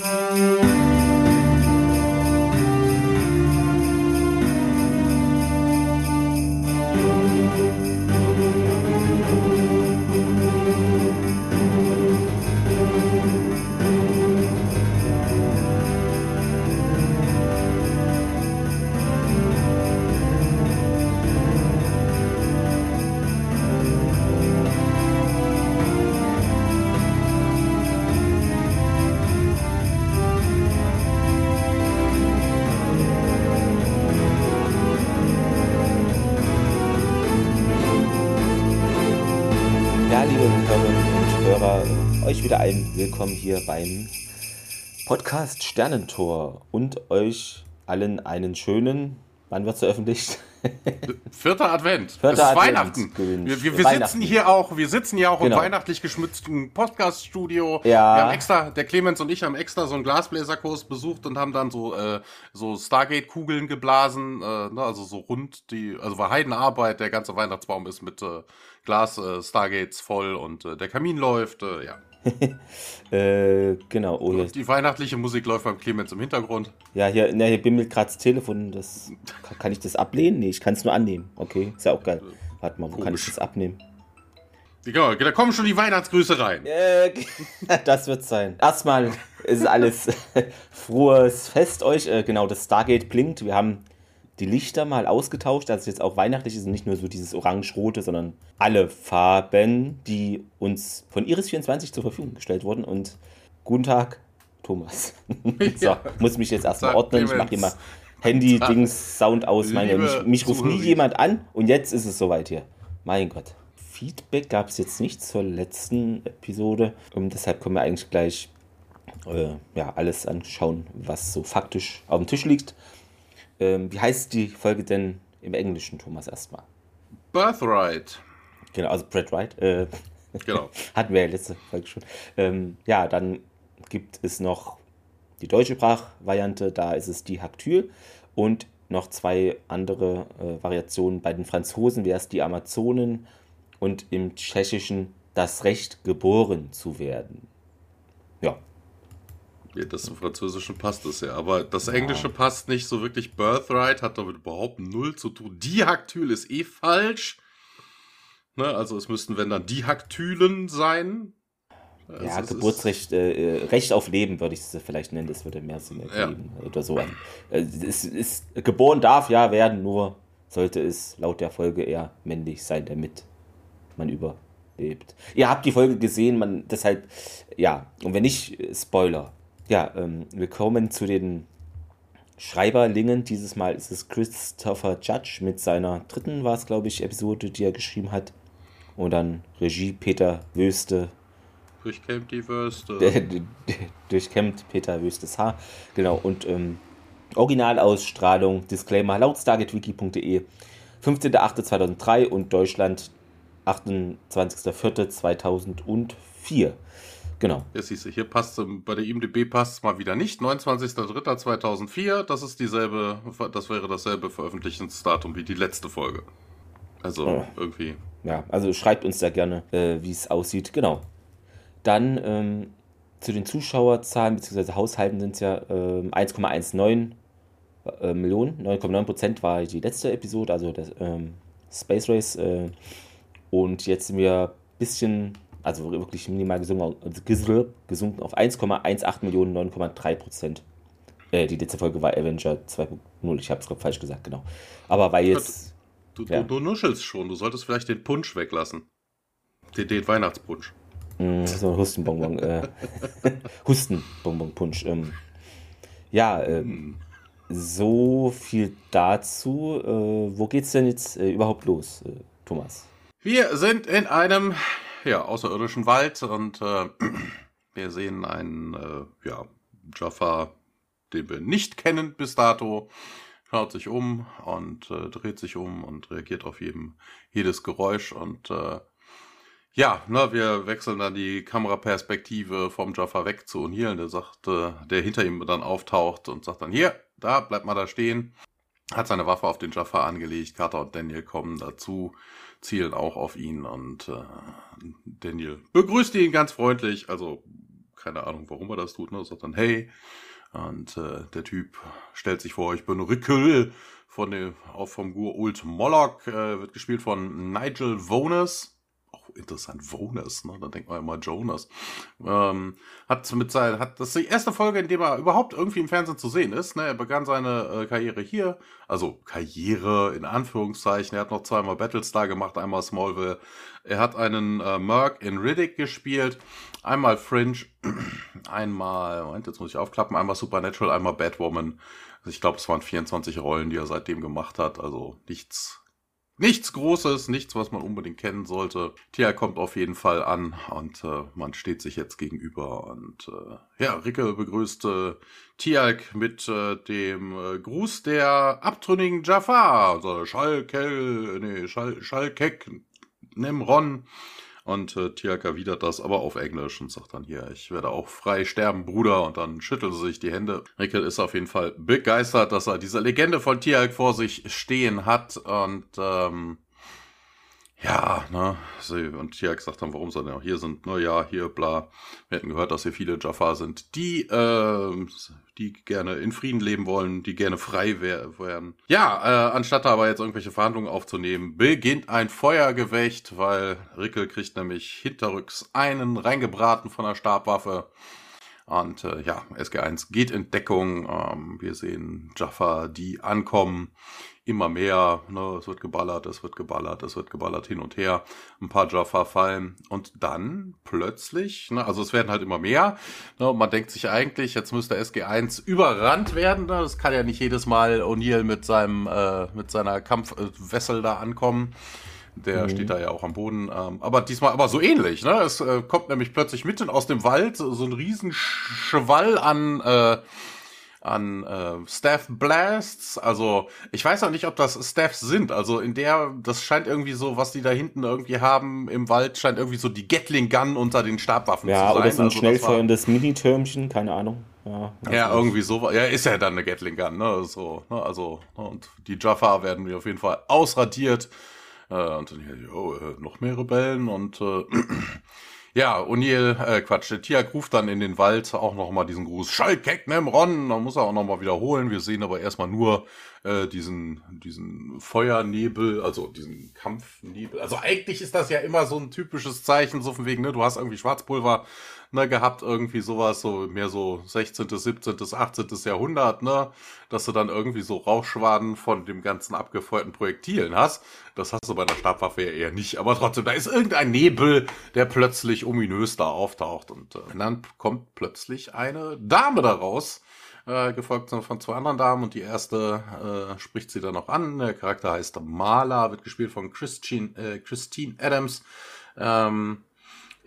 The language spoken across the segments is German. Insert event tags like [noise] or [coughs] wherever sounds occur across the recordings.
Música willkommen hier beim Podcast Sternentor und euch allen einen schönen, wann wird es veröffentlicht? [laughs] Vierter Advent. Vierter es ist Advent Weihnachten. Wir, wir, wir sitzen hier auch, wir sitzen hier auch genau. im weihnachtlich geschmückten Podcast-Studio. Ja. Wir haben extra, der Clemens und ich haben extra so einen Glasbläserkurs besucht und haben dann so, äh, so Stargate-Kugeln geblasen, äh, ne, also so rund, die, also war Heidenarbeit, der ganze Weihnachtsbaum ist mit äh, Glas äh, Stargates voll und äh, der Kamin läuft, äh, ja. [laughs] äh, genau. Oh, die weihnachtliche Musik läuft beim Clemens im Hintergrund. Ja, hier, ne, hier bimmelt gerade das Telefon. Das, kann ich das ablehnen? Nee, ich kann es nur annehmen. Okay, ist ja auch geil. Warte mal, wo Komisch. kann ich das abnehmen? Genau, da kommen schon die Weihnachtsgrüße rein. Äh, [laughs] das wird sein. Erstmal ist alles [laughs] frohes Fest euch. Äh, genau, das Stargate blinkt. Wir haben die Lichter mal ausgetauscht, dass es jetzt auch weihnachtlich ist und nicht nur so dieses orange-rote, sondern alle Farben, die uns von Iris24 zur Verfügung gestellt wurden. Und guten Tag, Thomas. [laughs] so, ja. muss mich jetzt erstmal ordnen. Ich mache hier mal Handy, Dings, Sound aus. Meine, mich, mich ruft nie jemand an und jetzt ist es soweit hier. Mein Gott. Feedback gab es jetzt nicht zur letzten Episode. Und deshalb können wir eigentlich gleich äh, ja, alles anschauen, was so faktisch auf dem Tisch liegt. Ähm, wie heißt die Folge denn im Englischen, Thomas, erstmal? Birthright. Genau, also Brad Wright. Äh, [laughs] genau. hatten wir ja letzte Folge schon. Ähm, ja, dann gibt es noch die deutsche Sprachvariante, da ist es die Haktyl und noch zwei andere äh, Variationen. Bei den Franzosen wäre es die Amazonen und im Tschechischen das Recht, geboren zu werden. Ja, das im Französischen passt es ja, aber das Englische ja. passt nicht so wirklich. Birthright hat damit überhaupt null zu tun. Dihaktyl ist eh falsch. Ne, also es müssten, wenn dann Dihaktylen sein. Also ja, Geburtsrecht, äh, äh, Recht auf Leben würde ich es vielleicht nennen, das würde mehr Sinn ergeben ja. oder so. Äh, es ist, geboren darf ja werden, nur sollte es laut der Folge eher männlich sein, damit man überlebt. Ihr habt die Folge gesehen, man deshalb, ja, und wenn nicht, Spoiler. Ja, ähm, wir kommen zu den Schreiberlingen. Dieses Mal ist es Christopher Judge mit seiner dritten, war es glaube ich, Episode, die er geschrieben hat. Und dann Regie Peter Wöste. Durchkämmt die Würste. [laughs] durchkämmt Peter Wöstes Haar. Genau, und ähm, Originalausstrahlung, Disclaimer, laut stargatewiki.de 15.08.2003 und Deutschland 28.04.2004. Genau. Ja, siehst du, hier passt bei der IMDB passt es mal wieder nicht. 29.03.2004, das ist dieselbe, das wäre dasselbe Veröffentlichungsdatum wie die letzte Folge. Also oh. irgendwie. Ja, also schreibt uns da gerne, äh, wie es aussieht. Genau. Dann ähm, zu den Zuschauerzahlen bzw. Haushalten sind es ja äh, 1,19 äh, Millionen. 9,9 Prozent war die letzte Episode, also das ähm, Space Race. Äh, und jetzt sind wir ein bisschen also wirklich minimal gesunken, gesunken auf 1,18 Millionen, 9,3 Prozent. Äh, die letzte Folge war Avenger 2.0, ich habe es gerade falsch gesagt, genau. Aber weil jetzt. Du, du, ja. du, nuschelst schon, du solltest vielleicht den Punsch weglassen. Den, den Weihnachtspunsch. Mm, so ein Hustenbonbon. äh, [laughs] Hustenbonbon-Punsch. Ähm, ja, ähm, so viel dazu. Äh, wo geht's denn jetzt äh, überhaupt los, äh, Thomas? Wir sind in einem ja, außerirdischen Wald und äh, [clears throat] wir sehen einen äh, ja, Jaffa, den wir nicht kennen bis dato, schaut sich um und äh, dreht sich um und reagiert auf jedem, jedes Geräusch und äh, ja, ne, wir wechseln dann die Kameraperspektive vom Jaffa weg zu O'Neill, der sagt, äh, der hinter ihm dann auftaucht und sagt dann, hier, da, bleib mal da stehen. Hat seine Waffe auf den Jaffa angelegt, Carter und Daniel kommen dazu zielen auch auf ihn und äh, Daniel begrüßt ihn ganz freundlich, also keine Ahnung, warum er das tut, ne? Sagt dann, hey. Und äh, der Typ stellt sich vor, ich bin Rickel von dem, auch vom Gur Ult Moloch, äh, wird gespielt von Nigel Vones interessant, Jonas, ne? Da denkt man immer Jonas. Ähm, hat mit sein, hat das ist die erste Folge, in der er überhaupt irgendwie im Fernsehen zu sehen ist. Ne? Er begann seine äh, Karriere hier, also Karriere in Anführungszeichen. Er hat noch zweimal Battlestar gemacht, einmal Smallville. Er hat einen äh, Merc in Riddick gespielt, einmal Fringe, [clears throat] einmal, Moment, jetzt muss ich aufklappen, einmal Supernatural, einmal Batwoman. Also ich glaube, es waren 24 Rollen, die er seitdem gemacht hat. Also nichts Nichts Großes, nichts, was man unbedingt kennen sollte. Tia kommt auf jeden Fall an und äh, man steht sich jetzt gegenüber. Und äh, ja, Ricke begrüßt äh, Tialk mit äh, dem äh, Gruß der abtrünnigen Jafar, also Schalkel, nee, Schal, Schalkek, Nemron. Und äh, Tiak erwidert das aber auf Englisch und sagt dann hier, ich werde auch frei sterben, Bruder. Und dann schüttelt sie sich die Hände. Rickel ist auf jeden Fall begeistert, dass er diese Legende von Tiak vor sich stehen hat. Und ähm, ja, ne, sie, und Tiak sagt dann, warum sie denn auch hier sind. Na ja, hier, bla. Wir hätten gehört, dass hier viele Jafar sind, die, äh, die gerne in Frieden leben wollen, die gerne frei wären. Ja, äh, anstatt aber jetzt irgendwelche Verhandlungen aufzunehmen, beginnt ein Feuergefecht, weil Rickel kriegt nämlich hinterrücks einen reingebraten von der Stabwaffe. Und äh, ja, SG1 geht in Deckung. Ähm, wir sehen Jaffa, die ankommen. Immer mehr, ne, es wird geballert, es wird geballert, es wird geballert hin und her, ein paar Jaffa fallen. Und dann plötzlich, ne, also es werden halt immer mehr, ne, und man denkt sich eigentlich, jetzt müsste SG1 überrannt werden, ne, das kann ja nicht jedes Mal O'Neill mit seinem, äh, mit seiner Kampfwessel da ankommen. Der mhm. steht da ja auch am Boden. Ähm, aber diesmal aber so ähnlich. Ne? Es äh, kommt nämlich plötzlich mitten aus dem Wald so, so ein Riesenschwall an äh, an äh, Staff Blasts. Also ich weiß auch nicht, ob das Staffs sind. Also in der, das scheint irgendwie so, was die da hinten irgendwie haben im Wald, scheint irgendwie so die Gatling Gun unter den Stabwaffen ja, zu sein. Ja, oder so ein also, schnellfeuerndes Minitürmchen, keine Ahnung. Ja, ja irgendwie so. Ja, ist ja dann eine Gatling Gun, ne? So, ne? Also, ne? und die Jaffa werden wir auf jeden Fall ausradiert. Äh, und dann jo, äh, noch mehr Rebellen und äh, [clears throat] Ja, O'Neill, äh, Quatsch, Tiak ruft dann in den Wald auch nochmal diesen Gruß. Schalkek Nemron, da muss er auch nochmal wiederholen. Wir sehen aber erstmal nur äh, diesen, diesen Feuernebel, also diesen Kampfnebel. Also eigentlich ist das ja immer so ein typisches Zeichen, so von wegen, ne, du hast irgendwie Schwarzpulver ne, gehabt, irgendwie sowas, so mehr so 16., 17., 18. Jahrhundert, ne, dass du dann irgendwie so Rauchschwaden von dem ganzen abgefeuerten Projektilen hast. Das hast du bei einer Stabwaffe ja eher nicht, aber trotzdem, da ist irgendein Nebel, der plötzlich ominös da auftaucht und äh, dann kommt plötzlich eine Dame daraus, äh, gefolgt von zwei anderen Damen und die erste äh, spricht sie dann noch an. Der Charakter heißt Marla, wird gespielt von Christine, äh, Christine Adams. Ähm,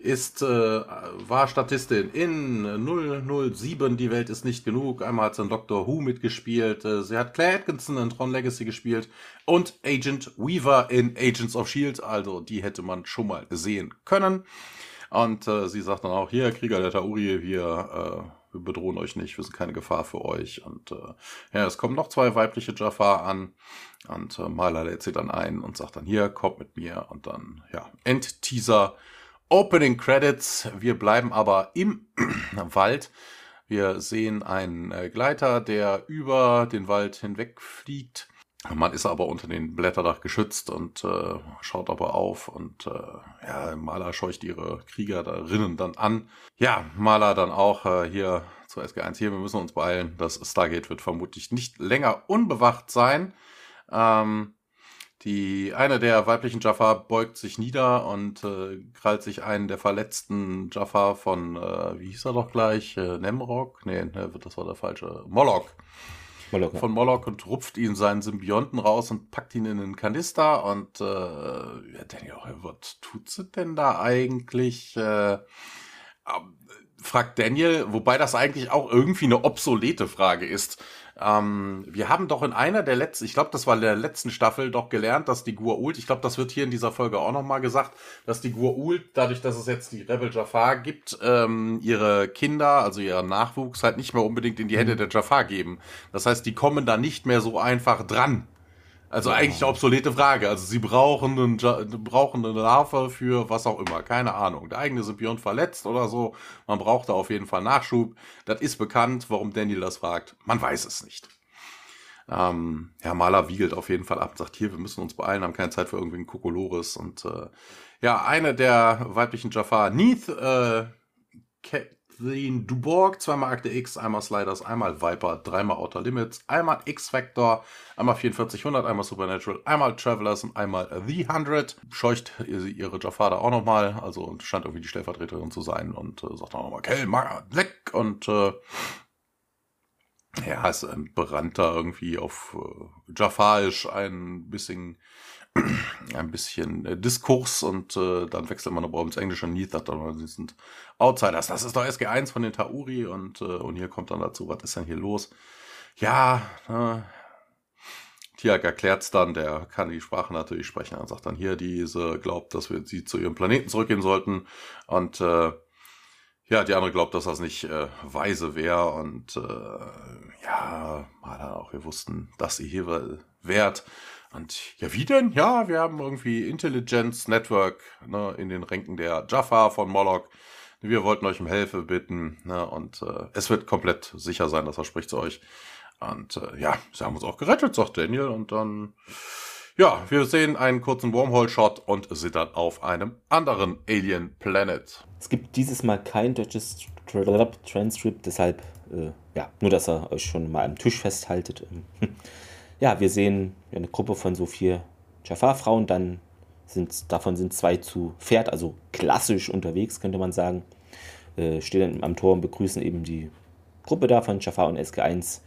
ist, äh, war Statistin in 007, Die Welt ist nicht genug. Einmal hat sie in Doctor Who mitgespielt. Äh, sie hat Claire Atkinson in Tron Legacy gespielt und Agent Weaver in Agents of S.H.I.E.L.D. Also die hätte man schon mal sehen können. Und äh, sie sagt dann auch, hier, Krieger der Tauri, wir, äh, wir bedrohen euch nicht, wir sind keine Gefahr für euch. Und äh, ja, es kommen noch zwei weibliche Jafar an. Und äh, Marla lädt sie dann ein und sagt dann, hier, kommt mit mir. Und dann, ja, Endteaser. Opening Credits. Wir bleiben aber im [clears throat] Wald. Wir sehen einen äh, Gleiter, der über den Wald hinweg fliegt. Man ist aber unter den Blätterdach geschützt und äh, schaut aber auf und äh, ja, Maler scheucht ihre Krieger darinnen dann an. Ja, Maler dann auch äh, hier zu SG1 hier, wir müssen uns beeilen. Das Stargate wird vermutlich nicht länger unbewacht sein. Ähm, die eine der weiblichen Jaffa beugt sich nieder und äh, krallt sich einen der verletzten Jaffa von, äh, wie hieß er doch gleich, äh, Nemrok? Nee, ne, das war der falsche, Moloch. Moloch ja. Von Moloch und rupft ihn seinen Symbionten raus und packt ihn in den Kanister und äh, ja, auch, was tut sie denn da eigentlich? Äh, fragt Daniel, wobei das eigentlich auch irgendwie eine obsolete Frage ist. Ähm, wir haben doch in einer der letzten, ich glaube, das war in der letzten Staffel, doch gelernt, dass die Gua'uld, ich glaube, das wird hier in dieser Folge auch nochmal gesagt, dass die Gua'uld, dadurch, dass es jetzt die Rebel Jafar gibt, ähm, ihre Kinder, also ihren Nachwuchs, halt nicht mehr unbedingt in die Hände mhm. der Jafar geben. Das heißt, die kommen da nicht mehr so einfach dran Also eigentlich eine obsolete Frage. Also sie brauchen, einen, brauchen eine Larve für was auch immer. Keine Ahnung. Der eigene Symbiont verletzt oder so. Man braucht da auf jeden Fall Nachschub. Das ist bekannt. Warum Daniel das fragt, man weiß es nicht. Ähm, ja, Maler wiegelt auf jeden Fall ab und sagt, hier, wir müssen uns beeilen, haben keine Zeit für irgendwie einen Kokolores. Und äh, ja, eine der weiblichen Jafar, Neath, äh, Kathleen Duborg, zweimal Akte X, einmal Sliders, einmal Viper, dreimal Outer Limits, einmal X-Factor, einmal 4400, einmal Supernatural, einmal Travelers und einmal The 100. Scheucht ihre Jafar da auch nochmal, also scheint irgendwie die Stellvertreterin zu sein und äh, sagt auch nochmal, Kell, weg und äh, ja, es entbrannt da irgendwie auf äh, Jafarisch ein bisschen [clears throat] ein bisschen äh, Diskurs und äh, dann wechselt man aber ins Englische und Neath hat dann, sie sind Outsiders, das ist doch SG1 von den Tauri und, äh, und hier kommt dann dazu, was ist denn hier los? Ja, äh, Tiag erklärt's dann, der kann die Sprache natürlich sprechen, er sagt dann hier, diese glaubt, dass wir sie zu ihrem Planeten zurückgehen sollten. Und äh, ja, die andere glaubt, dass das nicht äh, weise wäre und äh, ja, mal dann auch, wir wussten, dass sie hier wärt. Und ja, wie denn? Ja, wir haben irgendwie Intelligence Network ne, in den Ränken der Jaffa von Moloch. Wir wollten euch um Hilfe bitten ne, und äh, es wird komplett sicher sein, das verspricht zu euch. Und äh, ja, sie haben uns auch gerettet, sagt Daniel. Und dann ja, wir sehen einen kurzen Wormhole-Shot und sind dann auf einem anderen Alien Planet. Es gibt dieses Mal kein deutsches Transcript, deshalb, äh, ja, nur dass ihr euch schon mal am Tisch festhaltet. [laughs] ja, wir sehen eine Gruppe von so vier Jafar-Frauen, dann sind, davon sind zwei zu Pferd, also klassisch unterwegs, könnte man sagen. Äh, stehen am Tor und begrüßen eben die Gruppe da von Jafar und SG1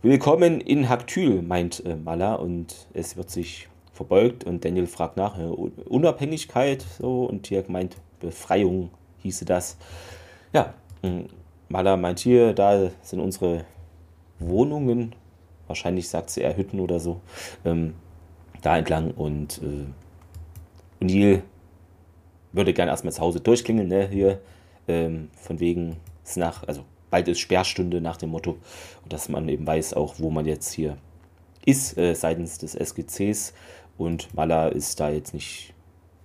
Willkommen in Haktyl, meint äh, Mala und es wird sich verbeugt und Daniel fragt nach äh, Unabhängigkeit so und Tirk meint Befreiung hieße das. Ja, hm, Mala meint hier, da sind unsere Wohnungen, wahrscheinlich sagt sie eher Hütten oder so, ähm, da entlang und äh, Neil würde gerne erstmal zu Hause durchklingeln, ne, hier, ähm, von wegen, es nach, also bald ist Sperrstunde nach dem Motto, und dass man eben weiß auch, wo man jetzt hier ist äh, seitens des SGCs und Mala ist da jetzt nicht,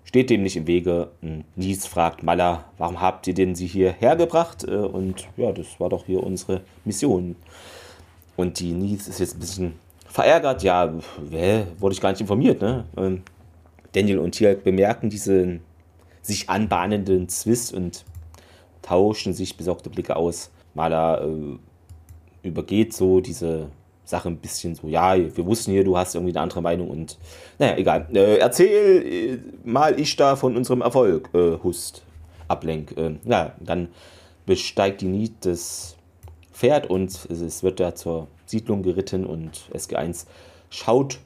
steht dem nicht im Wege. Nies fragt Mala, warum habt ihr denn sie hier hergebracht? Äh, und ja, das war doch hier unsere Mission. Und die Nies ist jetzt ein bisschen verärgert, ja, hä, wurde ich gar nicht informiert, ne? Ähm, Daniel und Tia bemerken diesen sich anbahnenden Zwist und tauschen sich besorgte Blicke aus. Maler äh, übergeht so diese Sache ein bisschen so, ja, wir wussten hier, du hast irgendwie eine andere Meinung und naja, egal. Äh, erzähl äh, mal ich da von unserem Erfolg, äh, Hust, Ablenk. Äh, ja, dann besteigt die Nied das Pferd und es wird da zur Siedlung geritten und SG1 schaut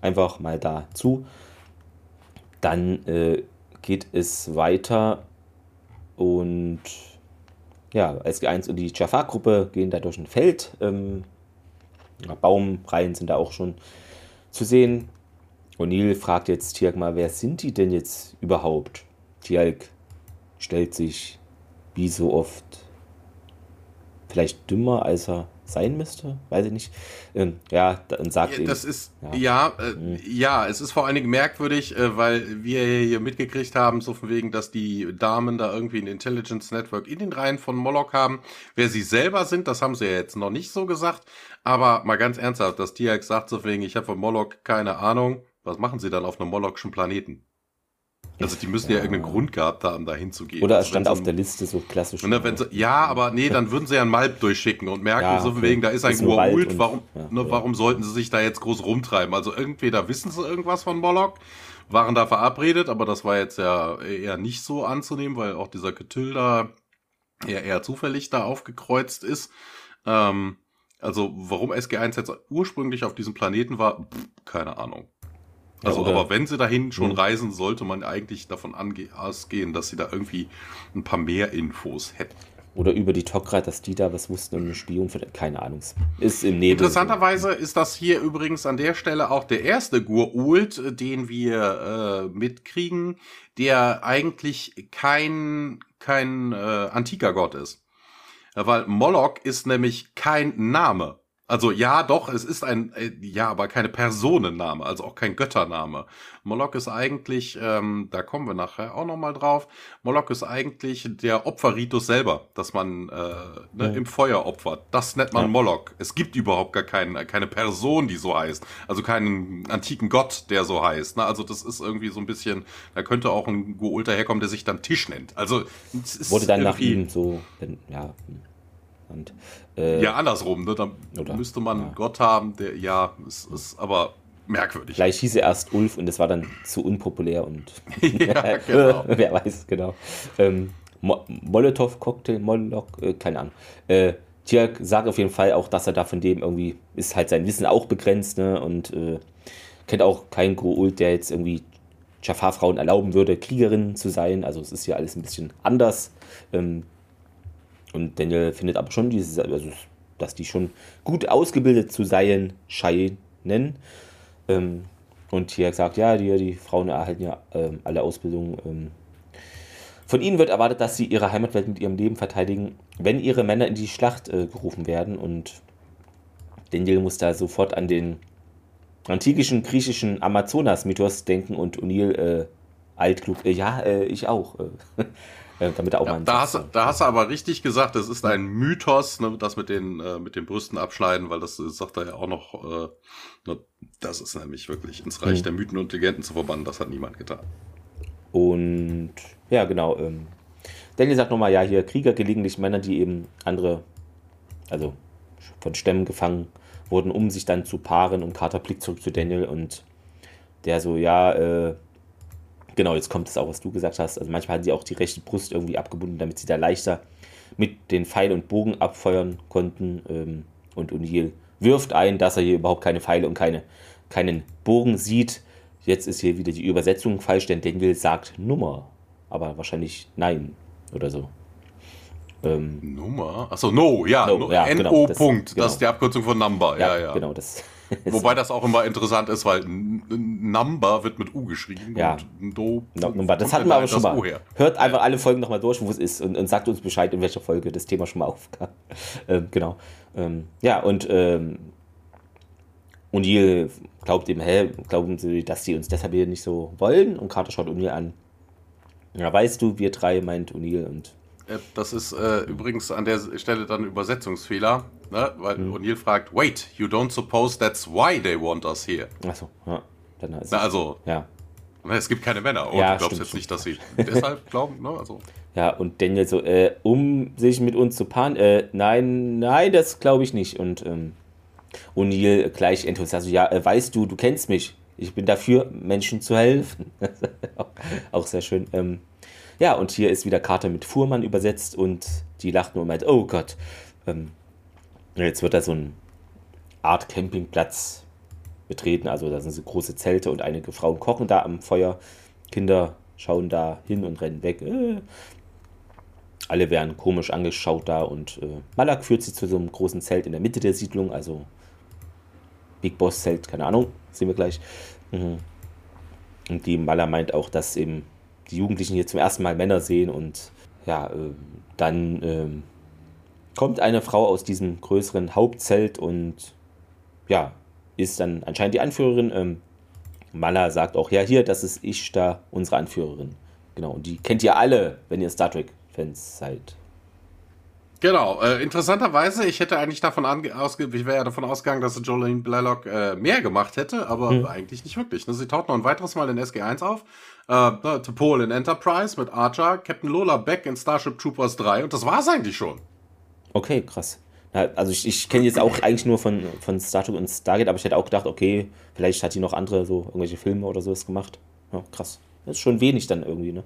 einfach mal da zu. Dann äh, geht es weiter und ja, SG1 und die Jafar-Gruppe gehen da durch ein Feld. Ähm, Baumreihen sind da auch schon zu sehen. O'Neill fragt jetzt Tiag mal, wer sind die denn jetzt überhaupt? Tiag stellt sich wie so oft vielleicht dümmer, als er sein müsste, weiß ich nicht. Ähm, ja, dann sagt ja, Das ist, ja, ja, äh, mhm. ja, es ist vor allen Dingen merkwürdig, äh, weil wir hier mitgekriegt haben, so von wegen, dass die Damen da irgendwie ein Intelligence Network in den Reihen von Moloch haben. Wer sie selber sind, das haben sie ja jetzt noch nicht so gesagt. Aber mal ganz ernsthaft, dass Tiax sagt so von wegen, ich habe von Moloch keine Ahnung. Was machen sie dann auf einem Molochschen Planeten? Also die müssen ja, ja irgendeinen Grund gehabt haben, da hinzugehen. Oder es stand auf der Liste so klassisch. Wenn sie, ja, aber nee, dann würden sie ja ein Malb durchschicken und merken ja, so wegen, da ist ein Gua'uld, warum, ja, ne, warum sollten sie sich da jetzt groß rumtreiben? Also entweder wissen sie irgendwas von Moloch, waren da verabredet, aber das war jetzt ja eher nicht so anzunehmen, weil auch dieser Ketül da eher, eher zufällig da aufgekreuzt ist. Ähm, also warum SG1 jetzt ursprünglich auf diesem Planeten war, pff, keine Ahnung. Also, ja, aber wenn sie dahin schon mh. reisen, sollte man eigentlich davon ausgehen, dass sie da irgendwie ein paar mehr Infos hätten. Oder über die Tok'ra, dass die da was wussten und ein Spion für keine Ahnung. Ist im Nebel. Interessanterweise ist das hier übrigens an der Stelle auch der erste Gurult, den wir äh, mitkriegen, der eigentlich kein, kein äh, antiker Gott ist. Weil Moloch ist nämlich kein Name. Also ja, doch, es ist ein, äh, ja, aber keine Personenname, also auch kein Göttername. Moloch ist eigentlich, ähm, da kommen wir nachher auch nochmal drauf, Moloch ist eigentlich der Opferritus selber, dass man äh, ne, ja. im Feuer opfert. Das nennt man ja. Moloch. Es gibt überhaupt gar keinen, keine Person, die so heißt. Also keinen antiken Gott, der so heißt. Ne? Also das ist irgendwie so ein bisschen, da könnte auch ein Goulter herkommen, der sich dann Tisch nennt. Also es Wurde dann nach ihm so, ja... Und, äh, ja, andersrum, ne? Dann oder, müsste man ja. Gott haben, der, ja, es ist aber merkwürdig. Vielleicht hieß er erst Ulf und es war dann zu unpopulär und [laughs] ja, [laughs] genau. [laughs] wer weiß, genau. Ähm, Mo Molotow-Cocktail, Moloch, äh, keine Ahnung. Äh, Tjörg sagt auf jeden Fall auch, dass er da von dem irgendwie, ist halt sein Wissen auch begrenzt, ne? Und äh, kennt auch keinen Goult, der jetzt irgendwie Jafar-Frauen erlauben würde, Kriegerinnen zu sein. Also es ist hier alles ein bisschen anders. Ähm, und Daniel findet aber schon, dieses, also, dass die schon gut ausgebildet zu sein scheinen. Ähm, und hier sagt, ja, die, die Frauen erhalten ja ähm, alle Ausbildung. Ähm. Von ihnen wird erwartet, dass sie ihre Heimatwelt mit ihrem Leben verteidigen, wenn ihre Männer in die Schlacht äh, gerufen werden. Und Daniel muss da sofort an den antikischen griechischen Amazonas-Mythos denken und O'Neill äh, altklug, äh, ja, äh, ich auch. [laughs] Damit er auch ja, mal da hast, da hast du aber richtig gesagt, das ist ein Mythos, ne, das mit den, äh, mit den Brüsten abschneiden, weil das, das sagt er ja auch noch, äh, ne, das ist nämlich wirklich ins Reich mhm. der Mythen und Legenden zu verbannen, das hat niemand getan. Und ja, genau. Ähm, Daniel sagt nochmal, ja, hier Krieger, gelegentlich Männer, die eben andere, also von Stämmen gefangen wurden, um sich dann zu paaren und Carter blickt zurück zu Daniel und der so, ja, äh, Genau, jetzt kommt es auch, was du gesagt hast. Also manchmal hatten sie auch die rechte Brust irgendwie abgebunden, damit sie da leichter mit den Pfeil und Bogen abfeuern konnten. Ähm, und O'Neill wirft ein, dass er hier überhaupt keine Pfeile und keine, keinen Bogen sieht. Jetzt ist hier wieder die Übersetzung falsch, denn Daniel sagt Nummer. Aber wahrscheinlich nein oder so. Ähm, Nummer? Achso, no, ja. No, ja N-O. Genau, das. Genau. Das ist die Abkürzung von Number. Ja, ja. ja. Genau, das [laughs] Wobei das auch immer interessant ist, weil Number wird mit U geschrieben. Ja. Und Do, Number. Das hatten wir aber schon mal. Hört einfach alle Folgen nochmal durch, wo es ist und, und, sagt uns Bescheid, in welcher Folge das Thema schon mal [laughs] aufkam. Ähm, genau. Ähm, ja, und ähm, O'Neill glaubt eben, hä, glauben sie, dass sie uns deshalb hier nicht so wollen? Und Carter schaut O'Neill an. Ja, weißt du, wir drei, meint O'Neill und das ist äh, übrigens an der Stelle dann ein Übersetzungsfehler, ne? weil mhm. O'Neill fragt, wait, you don't suppose that's why they want us here? Achso, ja. Dann Na, also, ja. Ne, es gibt keine Männer. Und ja, du glaubst stimmt, jetzt nicht, dass sie [laughs] deshalb glauben, ne? Also. Ja, und Daniel so, äh, um sich mit uns zu paaren, äh, nein, nein, das glaube ich nicht. Und ähm, O'Neill gleich enthusiastisch, also, ja, äh, weißt du, du kennst mich. Ich bin dafür, Menschen zu helfen. [laughs] auch sehr schön. Ähm, ja, und hier ist wieder Carter mit Fuhrmann übersetzt und die lacht nur und meint, oh Gott. Ähm, jetzt wird da so ein Art Campingplatz betreten. Also da sind so große Zelte und einige Frauen kochen da am Feuer. Kinder schauen da hin und rennen weg. Äh. Alle werden komisch angeschaut da und äh, Malak führt sie zu so einem großen Zelt in der Mitte der Siedlung, also Big Boss Zelt, keine Ahnung, sehen wir gleich. Mhm. Und die Maler meint auch, dass eben die Jugendlichen hier zum ersten Mal Männer sehen und ja, äh, dann äh, kommt eine Frau aus diesem größeren Hauptzelt und ja, ist dann anscheinend die Anführerin. Ähm, Mala sagt auch, ja, hier, das ist ich da, unsere Anführerin. Genau, und die kennt ihr alle, wenn ihr Star Trek-Fans seid. Genau, äh, interessanterweise, ich hätte eigentlich davon ausge ich wäre ja davon ausgegangen, dass Jolene Blaylock äh, mehr gemacht hätte, aber hm. eigentlich nicht wirklich. Ne? Sie taucht noch ein weiteres Mal in SG1 auf. Äh, ne, T'Pol in Enterprise mit Archer, Captain Lola Beck in Starship Troopers 3 und das war's eigentlich schon. Okay, krass. Ja, also ich, ich kenne jetzt auch eigentlich nur von, von Star Trek und Stargate, aber ich hätte auch gedacht, okay, vielleicht hat die noch andere, so irgendwelche Filme oder sowas gemacht. Ja, krass. Das ist schon wenig dann irgendwie, ne?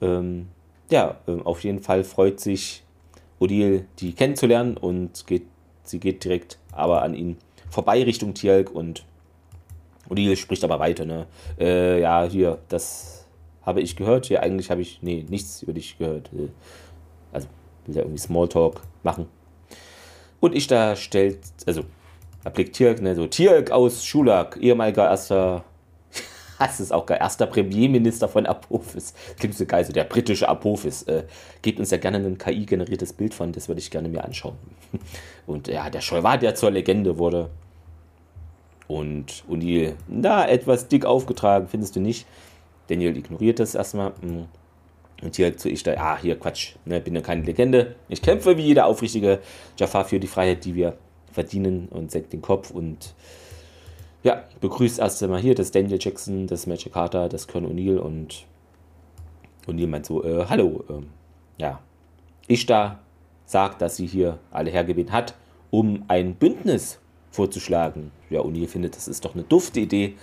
Ähm, ja, ähm, auf jeden Fall freut sich Odile, die kennenzulernen und geht, sie geht direkt aber an ihn vorbei Richtung Tielk und Odile spricht aber weiter, ne? Äh, ja, hier, das habe ich gehört. Hier, eigentlich habe ich, nee, nichts über dich gehört. Äh, also, will ja irgendwie Smalltalk machen. Und ich da stellt, also, da blickt Tirk, ne, so, Tirk aus Schulak, ehemaliger erster Das ist auch geil. Erster Premierminister von Apophis. Klingt so geil, so der britische Apophis. Äh, gebt uns ja gerne ein KI-generiertes Bild von, das würde ich gerne mir anschauen. [laughs] Und ja, der Scholl der zur Legende wurde. Und O'Neill, da etwas dick aufgetragen, findest du nicht? Daniel ignoriert das erstmal. Mm. Und hier zu ich da, ja, hier Quatsch, ne, bin ja keine Legende. Ich kämpfe wie jeder aufrichtige Jafar für die Freiheit, die wir verdienen und senkt den Kopf und ja, begrüßt erst einmal hier das Daniel Jackson, das Magic Carter, das Colonel O'Neill und O'Neill meint so, äh, hallo, ähm, ja, Ishtar sagt, dass sie hier alle hergewählt hat, um ein Bündnis vorzuschlagen. Ja, O'Neill findet, das ist doch eine dufte Idee.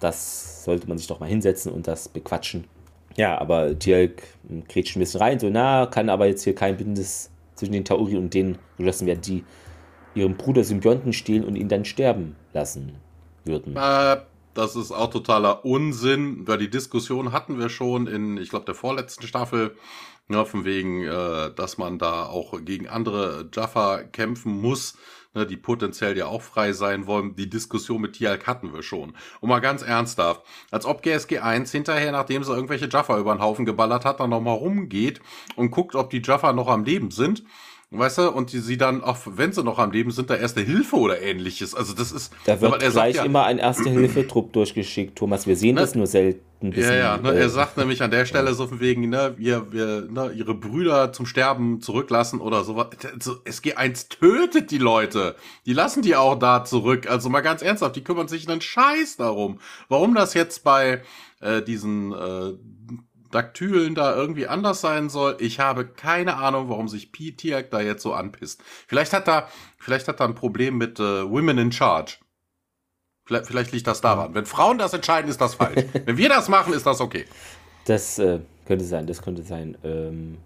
Das sollte man sich doch mal hinsetzen und das bequatschen. Ja, aber Tjalk grätscht ein bisschen rein, so, na, kann aber jetzt hier kein Bündnis zwischen den Tauri und denen geschlossen werden, die ihrem Bruder Symbionten stehlen und ihn dann sterben lassen würden. Äh, das ist auch totaler Unsinn, weil die Diskussion hatten wir schon in, ich glaube, der vorletzten Staffel. Ja, von wegen, äh, dass man da auch gegen andere Jaffa kämpfen muss, ne, die potenziell ja auch frei sein wollen. Die Diskussion mit Tialk hatten wir schon. Und mal ganz ernsthaft, als ob GSG 1 hinterher, nachdem sie irgendwelche Jaffa über den Haufen geballert hat, dann nochmal rumgeht und guckt, ob die Jaffa noch am Leben sind Weißt du, und die, sie dann, auch wenn sie noch am Leben sind, da Erste Hilfe oder ähnliches. Also das ist. Da wird gleich ja, immer ein Erste-Hilfe-Trupp [clears throat] durchgeschickt, Thomas. Wir sehen ne? das nur selten. Bisschen, ja, ja. Ne, äh, er sagt nämlich an der Stelle [laughs] so von wegen, ne, wir, wir, ne, ihre Brüder zum Sterben zurücklassen oder sowas. Also, SG1 tötet die Leute. Die lassen die auch da zurück. Also mal ganz ernsthaft, die kümmern sich einen Scheiß darum. Warum das jetzt bei äh, diesen äh, Daktylen da irgendwie anders sein soll. Ich habe keine Ahnung, warum sich P-Tiak da jetzt so anpisst. Vielleicht hat er, vielleicht hat er ein Problem mit äh, Women in Charge. Vielleicht, vielleicht liegt das daran. Wenn Frauen das entscheiden, ist das falsch. [laughs] Wenn wir das machen, ist das okay. Das äh, könnte sein, das könnte sein. Ähm,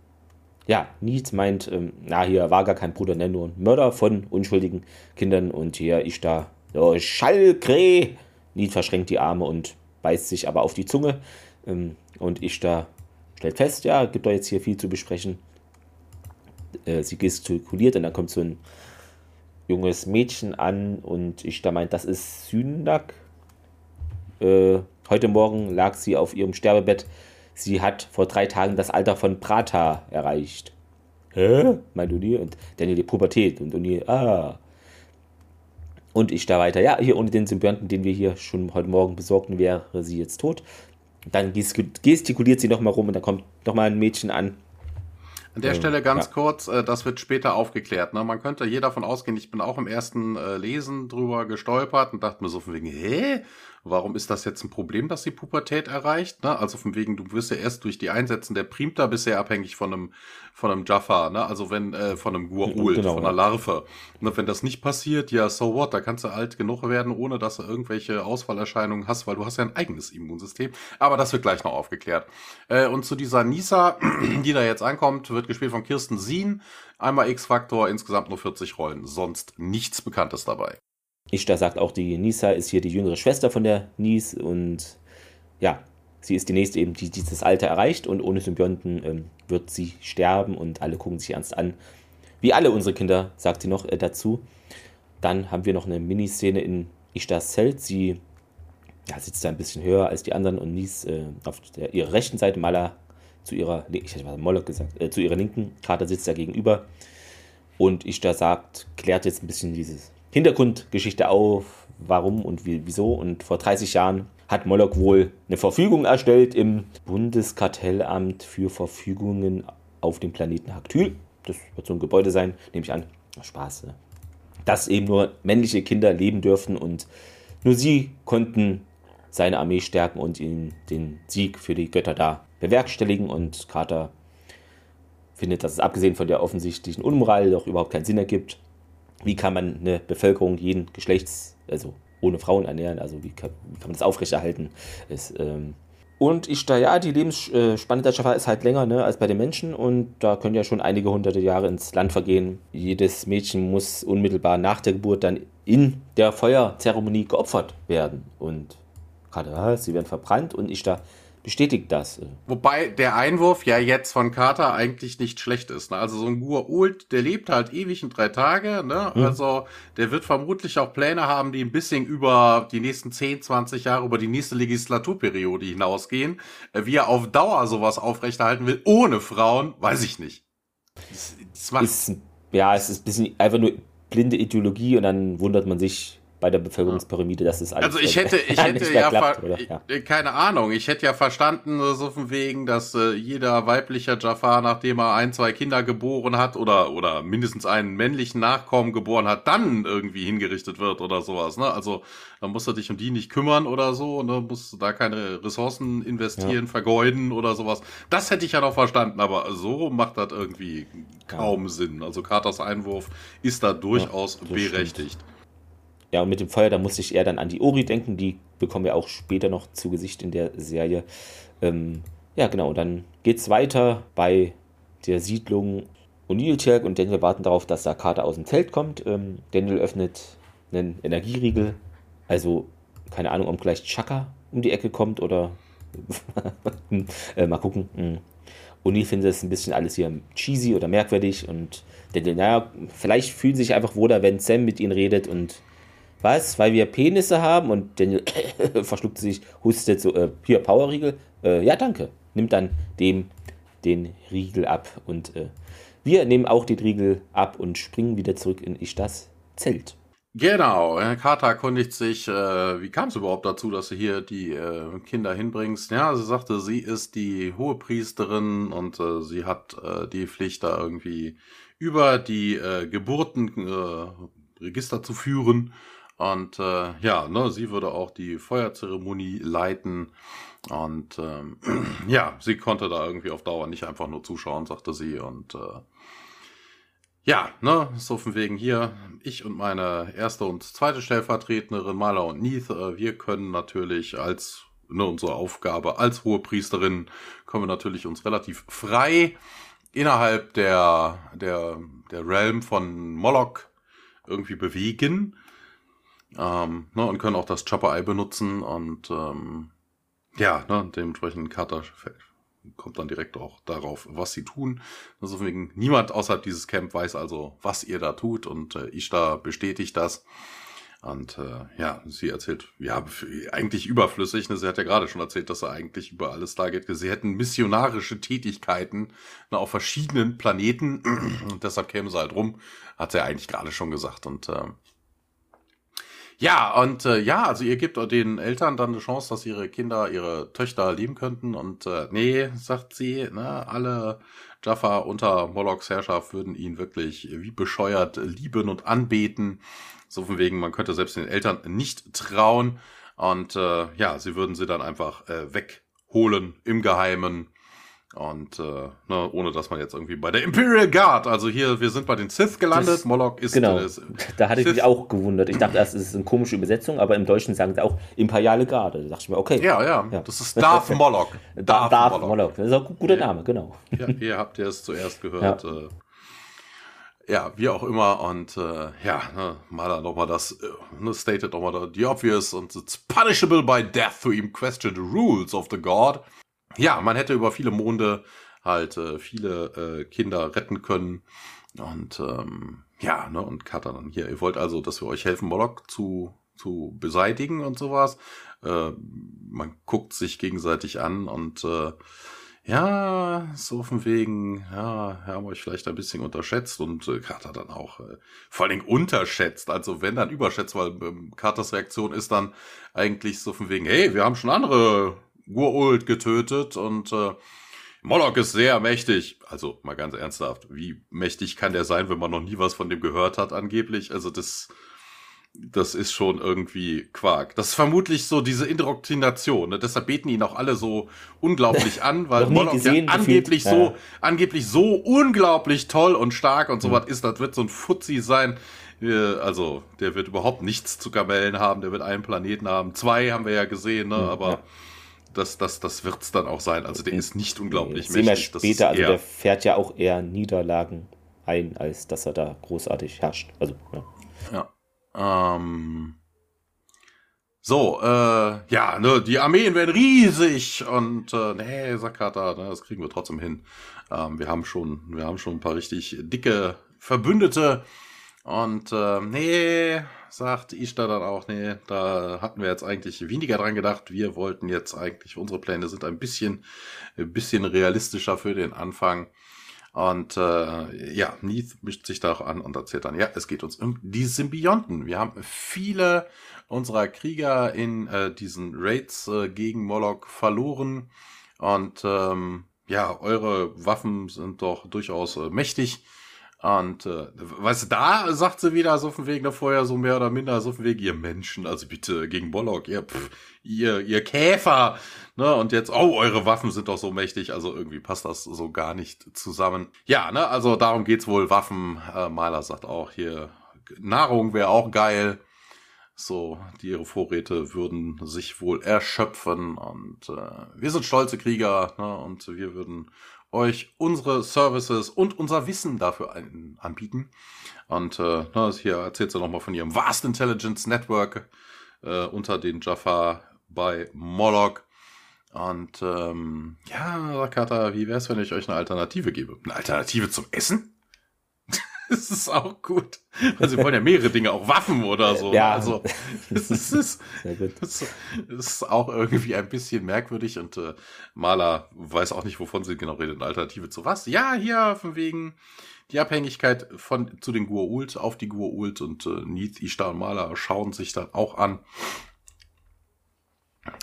ja, Nietz meint, ähm, na, hier war gar kein Bruder, nenn nur ein Mörder von unschuldigen Kindern und hier ich da, oh, Schallkreh. Nietz verschränkt die Arme und beißt sich aber auf die Zunge. Ähm, und ich da stellt fest, ja, gibt da jetzt hier viel zu besprechen. Äh, sie gestikuliert und dann kommt so ein junges Mädchen an und ich da meint, das ist Syndak. Äh, heute Morgen lag sie auf ihrem Sterbebett. Sie hat vor drei Tagen das Alter von Prata erreicht. Hä? Meint Uni und Daniel die Pubertät und Uni, ah. Und ich da weiter, ja, hier ohne den Symbionten, den wir hier schon heute Morgen besorgten, wäre sie jetzt tot. Dann gestikuliert sie nochmal rum und dann kommt nochmal ein Mädchen an. An der Stelle ganz ja. kurz, äh, das wird später aufgeklärt. Ne? Man könnte hier davon ausgehen, ich bin auch im ersten äh, Lesen drüber gestolpert und dachte mir so von wegen, hä? Warum ist das jetzt ein Problem, dass die Pubertät erreicht? Ne? Also von wegen, du wirst ja erst durch die Einsätzen der Primta bisher abhängig von einem, von einem Jaffa, ne? Also wenn, äh, von einem Gua'uld, genau, von einer Larve. Ne? Wenn das nicht passiert, ja, so what, da kannst du alt genug werden, ohne dass du irgendwelche Ausfallerscheinungen hast, weil du hast ja ein eigenes Immunsystem. Aber das wird gleich noch aufgeklärt. Äh, und zu dieser Nisa, [clears throat] die da jetzt ankommt, wird gespielt von Kirsten Sien. Einmal X-Faktor, insgesamt nur 40 Rollen, sonst nichts Bekanntes dabei. Ishtar sagt auch, die Nisa ist hier die jüngere Schwester von der Nis und ja, sie ist die nächste eben, die dieses Alter erreicht und ohne Symbionten ähm, wird sie sterben und alle gucken sich ernst an. Wie alle unsere Kinder, sagt sie noch äh, dazu. Dann haben wir noch eine Miniszene in Ishtars Zelt. Sie ja, sitzt da ein bisschen höher als die anderen und Nis äh, auf der, ihrer rechten Seite, Mala zu ihrer, ich hätte mal Moloch gesagt, äh, zu ihrer linken, Kater sitzt da gegenüber. Und Ishtar sagt, klärt jetzt ein bisschen dieses Hintergrundgeschichte auf, warum und wie, wieso. Und vor 30 Jahren hat Moloch wohl eine Verfügung erstellt im Bundeskartellamt für Verfügungen auf dem Planeten Haktyl. Das wird so ein Gebäude sein, nehme ich an. Spaß. Ne? Dass eben nur männliche Kinder leben dürfen und nur sie konnten seine Armee stärken und ihm den Sieg für die Götter da bewerkstelligen. Und Carter findet, dass es abgesehen von der offensichtlichen Unmoral doch überhaupt keinen Sinn ergibt, wie kann man eine Bevölkerung jeden Geschlechts, also ohne Frauen ernähren, also wie kann, wie kann man das aufrechterhalten. Es, ähm und ich da, ja, die Lebensspanne der Jaffa ist halt länger ne, als bei den Menschen und da können ja schon einige hunderte Jahre ins Land vergehen. Jedes Mädchen muss unmittelbar nach der Geburt dann in der Feuerzeremonie geopfert werden. Und gerade, ja, sie werden verbrannt und ich da bestätigt das. Wobei der Einwurf ja jetzt von Carter eigentlich nicht schlecht ist. Ne? Also so ein Gua'uld, der lebt halt ewig in drei Tage. Ne? Mhm. Also der wird vermutlich auch Pläne haben, die ein bisschen über die nächsten 10, 20 Jahre, über die nächste Legislaturperiode hinausgehen. Äh, wie er auf Dauer sowas aufrechterhalten will, ohne Frauen, weiß ich nicht. Das, das ist, ja, es ist ein bisschen einfach nur blinde Ideologie und dann wundert man sich, bei der Bevölkerungspyramide, dass es alles. Also ich [laughs] hätte, ich hätte ja, klappt, ja, äh, keine Ahnung, ich hätte ja verstanden, so von wegen, dass äh, jeder weiblicher Jafar, nachdem er ein, zwei Kinder geboren hat oder oder mindestens einen männlichen Nachkommen geboren hat, dann irgendwie hingerichtet wird oder sowas. Ne? Also dann musst du dich um die nicht kümmern oder so, ne? musst du da keine Ressourcen investieren, ja. vergeuden oder sowas. Das hätte ich ja noch verstanden, aber so macht das irgendwie kaum Sinn. Also Carters Einwurf ist da durchaus berechtigt. Stimmt. Ja, und mit dem Feuer, da musste ich eher dann an die Ori denken, die bekommen wir auch später noch zu Gesicht in der Serie. Ähm, ja, genau, dann geht's weiter bei der Siedlung. O'Neill, Cherk und Daniel warten darauf, dass Kater aus dem Zelt kommt. Ähm, Daniel öffnet einen Energieriegel. Also, keine Ahnung, ob gleich Chaka um die Ecke kommt oder [laughs] äh, mal gucken. Mhm. O'Neill findet es ein bisschen alles hier cheesy oder merkwürdig und Daniel, naja, vielleicht fühlen sie sich einfach wohler, wenn Sam mit ihnen redet und was? Weil wir Penisse haben? Und Daniel [coughs] verschluckt sich, hustet so, äh, hier, Powerriegel. Äh, ja, danke. Nimmt dann dem den Riegel ab. Und äh, wir nehmen auch den Riegel ab und springen wieder zurück in Ishtas Zelt. Genau, Kata erkundigt sich, äh, wie kam es überhaupt dazu, dass du hier die äh, Kinder hinbringst? Ja, sie sagte, sie ist die Hohepriesterin und äh, sie hat äh, die Pflicht, da irgendwie über die äh, Geburtenregister äh, zu führen und äh, ja, ne, sie würde auch die Feuerzeremonie leiten. Und ähm, [clears throat] ja, sie konnte da irgendwie auf Dauer nicht einfach nur zuschauen, sagte sie. Und äh, ja, ne, so von wegen hier, ich und meine erste und zweite Stellvertreterin, Mala und Neith, äh, wir können natürlich als ne, unsere Aufgabe als hohe Priesterin, können wir natürlich uns relativ frei innerhalb der, der, der Realm von Moloch irgendwie bewegen ähm, ne, und können auch das Chopper Eye benutzen und ähm, ja, ne, dementsprechend Carter kommt dann direkt auch darauf, was sie tun. Also wegen niemand außerhalb dieses Camp weiß also, was ihr da tut und äh, Ishtar bestätigt das. Und äh, ja, sie erzählt, ja, eigentlich überflüssig. Ne? Sie hat ja gerade schon erzählt, dass er eigentlich über alles da geht. Sie hätten missionarische Tätigkeiten ne, auf verschiedenen Planeten [clears throat] und deshalb kämen sie halt rum. Hat sie ja eigentlich gerade schon gesagt. Und äh, ja, und äh, ja, also ihr gebt den Eltern dann eine Chance, dass ihre Kinder, ihre Töchter lieben könnten. Und äh, nee, sagt sie, ne, alle Jaffa unter Molochs Herrschaft würden ihn wirklich wie bescheuert lieben und anbeten. So von wegen, man könnte selbst den Eltern nicht trauen. Und äh, ja, sie würden sie dann einfach äh, wegholen im Geheimen und äh, ne, ohne dass man jetzt irgendwie bei der Imperial Guard, also hier, wir sind bei den Sith gelandet, das, Moloch ist. Genau, äh, da hatte ich mich auch gewundert. Ich dachte erst, es ist eine komische Übersetzung, aber im Deutschen sagen sie auch Imperiale Garde. Da dachte ich mir, okay. Ja, ja, ja. das ist Darth [laughs] Moloch. Darth, Darth Moloch. Moloch. Das ist auch ein guter Name, genau. Ja, ihr habt ja es zuerst gehört. Ja. Äh, ja, wie auch immer. Und äh, ja, ne, mal dann nochmal das, äh, ne, stated nochmal the obvious und it's punishable by death to even question the rules of the God ja, man hätte über viele Monde halt äh, viele äh, Kinder retten können. Und ähm, ja, ne, und Kata dann hier, ihr wollt also, dass wir euch helfen, Moloch zu, zu beseitigen und sowas. Äh, man guckt sich gegenseitig an und äh, ja, so von wegen, ja, haben euch vielleicht ein bisschen unterschätzt und äh, Carter dann auch äh, vor allen Dingen unterschätzt, also wenn dann überschätzt, weil ähm, Carters Reaktion ist dann eigentlich so von wegen, hey, wir haben schon andere Urult getötet und äh, Moloch ist sehr mächtig. Also mal ganz ernsthaft, wie mächtig kann der sein, wenn man noch nie was von dem gehört hat, angeblich? Also das, das ist schon irgendwie Quark. Das ist vermutlich so diese Indoktrination. Ne? Deshalb beten ihn auch alle so unglaublich [laughs] an, weil Moloch ja angeblich ja. so, angeblich so unglaublich toll und stark und so mhm. was ist. Das wird so ein Fuzzi sein. Also, der wird überhaupt nichts zu Kamellen haben, der wird einen Planeten haben. Zwei haben wir ja gesehen, ne? Mhm, aber ja das, das, das wird es dann auch sein. Also der ist nicht unglaublich mächtig. Wir später, also der fährt ja auch eher Niederlagen ein, als dass er da großartig herrscht. Also, ja. ja. Ähm, So, äh, ja, ne, die Armeen werden riesig und äh, nee, Carter, ne, das kriegen wir trotzdem hin. Ähm, wir haben schon, wir haben schon ein paar richtig dicke Verbündete und äh, nee, sagt Ishtar dann auch, nee, da hatten wir jetzt eigentlich weniger dran gedacht. Wir wollten jetzt eigentlich, unsere Pläne sind ein bisschen, ein bisschen realistischer für den Anfang. Und äh, ja, Neath mischt sich da auch an und erzählt dann, ja, es geht uns um die Symbionten. Wir haben viele unserer Krieger in äh, diesen Raids äh, gegen Moloch verloren. Und ähm, ja, eure Waffen sind doch durchaus äh, mächtig. Und äh, weißt du, da sagt sie wieder so von wegen da vorher so mehr oder minder so von wegen ihr Menschen, also bitte gegen Bollock, ihr, pff, ihr, ihr Käfer, ne? Und jetzt, oh, eure Waffen sind doch so mächtig, also irgendwie passt das so gar nicht zusammen. Ja, ne, also darum geht's wohl, Waffen. Äh, Maler sagt auch hier, Nahrung wäre auch geil. So, die ihre Vorräte würden sich wohl erschöpfen und äh, wir sind stolze Krieger ne, und wir würden euch unsere Services und unser Wissen dafür ein, anbieten. Und äh, hier erzählt sie nochmal von ihrem Vast Intelligence Network äh, unter den Jaffa bei Moloch. Und ähm, ja, Kata, wie wäre es, wenn ich euch eine Alternative gebe? Eine Alternative zum Essen? [laughs] das ist auch gut. Also sie wollen ja mehrere Dinge, auch Waffen oder so. Ja. Also [laughs] es ist, ist, es ist auch irgendwie ein bisschen merkwürdig und äh, Maler weiß auch nicht, wovon sie genau redet. Eine Alternative zu was? Ja, hier von wegen die Abhängigkeit von zu den Gua'uld auf die Gua'uld und äh, Neath, Ishtar und Maler schauen sich dann auch an.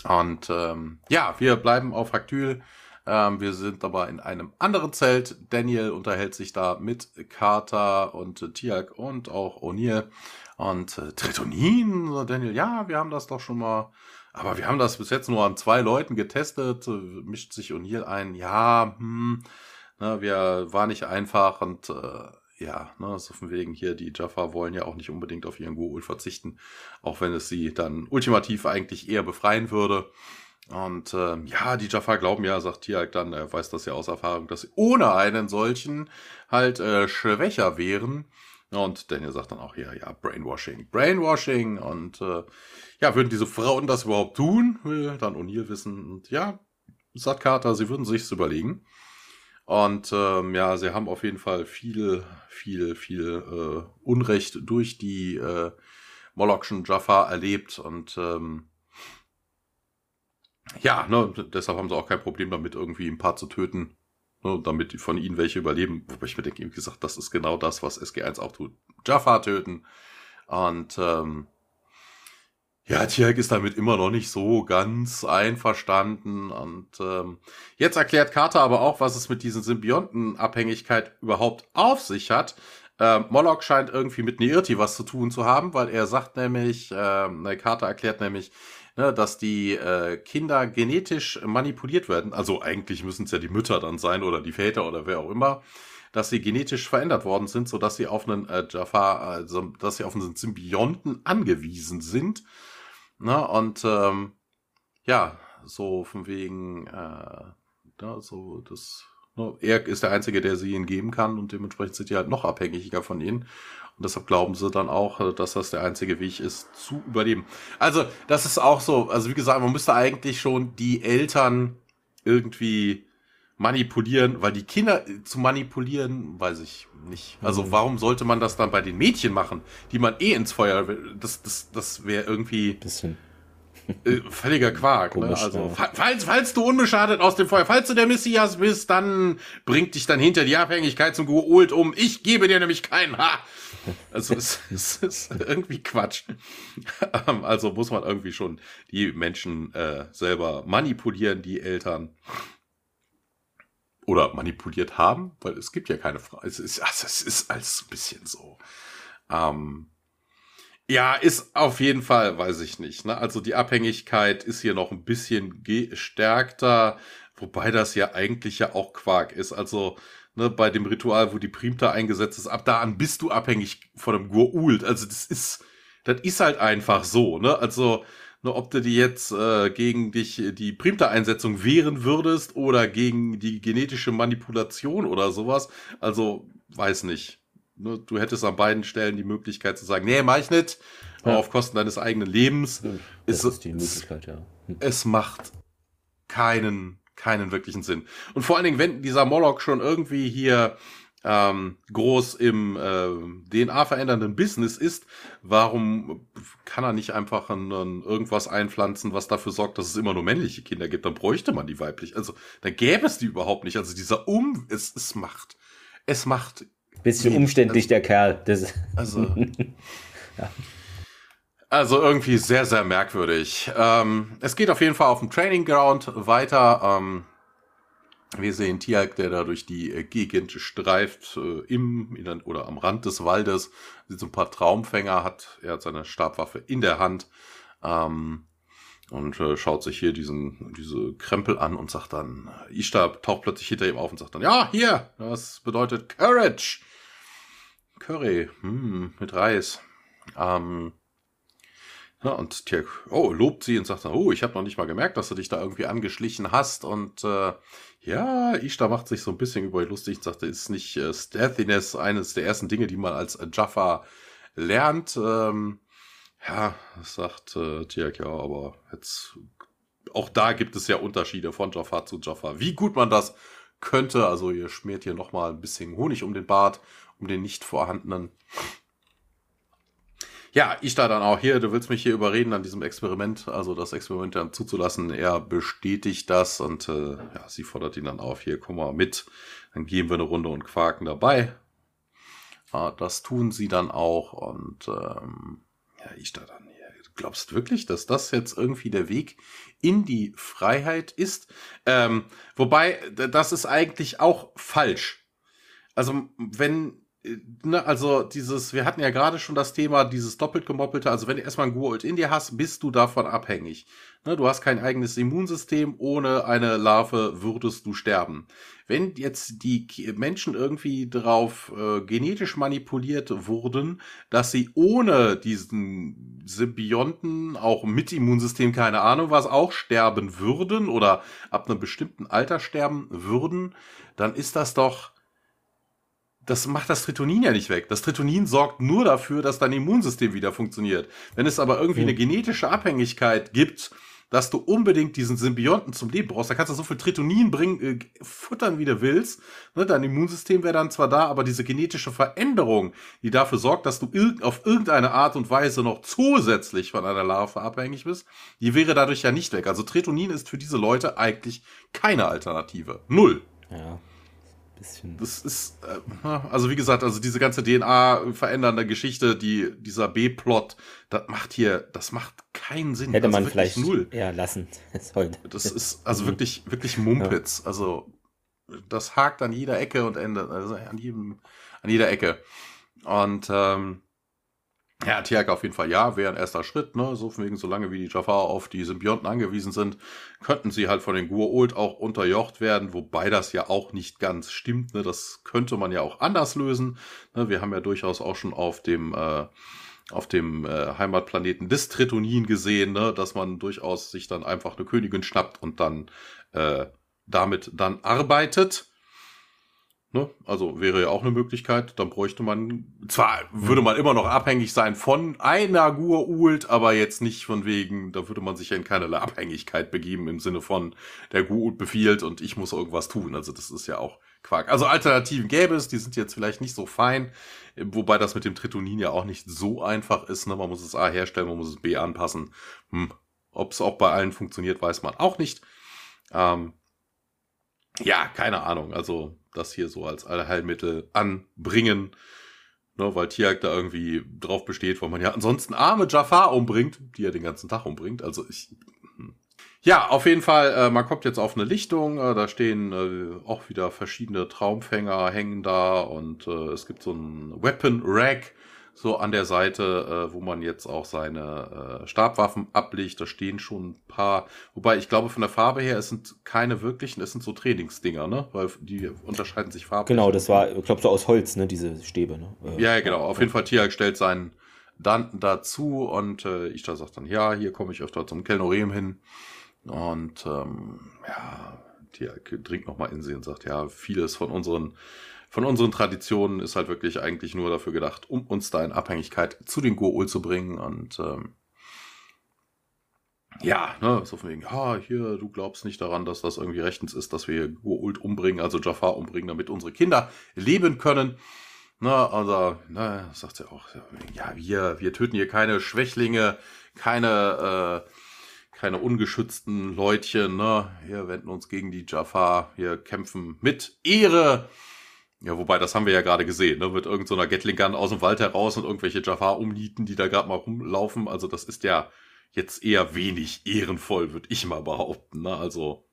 Und ähm, ja, wir bleiben auf Haktyl ähm, wir sind aber in einem anderen Zelt. Daniel unterhält sich da mit Carter und äh, Tiak und auch O'Neill. Und äh, Tritonin, Daniel, ja, wir haben das doch schon mal. Aber wir haben das bis jetzt nur an zwei Leuten getestet. Äh, mischt sich O'Neill ein. Ja, hm, ne, wir war nicht einfach und äh, ja, ne, so von wegen hier, die Jaffa wollen ja auch nicht unbedingt auf ihren Goa'uld verzichten, auch wenn es sie dann ultimativ eigentlich eher befreien würde. Und äh, ja, die Jaffa glauben ja, sagt Tiag dann, er weiß das ja aus Erfahrung, dass sie ohne einen solchen halt äh, schwächer wären. Und Daniel sagt dann auch, ja, ja, Brainwashing, Brainwashing. Und äh, ja, würden diese Frauen das überhaupt tun? Will dann O'Neill wissen. Und ja, sagt Carter, sie würden sich's überlegen. Und ähm, ja, sie haben auf jeden Fall viel, viel, viel äh, Unrecht durch die äh, Molochschen Jaffa erlebt. Und ähm, ja, ne, deshalb haben sie auch kein Problem damit, irgendwie ein paar zu töten, ne, damit von ihnen welche überleben. Wobei ich mir denke, wie gesagt, das ist genau das, was SG1 auch tut. Jaffa töten. Und ähm, ja, Tiag ist damit immer noch nicht so ganz einverstanden. Und ähm, jetzt erklärt Carter aber auch, was es mit diesen Symbiontenabhängigkeit überhaupt auf sich hat. Ähm, Moloch scheint irgendwie mit Neirti was zu tun zu haben, weil er sagt nämlich, ähm, Carter erklärt nämlich, ne, dass die äh, Kinder genetisch manipuliert werden. Also eigentlich müssen es ja die Mütter dann sein oder die Väter oder wer auch immer dass sie genetisch verändert worden sind, so dass sie auf einen äh, Jafar, also dass sie auf einen Symbionten angewiesen sind. Ne? Und ähm, ja, so von wegen, äh, ja, so das. Ne, er ist der Einzige, der sie ihnen geben kann und dementsprechend sind die halt noch abhängiger von ihnen. Und deshalb glauben sie dann auch, äh, dass das der einzige Weg ist, zu überleben. Also, das ist auch so. Also, wie gesagt, man müsste eigentlich schon die Eltern irgendwie manipulieren, weil die Kinder äh, zu manipulieren, weiß ich nicht. Also, mhm. warum sollte man das dann bei den Mädchen machen, die man eh ins Feuer will? Das, das, das wäre irgendwie. Bisschen. Äh, völliger Quark. ne? Also, ja. falls, falls du unbeschadet aus dem Feuer, falls du der Messias bist, dann bringt dich dann hinter die Abhängigkeit zum Geholt um. Ich gebe dir nämlich keinen. Ha! Also es, [laughs] es ist irgendwie Quatsch. Ähm, also muss man irgendwie schon die Menschen äh, selber manipulieren, die Eltern. Oder manipuliert haben, weil es gibt ja keine Frau. Es ist, also es ist alles ein bisschen so. Ähm, ja, ist auf jeden Fall, weiß ich nicht. Ne? Also die Abhängigkeit ist hier noch ein bisschen gestärkter, wobei das ja eigentlich ja auch Quark ist. Also ne, bei dem Ritual, wo die Primta eingesetzt ist, ab da an bist du abhängig von einem Gurult. Also das ist, das ist halt einfach so, ne? Also, ne, ob du die jetzt äh, gegen dich die Primta-Einsetzung wehren würdest oder gegen die genetische Manipulation oder sowas, also weiß nicht. Ne, du hättest an beiden Stellen die Möglichkeit zu sagen, nee, mach ich nicht. ja. auf Kosten deines eigenen Lebens. Das ist, ist die Möglichkeit, ja. Hm. Es macht keinen, keinen wirklichen Sinn. Und vor allen Dingen, wenn dieser Moloch schon irgendwie hier ähm, groß im äh, DNA-verändernden Business ist, warum kann er nicht einfach ein, ein irgendwas einpflanzen, was dafür sorgt, dass es immer nur männliche Kinder gibt? Dann bräuchte man die weiblich. Also dann gäbe es die überhaupt nicht. Also dieser Um, es, es macht, es macht. Bisschen umständlich, also, der Kerl. Das also. [laughs] ja. Also irgendwie sehr, sehr merkwürdig. Ähm, es geht auf jeden Fall auf dem Training Ground weiter. Ähm, wir sehen Tiag, der da durch die äh, Gegend streift, äh, im in, oder am Rand des Waldes, sieht so ein paar Traumfänger, hat, er hat seine Stabwaffe in der Hand ähm, und äh, schaut sich hier diesen, diese Krempel an und sagt dann, Ishtar taucht plötzlich hinter ihm auf und sagt dann, ja, hier, das bedeutet Courage. Curry, hm, mit Reis. Ähm, ja, und Tirk, oh, lobt sie und sagt dann, oh, ich habe noch nicht mal gemerkt, dass du dich da irgendwie angeschlichen hast. Und äh, ja, Ishtar macht sich so ein bisschen über lustig und sagt, ist nicht äh, Stealthiness eines der ersten Dinge, die man als äh, Jaffa lernt. Ähm, ja, sagt äh, Tirk, ja, aber jetzt auch da gibt es ja Unterschiede von Jaffa zu Jaffa. Wie gut man das könnte, also ihr schmiert hier nochmal ein bisschen Honig um den Bart, um den nicht vorhandenen. Ja, ich da dann auch hier, du willst mich hier überreden an diesem Experiment, also das Experiment dann zuzulassen. Er bestätigt das und äh, ja, sie fordert ihn dann auf, hier, komm mal mit, dann gehen wir eine Runde und quaken dabei. Äh, das tun sie dann auch und ähm, ja, ich da dann hier. Glaubst wirklich, dass das jetzt irgendwie der Weg in die Freiheit ist? Ähm, wobei, das ist eigentlich auch falsch. Also, wenn ne, also dieses, wir hatten ja gerade schon das Thema, dieses doppelt gemoppelte, also wenn du erstmal ein Guold in dir hast, bist du davon abhängig. Ne, du hast kein eigenes Immunsystem, ohne eine Larve würdest du sterben. Wenn jetzt die Menschen irgendwie darauf äh, genetisch manipuliert wurden, dass sie ohne diesen Symbionten, auch mit Immunsystem, keine Ahnung was, auch sterben würden oder ab einem bestimmten Alter sterben würden, dann ist das doch das macht das Tritonin ja nicht weg. Das Tritonin sorgt nur dafür, dass dein Immunsystem wieder funktioniert. Wenn es aber irgendwie mhm. eine genetische Abhängigkeit gibt, dass du unbedingt diesen Symbionten zum Leben brauchst, da kannst du so viel Tritonin bringen, äh, futtern, wie du willst. Ne, dein Immunsystem wäre dann zwar da, aber diese genetische Veränderung, die dafür sorgt, dass du irg auf irgendeine Art und Weise noch zusätzlich von einer Larve abhängig bist, die wäre dadurch ja nicht weg. Also Tritonin ist für diese Leute eigentlich keine Alternative. Null. Ja bisschen. Das ist, äh, also wie gesagt, also diese ganze DNA verändernde Geschichte, die, dieser B-Plot, das macht hier, das macht keinen Sinn. Hätte also man vielleicht null. eher lassen. [laughs] Das ist also wirklich, wirklich Mumpitz. Ja. Also, das hakt an jeder Ecke und endet, also an jedem, an jeder Ecke. Und, ähm, ja, Tiag auf jeden Fall ja, wäre ein erster Schritt, ne? So wegen, solange wie die Jafar auf die Symbionten angewiesen sind, könnten sie halt von den Gua'uld auch unterjocht werden, wobei das ja auch nicht ganz stimmt, ne? Das könnte man ja auch anders lösen. Ne? Wir haben ja durchaus auch schon auf dem äh, auf dem äh, Heimatplaneten des Tritonin gesehen, ne? dass man durchaus sich dann einfach eine Königin schnappt und dann äh, damit dann arbeitet. Ne? Also wäre ja auch eine Möglichkeit. Dann bräuchte man, zwar würde man immer noch abhängig sein von einer Gur-Ult, aber jetzt nicht von wegen, da würde man sich ja in keinerlei Abhängigkeit begeben im Sinne von, der Gur-Ult befiehlt und ich muss irgendwas tun. Also das ist ja auch Quark. Also Alternativen gäbe es, die sind jetzt vielleicht nicht so fein, wobei das mit dem Tritonin ja auch nicht so einfach ist. Ne? Man muss es A herstellen, man muss es B anpassen. Hm. Ob es auch bei allen funktioniert, weiß man auch nicht. Ähm, ja, keine Ahnung. Also das hier so als Allheilmittel anbringen. Ne, weil Tiag da irgendwie drauf besteht, weil man ja ansonsten arme Jafar umbringt, die er den ganzen Tag umbringt. Also ich. Hm. Ja, auf jeden Fall, äh, man kommt jetzt auf eine Lichtung, äh, da stehen äh, auch wieder verschiedene Traumfänger hängen da und äh, es gibt so ein Weapon Rack, so an der Seite, äh, wo man jetzt auch seine äh, Stabwaffen ablegt. Da stehen schon ein paar, wobei ich glaube von der Farbe her, es sind keine wirklichen, es sind so Trainingsdinger, ne? Weil die unterscheiden sich farblich. Genau, das war, ich glaube, so aus Holz, ne, diese Stäbe, ne? Äh, ja, genau. Auf ja. jeden Fall, Tiag stellt seinen dann dazu und äh, ich da sagt dann, ja, hier komme ich öfter zum Kelnorem hin. Und ähm, ja, Tiag dringt nochmal in sie und sagt, ja, vieles von unseren von unseren Traditionen ist halt wirklich eigentlich nur dafür gedacht, um uns da in Abhängigkeit zu den Goa'uld zu bringen und ähm, ja, ne, so von wegen, ja, hier, du glaubst nicht daran, dass das irgendwie rechtens ist, dass wir Goa'uld umbringen, also Jafar umbringen, damit unsere Kinder leben können. Na, also, na, sagt sie auch, ja, wir, wir töten hier keine Schwächlinge, keine, äh, keine ungeschützten Leutchen, ne? Wir wenden uns gegen die Jafar, wir kämpfen mit Ehre. Ja, wobei, das haben wir ja gerade gesehen, ne? Mit irgendeiner so Gatling Gun aus dem Wald heraus und irgendwelche Jafar umnieten, die da gerade mal rumlaufen. Also, das ist ja jetzt eher wenig ehrenvoll, würde ich mal behaupten, ne? Also,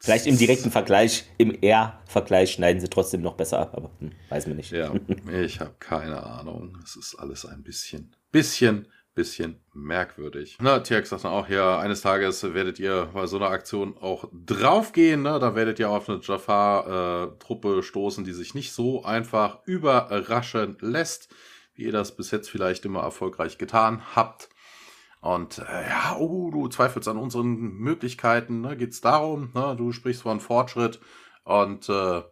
Vielleicht im direkten Vergleich, im R-Vergleich schneiden sie trotzdem noch besser ab, aber hm, weiß man nicht. Ja, ich habe keine Ahnung. Es ist alles ein bisschen, bisschen, bisschen merkwürdig. Na, Tiax sagt dann auch, ja, eines Tages werdet ihr bei so einer Aktion auch draufgehen, ne? Da werdet ihr auf eine Jafar-Truppe stoßen, die sich nicht so einfach überraschen lässt, wie ihr das bis jetzt vielleicht immer erfolgreich getan habt. Und äh, ja, oh, du zweifelst an unseren Möglichkeiten, ne? Geht's darum, ne? Du sprichst von Fortschritt und äh,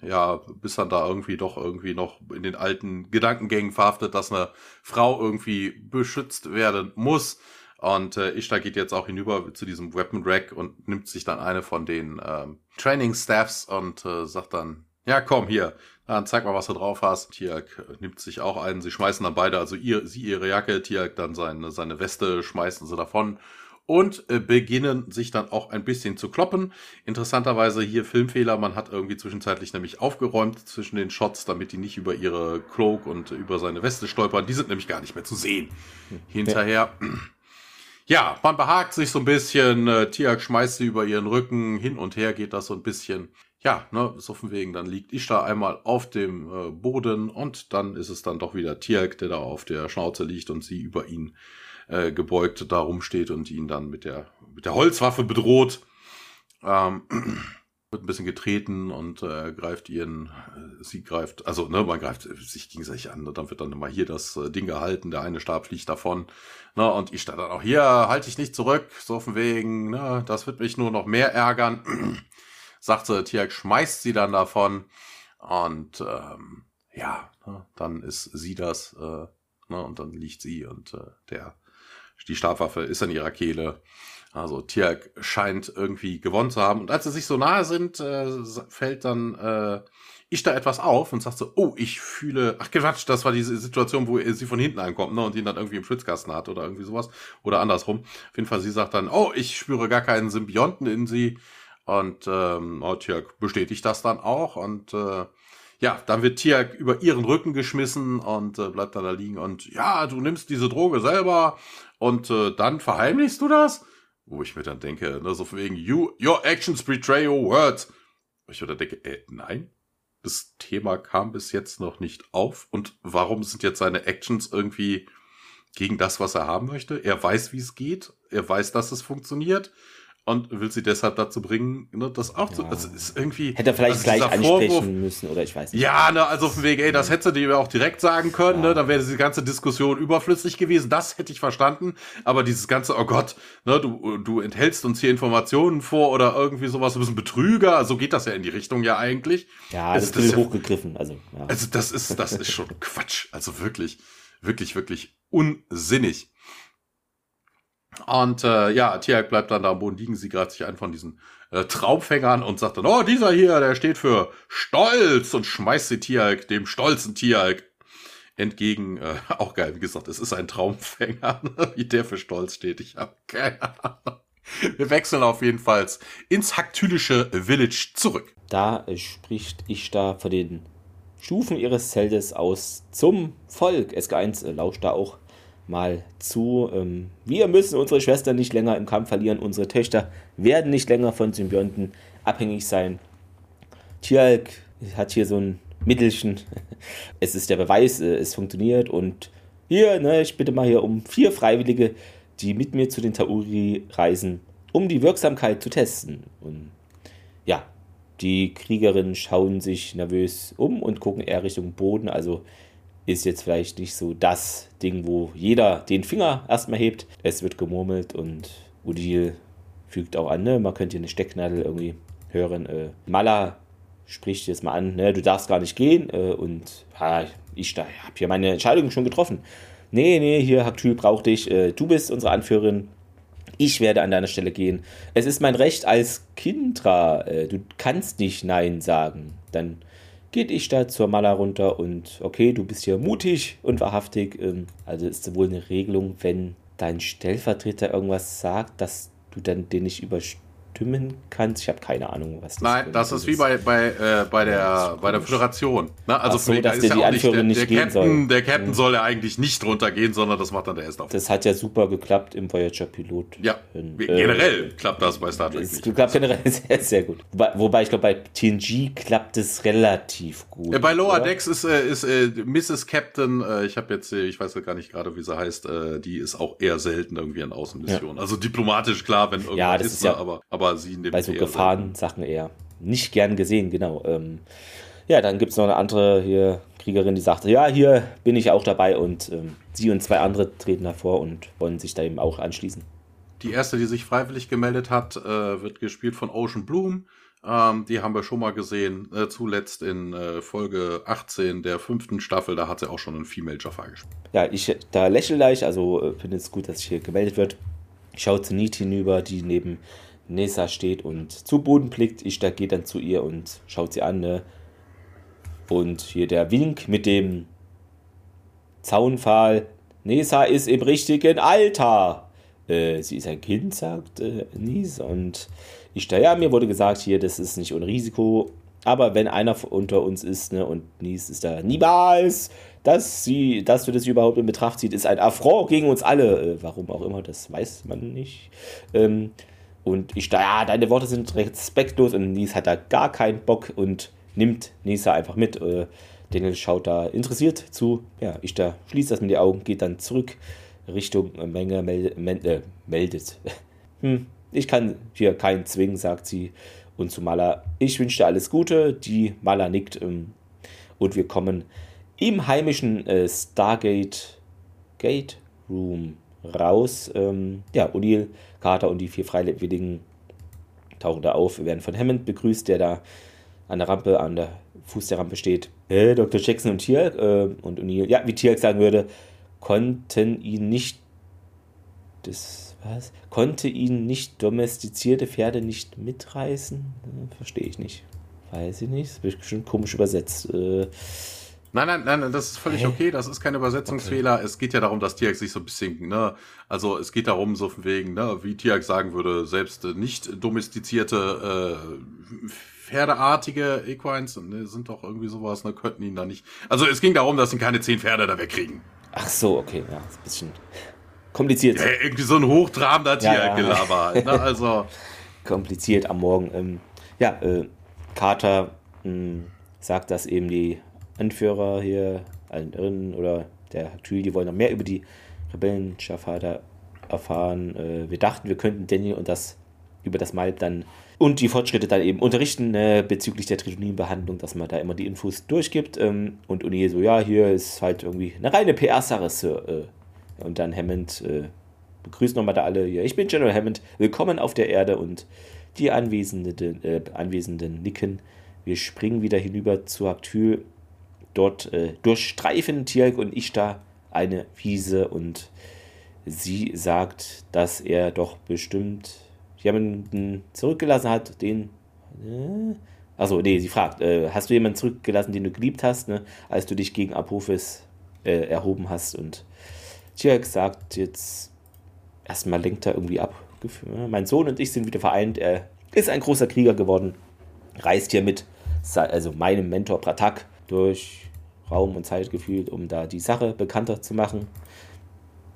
ja, bist dann da irgendwie doch irgendwie noch in den alten Gedankengängen verhaftet, dass eine Frau irgendwie beschützt werden muss. Und äh, Ishtar geht jetzt auch hinüber zu diesem Weapon Rack und nimmt sich dann eine von den ähm, Training Staffs und äh, sagt dann, ja komm hier, dann zeig mal, was du drauf hast. Tiak nimmt sich auch einen. Sie schmeißen dann beide, also ihr, sie ihre Jacke, Tiak dann seine, seine Weste, schmeißen sie davon und äh, beginnen sich dann auch ein bisschen zu kloppen. Interessanterweise hier Filmfehler. Man hat irgendwie zwischenzeitlich nämlich aufgeräumt zwischen den Shots, damit die nicht über ihre Cloak und über seine Weste stolpern. Die sind nämlich gar nicht mehr zu sehen. Hinterher. Ja, man behagt sich so ein bisschen. Äh, Tiak schmeißt sie über ihren Rücken. Hin und her geht das so ein bisschen ja, ne, so von wegen, dann liegt Ishtar einmal auf dem äh, Boden und dann ist es dann doch wieder Tierk, der da auf der Schnauze liegt und sie über ihn äh, gebeugt da rumsteht und ihn dann mit der, mit der Holzwaffe bedroht. Ähm, [clears throat] wird ein bisschen getreten und äh, greift ihren, äh, sie greift, also ne, man greift sich gegenseitig an, und dann wird dann immer hier das äh, Ding gehalten, der eine Stab fliegt davon, ne, und ich stand dann auch hier, halte ich nicht zurück, so von wegen, ne, das wird mich nur noch mehr ärgern [clears throat] sagt sie, Tiak schmeißt sie dann davon und ähm, ja, ne, dann ist sie das äh, ne, und dann liegt sie und äh, der die Stabwaffe ist an ihrer Kehle. Also Tiak scheint irgendwie gewonnen zu haben. Und als sie sich so nahe sind, äh, fällt dann äh, ich da etwas auf und sagt so, oh, ich fühle, ach Quatsch, das war diese Situation, wo sie von hinten ankommt, ne, und ihn dann irgendwie im Schwitzkasten hat oder irgendwie sowas. Oder andersrum. Auf jeden Fall, sie sagt dann, oh, ich spüre gar keinen Symbionten in sie. Und ähm, oh, Tiak bestätigt das dann auch. Und äh, ja, dann wird Tiak über ihren Rücken geschmissen und äh, bleibt dann da liegen. Und ja, du nimmst diese Droge selber und äh, dann verheimlichst du das? Wo ich mir dann denke, ne, so wegen, you, your actions betray your words. Wo ich mir dann denke, äh, nein, das Thema kam bis jetzt noch nicht auf. Und warum sind jetzt seine Actions irgendwie gegen das, was er haben möchte? Er weiß, wie es geht. Er weiß, dass es funktioniert und will sie deshalb dazu bringen, ne, das auch ja. zu. Das ist irgendwie. Hätte er vielleicht also gleich ansprechen Vorwurf, müssen oder ich weiß nicht. Ja, ne, also auf dem Weg, ey, das hätte sie dir auch direkt sagen können, ja. ne, dann wäre diese ganze Diskussion überflüssig gewesen. Das hätte ich verstanden. Aber dieses ganze, oh Gott, ne, du, du enthältst uns hier Informationen vor oder irgendwie sowas, du bist ein Betrüger. So geht das ja in die Richtung ja eigentlich. Ja, das, das ist ja, hochgegriffen. Also, ja. also das ist, das ist schon Quatsch. Also wirklich, wirklich, wirklich unsinnig. Und äh, ja, Tiag bleibt dann da am Boden liegen, sie greift sich einen von diesen äh, Traubfängern und sagt dann, oh, dieser hier, der steht für Stolz und schmeißt sie Tiag, dem stolzen Tiag, entgegen. Äh, [laughs] auch geil, wie gesagt, es ist ein Traumfänger, [laughs] wie der für Stolz steht. Ich habe keine Ahnung. Wir wechseln auf jeden Fall ins haktylische Village zurück. Da spricht ich da für den Stufen ihres Zeltes aus zum Volk. SG1 äh, lauscht da auch mal zu. Ähm, wir müssen unsere Schwestern nicht länger im Kampf verlieren. Unsere Töchter werden nicht länger von Symbionten abhängig sein. Tjalk hat hier so ein Mittelchen. [laughs] Es ist der Beweis, äh, es funktioniert. Und hier, ne, ich bitte mal hier um vier Freiwillige, die mit mir zu den Tauri reisen, um die Wirksamkeit zu testen. Und ja, die Kriegerinnen schauen sich nervös um und gucken eher Richtung Boden. Also ist jetzt vielleicht nicht so das Ding, wo jeder den Finger erstmal hebt. Es wird gemurmelt und Udil fügt auch an, ne? man könnte hier eine Stecknadel irgendwie hören. Äh, Mala spricht jetzt mal an, ne, du darfst gar nicht gehen äh, und ja, ich habe hier meine Entscheidung schon getroffen. Nee, nee, hier, Haktül braucht dich, äh, du bist unsere Anführerin, ich werde an deiner Stelle gehen. Es ist mein Recht als Kindra, äh, du kannst nicht Nein sagen. Dann geht ich da zur Mala runter und okay, du bist hier mutig und wahrhaftig. Ähm, also ist wohl eine Regelung, wenn dein Stellvertreter irgendwas sagt, dass du dann den nicht überstimmen kannst. Ich habe keine Ahnung, was das Nein, das ist wie bei, bei, äh, bei, der, bei der Föderation. Ne? Also so, dass der die Anführung nicht, der, der, Captain, soll. Der Captain mhm. soll ja eigentlich nicht runtergehen, sondern das macht dann der erste auf. Das hat ja super geklappt im Voyager-Pilot. Ja, äh, generell klappt das bei Star Trek es nicht. klappt generell [laughs] sehr, sehr gut. Wobei, wobei ich glaube, bei TNG klappt es relativ gut. Äh, bei Lower oder? Decks ist, äh, ist äh, Mrs. Captain, äh, ich habe jetzt, ich weiß gar nicht gerade, wie sie heißt, die ist auch eher selten irgendwie an Außenmissionen. Ja. Also diplomatisch klar, wenn irgendwas ja, ist, ist ja, aber, aber sie nimmt bei so Gefahren-Sachen eher. Nicht gern gesehen, genau. Ähm, ja, dann gibt es noch eine andere hier Kriegerin, die sagte, ja, hier bin ich auch dabei und ähm, sie und zwei andere treten hervor und wollen sich da eben auch anschließen. Die erste, die sich freiwillig gemeldet hat, äh, wird gespielt von Ocean Bloom. Ähm, die haben wir schon mal gesehen, äh, zuletzt in äh, Folge 18 der fünften Staffel, da hat sie auch schon einen Female Jaffa gespielt. Ja, ich da lächle gleich, also äh, finde es gut, dass hier gemeldet wird. Ich schaue zu Neat hinüber, die neben Nessa steht und zu Boden blickt. Ich da geht dann zu ihr und schaut sie an. Ne? Und hier der Wink mit dem Zaunpfahl. Nessa ist im richtigen Alter. Äh, sie ist ein Kind, sagt äh, Nies. Und ich da, ja, mir wurde gesagt, hier, das ist nicht ohne Risiko. Aber wenn einer unter uns ist, ne, und Nies ist da niemals, dass sie, dass du das überhaupt in Betracht zieht, ist ein Affront gegen uns alle. Äh, warum auch immer, das weiß man nicht. Ähm, und ich da, ja, deine Worte sind respektlos und Nies hat da gar keinen Bock und nimmt Nisa einfach mit. Äh, Daniel schaut da interessiert zu. Ja, ich da schließt das mit den Augen, geht dann zurück Richtung Menge, mel mel äh, meldet. [laughs] hm, ich kann hier keinen zwingen, sagt sie. Und zu Mala, ich wünsche dir alles Gute. Die Mala nickt ähm, und wir kommen im heimischen äh, Stargate Gate Room raus. Ähm, ja, O'Neill, Carter und die vier Freiwilligen tauchen da auf, werden von Hammond begrüßt, der da an der Rampe, an der Fuß der Rampe steht. Äh, Dr. Jackson und Tier äh, und O'Neill, ja, wie Tier sagen würde, konnten ihn nicht das was? Konnte ihn nicht domestizierte Pferde nicht mitreißen? Hm, Verstehe ich nicht. Weiß ich nicht. Das ist bestimmt komisch übersetzt. Äh, Nein, nein, nein, das ist völlig okay. Das ist kein Übersetzungsfehler. Okay. Es geht ja darum, dass Tiag sich so ein bisschen, ne, also es geht darum, so von wegen, ne, wie Tiag sagen würde, selbst nicht domestizierte äh, Pferdeartige Equines ne, sind doch irgendwie sowas, ne, könnten ihn da nicht. Also es ging darum, dass sie keine zehn Pferde da wegkriegen. Ach so, okay, ja, ist ein bisschen kompliziert. Ja, irgendwie so ein hochtrabender. Ja, ja. [laughs] ne, also kompliziert am Morgen. Ähm, ja, äh, Carter mh, hm, sagt, dass eben die Anführer hier, allen Irren oder der Haktül, die wollen noch mehr über die Rebellen Schafada erfahren. Äh, wir dachten, wir könnten Daniel und das über das Mal dann und die Fortschritte dann eben unterrichten äh, bezüglich der Tritoninbehandlung, dass man da immer die Infos durchgibt. Ähm, und Uni so, ja, hier ist halt irgendwie eine reine PR-Sache, Sir. Äh, und dann Hammond äh, begrüßt nochmal da alle. Ja, ich bin General Hammond, willkommen auf der Erde und die Anwesenden, äh, Anwesenden nicken. Wir springen wieder hinüber zu Aktyl Dort äh, durchstreifen Tierk und ich da eine Wiese und sie sagt, dass er doch bestimmt jemanden zurückgelassen hat, den. Äh, also nee, sie fragt, äh, hast du jemanden zurückgelassen, den du geliebt hast, ne, als du dich gegen Apophis äh, erhoben hast? Und Tierk sagt jetzt, erstmal lenkt er irgendwie ab. Mein Sohn und ich sind wieder vereint. Er ist ein großer Krieger geworden, reist hier mit, also meinem Mentor Pratak, durch Raum und Zeit gefühlt, um da die Sache bekannter zu machen.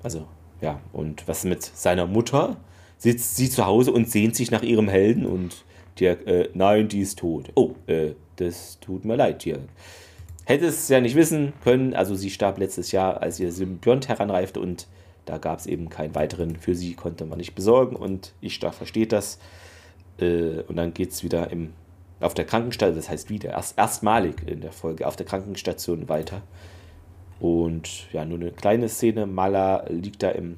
Also, ja, und was mit seiner Mutter? Sitzt sie zu Hause und sehnt sich nach ihrem Helden und der, äh, nein, die ist tot. Oh, äh, das tut mir leid, Dirk. Hätte es ja nicht wissen können, also sie starb letztes Jahr, als ihr Symbiont heranreifte und da gab es eben keinen weiteren, für sie konnte man nicht besorgen und ich da versteht das. Äh, und dann geht es wieder im auf der Krankenstation, das heißt wieder, erst, erstmalig in der Folge auf der Krankenstation weiter. Und ja, nur eine kleine Szene. Mala liegt da im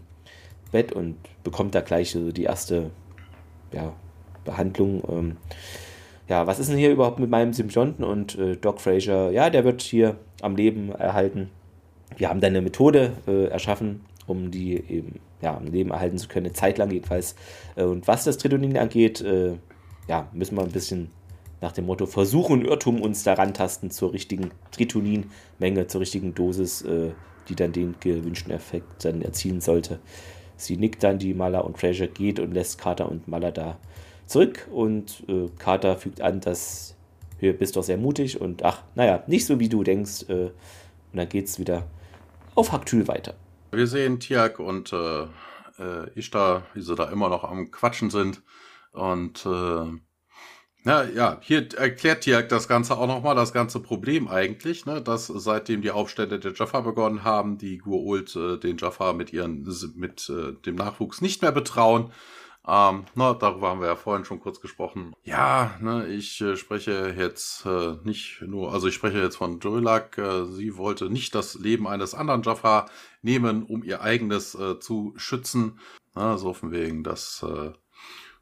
Bett und bekommt da gleich so die erste ja, Behandlung. Ähm, ja, was ist denn hier überhaupt mit meinem Symbionten? Und äh, Doc Fraser, ja, der wird hier am Leben erhalten. Wir haben da eine Methode äh, erschaffen, um die eben ja, am Leben erhalten zu können, eine Zeit lang jedenfalls. Äh, und was das Tritonin angeht, äh, ja, müssen wir ein bisschen nach dem Motto versuchen, Irrtum uns daran tasten zur richtigen Tritonin-Menge, zur richtigen Dosis, äh, die dann den gewünschten Effekt dann erzielen sollte. Sie nickt dann, die Mala und Fraser geht und lässt Carter und Mala da zurück und äh, Carter fügt an, dass du bist doch sehr mutig und ach, naja, nicht so wie du denkst. Äh, und dann geht's wieder auf Haktül weiter. Wir sehen Tiak und äh, äh, Ishtar, wie sie da immer noch am Quatschen sind. Und äh, ja, ja, hier erklärt Tiak das Ganze auch nochmal, das ganze Problem eigentlich, ne, dass seitdem die Aufstände der Jaffa begonnen haben, die Gua'uld äh, den Jaffa mit ihren, mit äh, dem Nachwuchs nicht mehr betrauen ähm, na, darüber haben wir ja vorhin schon kurz gesprochen. Ja, ne, ich äh, spreche jetzt äh, nicht nur, also ich spreche jetzt von Joylak. Äh, sie wollte nicht das Leben eines anderen Jaffa nehmen, um ihr eigenes äh, zu schützen. Na, so von wegen, das äh,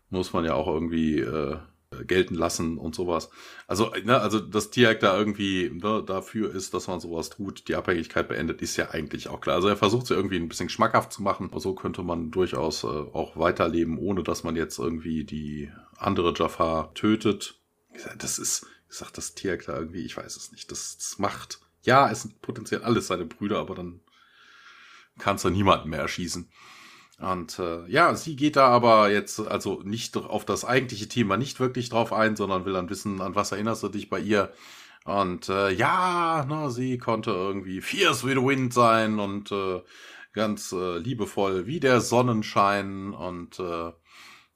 muss man ja auch irgendwie äh, gelten lassen und sowas. Also, ne, also das Tiag da irgendwie ne, dafür ist, dass man sowas tut, die Abhängigkeit beendet, ist ja eigentlich auch klar. Also er versucht sie irgendwie ein bisschen schmackhaft zu machen. So könnte man durchaus äh, auch weiterleben, ohne dass man jetzt irgendwie die andere Jafar tötet. Das ist, ich sag, das Tiag da irgendwie, ich weiß es nicht. Das, das macht, ja, es sind potenziell alles seine Brüder, aber dann kannst du niemanden mehr erschießen. Und äh, ja, sie geht da aber jetzt also nicht auf das eigentliche Thema nicht wirklich drauf ein, sondern will dann wissen, an was erinnerst du dich bei ihr. Und äh, ja, ne, sie konnte irgendwie fierce wie the wind sein und äh, ganz äh, liebevoll wie der Sonnenschein. Und äh,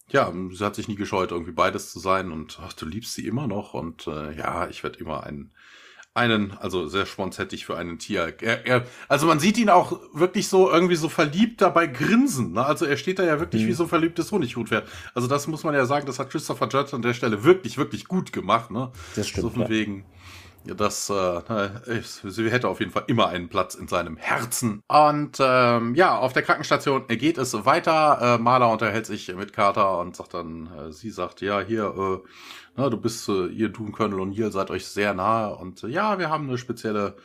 ja, sie hat sich nie gescheut, irgendwie beides zu sein. Und ach, du liebst sie immer noch. Und äh, ja, ich werde immer ein einen, also sehr sponsettig für einen Tier. Er, er, also man sieht ihn auch wirklich so irgendwie so verliebt dabei grinsen. Ne? Also er steht da ja wirklich mhm. wie so ein verliebtes Honighutvert. Also das muss man ja sagen, das hat Christopher Judge an der Stelle wirklich, wirklich gut gemacht. Ne? Das stimmt. So von ja. wegen. Ja, das äh, sie hätte auf jeden Fall immer einen Platz in seinem Herzen. Und ähm, ja, auf der Krankenstation geht es weiter. Äh, Marla unterhält sich mit Carter und sagt dann, äh, sie sagt, ja, hier, äh, na, du bist, äh, ihr Doom Colonel und ihr seid euch sehr nahe und äh, ja, wir haben eine spezielle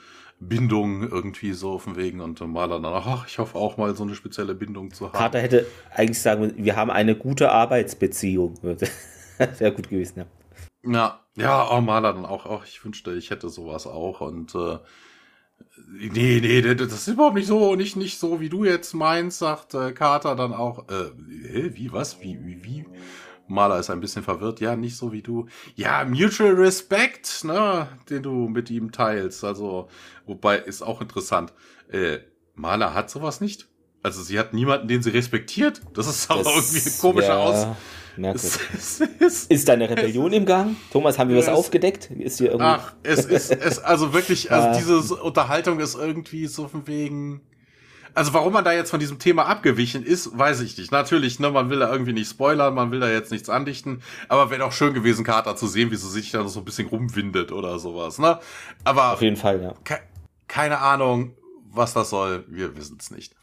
Bindung irgendwie so auf dem Wegen und äh, Maler dann, ach, ich hoffe auch mal so eine spezielle Bindung zu haben. Carter hätte eigentlich sagen, wir haben eine gute Arbeitsbeziehung. [laughs] sehr gut gewesen, ja. Ja, ja, oh, Maler dann auch, auch, ich wünschte, ich hätte sowas auch und äh, Nee, nee, das ist überhaupt nicht so, nicht, nicht so, wie du jetzt meinst, sagt äh, Carter dann auch. Äh, wie, was? Wie, wie, wie? Maler ist ein bisschen verwirrt. Ja, nicht so wie du. Ja, Mutual Respect, ne, den du mit ihm teilst. Also, wobei ist auch interessant. Äh, Maler hat sowas nicht. Also sie hat niemanden, den sie respektiert. Das ist aber das, irgendwie eine komische ja, Aus. Es, [laughs] es, es, ist da eine Rebellion im Gang? Thomas, haben wir was aufgedeckt? Ist hier irgendwie. Ach, es ist, es, also wirklich, also diese Unterhaltung ist irgendwie so von wegen also warum man da jetzt von diesem Thema abgewichen ist, weiß ich nicht. Natürlich, ne, man will da irgendwie nicht spoilern, man will da jetzt nichts andichten, aber wäre doch schön gewesen, Carter zu sehen, wie sie sich da so ein bisschen rumwindet oder sowas, ne? Aber auf jeden Fall, ja. Ke keine Ahnung, was das soll, wir wissen es nicht.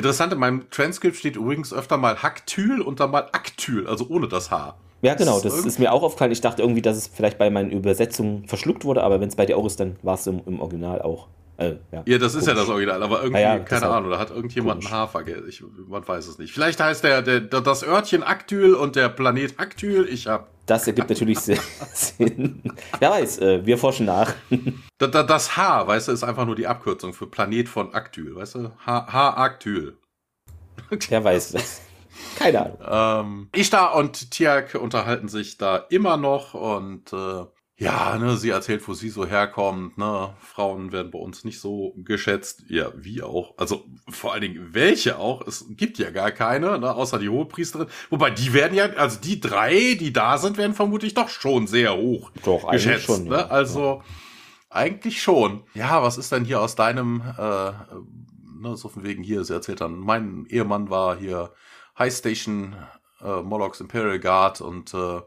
Interessant, in meinem Transkript steht übrigens öfter mal Haktyl und dann mal Aktyl, also ohne das H. Ja, genau, das, das ist mir auch aufgefallen. Ich dachte irgendwie, dass es vielleicht bei meinen Übersetzungen verschluckt wurde, aber wenn es bei dir auch ist, dann war es im, im Original auch. Äh, ja, ja, das ist ja das Original, aber irgendwie, ja, ja, keine Ahnung, da hat irgendjemand einen Hafer, ich, man weiß es nicht. Vielleicht heißt der, der, das Örtchen Aktyl und der Planet Aktyl, ich hab. Das ergibt natürlich [laughs] Sinn. Wer weiß, äh, wir forschen nach. das, das H, weißt du, ist einfach nur die Abkürzung für Planet von Aktyl, weißt du? H-Aktyl. [laughs] Wer weiß das. Keine Ahnung. Ähm, Ishtar und Tiak unterhalten sich da immer noch und äh, ja, ne, sie erzählt, wo sie so herkommt, ne, Frauen werden bei uns nicht so geschätzt, ja, wie auch, also vor allen Dingen welche auch, es gibt ja gar keine, ne, außer die Hohepriesterin, wobei die werden ja, also die drei, die da sind, werden vermutlich doch schon sehr hoch doch, geschätzt, schon, ne, ja. also ja. eigentlich schon. Ja, was ist denn hier aus deinem, äh, ne, so von wegen hier, sie erzählt dann, mein Ehemann war hier High Station äh, Molochs Imperial Guard und äh,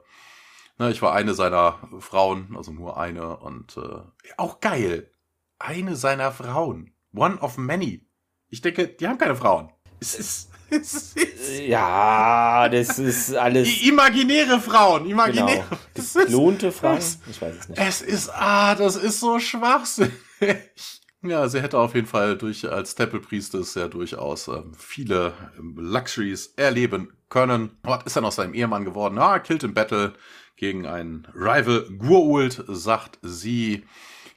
Ne, ich war eine seiner Frauen, also nur eine und äh, auch geil. Eine seiner Frauen. One of many. Ich denke, die haben keine Frauen. Es ist [laughs] ja, das ist alles. Imaginäre Frauen, imaginäre. Genau. [laughs] Geklonte Frauen? Ich weiß es nicht. Es ist, ah, das ist so schwachsinnig. [laughs] Ja, sie hätte auf jeden Fall durch als Temple Priestess ja durchaus äh, viele ähm, Luxuries erleben können. Was ist dann aus seinem Ehemann geworden? Ah, killed in Battle gegen einen Rival Gurult, sagt sie.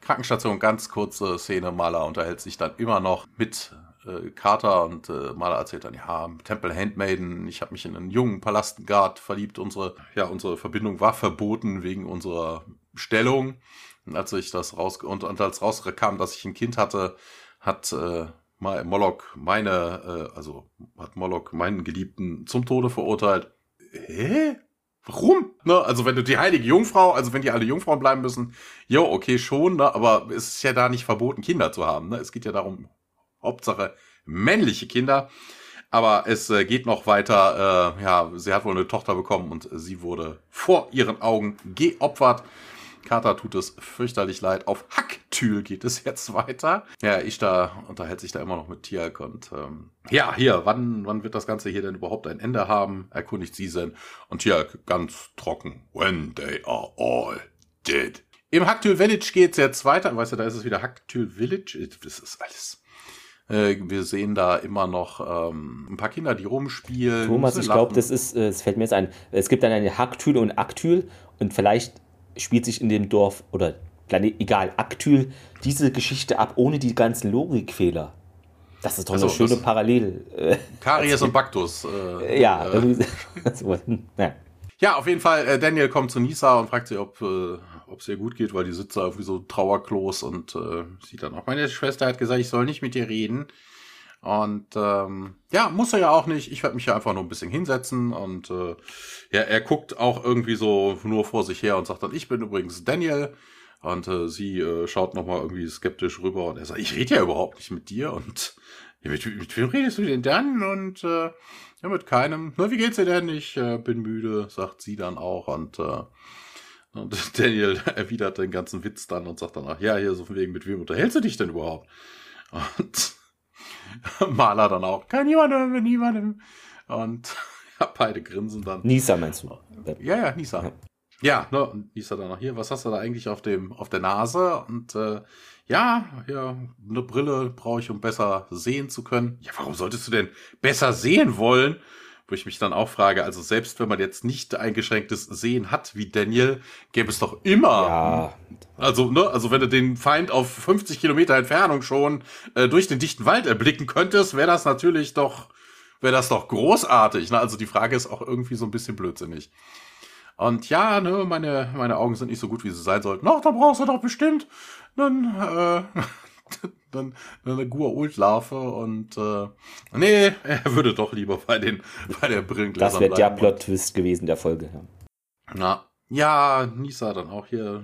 Krankenstation, ganz kurze Szene. Maler unterhält sich dann immer noch mit äh, Carter und äh, Maler erzählt dann, ja, Temple Handmaiden, ich habe mich in einen jungen Palastguard verliebt. Unsere, ja, unsere Verbindung war verboten wegen unserer Stellung. Und als ich das raus und, und als rauskam, dass ich ein Kind hatte, hat äh, Moloch meine, äh, also hat Moloch meinen Geliebten zum Tode verurteilt. Hä? Warum? Ne? Also wenn du die heilige Jungfrau, also wenn die alle Jungfrauen bleiben müssen, jo, okay, schon, ne? aber es ist ja da nicht verboten, Kinder zu haben. Ne? Es geht ja darum, Hauptsache männliche Kinder. Aber es äh, geht noch weiter. Äh, ja, sie hat wohl eine Tochter bekommen und sie wurde vor ihren Augen geopfert. Carter tut es fürchterlich leid. Auf Hacktül geht es jetzt weiter. Ja, ich da unterhält sich da immer noch mit Tiak und ähm, ja, hier, wann, wann wird das Ganze hier denn überhaupt ein Ende haben? Erkundigt sie sein. Und Tiak ganz trocken. When they are all dead. Im Hacktül Village geht's jetzt weiter. Weißt du, da ist es wieder Hacktül Village. Das ist alles. Äh, wir sehen da immer noch ähm, ein paar Kinder, die rumspielen. Thomas, ich glaube, das ist, äh, es fällt mir jetzt ein, es gibt dann eine Hacktül und Aktül und vielleicht spielt sich in dem Dorf oder Planet, egal, Aktyl, diese Geschichte ab, ohne die ganzen Logikfehler. Das ist doch also, eine schöne Parallel. Äh, Karies und Baktus. Äh, ja, äh, [laughs] ja. Ja, auf jeden Fall, äh, Daniel kommt zu Nisa und fragt sie, ob äh, es ihr gut geht, weil die sitzt da irgendwie so trauerklos und äh, sieht dann auch, meine Schwester hat gesagt, ich soll nicht mit dir reden. Und ähm, ja, muss er ja auch nicht. Ich werde mich ja einfach nur ein bisschen hinsetzen und äh, ja, er guckt auch irgendwie so nur vor sich her und sagt dann, ich bin übrigens Daniel. Und äh, sie äh, schaut nochmal irgendwie skeptisch rüber und er sagt, ich rede ja überhaupt nicht mit dir und ja, mit, mit wem redest du denn dann? Und äh, ja, mit keinem. Na, wie geht's dir denn? Ich äh, bin müde, sagt sie dann auch und äh, und [laughs] Daniel erwidert den ganzen Witz dann und sagt dann, ach ja, hier so von wegen, mit wem unterhältst du dich denn überhaupt? Und [laughs] Maler dann auch. Kein niemandem, mit niemandem. Und [laughs] ja, beide grinsen dann. Nisa meinst du? Ja, ja, Nisa. Ja, ja ne, und Nisa dann noch hier. Was hast du da eigentlich auf dem, auf der Nase? Und äh, ja, ja, eine Brille brauche ich, um besser sehen zu können. Ja, warum solltest du denn besser sehen wollen? Wo ich mich dann auch frage, also selbst wenn man jetzt nicht eingeschränktes Sehen hat wie Daniel, gäbe es doch immer. Ja. Also, ne, also wenn du den Feind auf 50 Kilometer Entfernung schon äh, durch den dichten Wald erblicken könntest, wäre das natürlich doch, wäre das doch großartig. Ne? Also die Frage ist auch irgendwie so ein bisschen blödsinnig. Und ja, ne, meine, meine Augen sind nicht so gut, wie sie sein sollten. Noch, da brauchst du doch bestimmt einen, äh, [laughs] dann eine Gua-Ult-Larve und äh, nee, er würde doch lieber bei den bei der Brillengläsern Das wäre der Plot-Twist gewesen der Folge. Na, ja, Nisa dann auch hier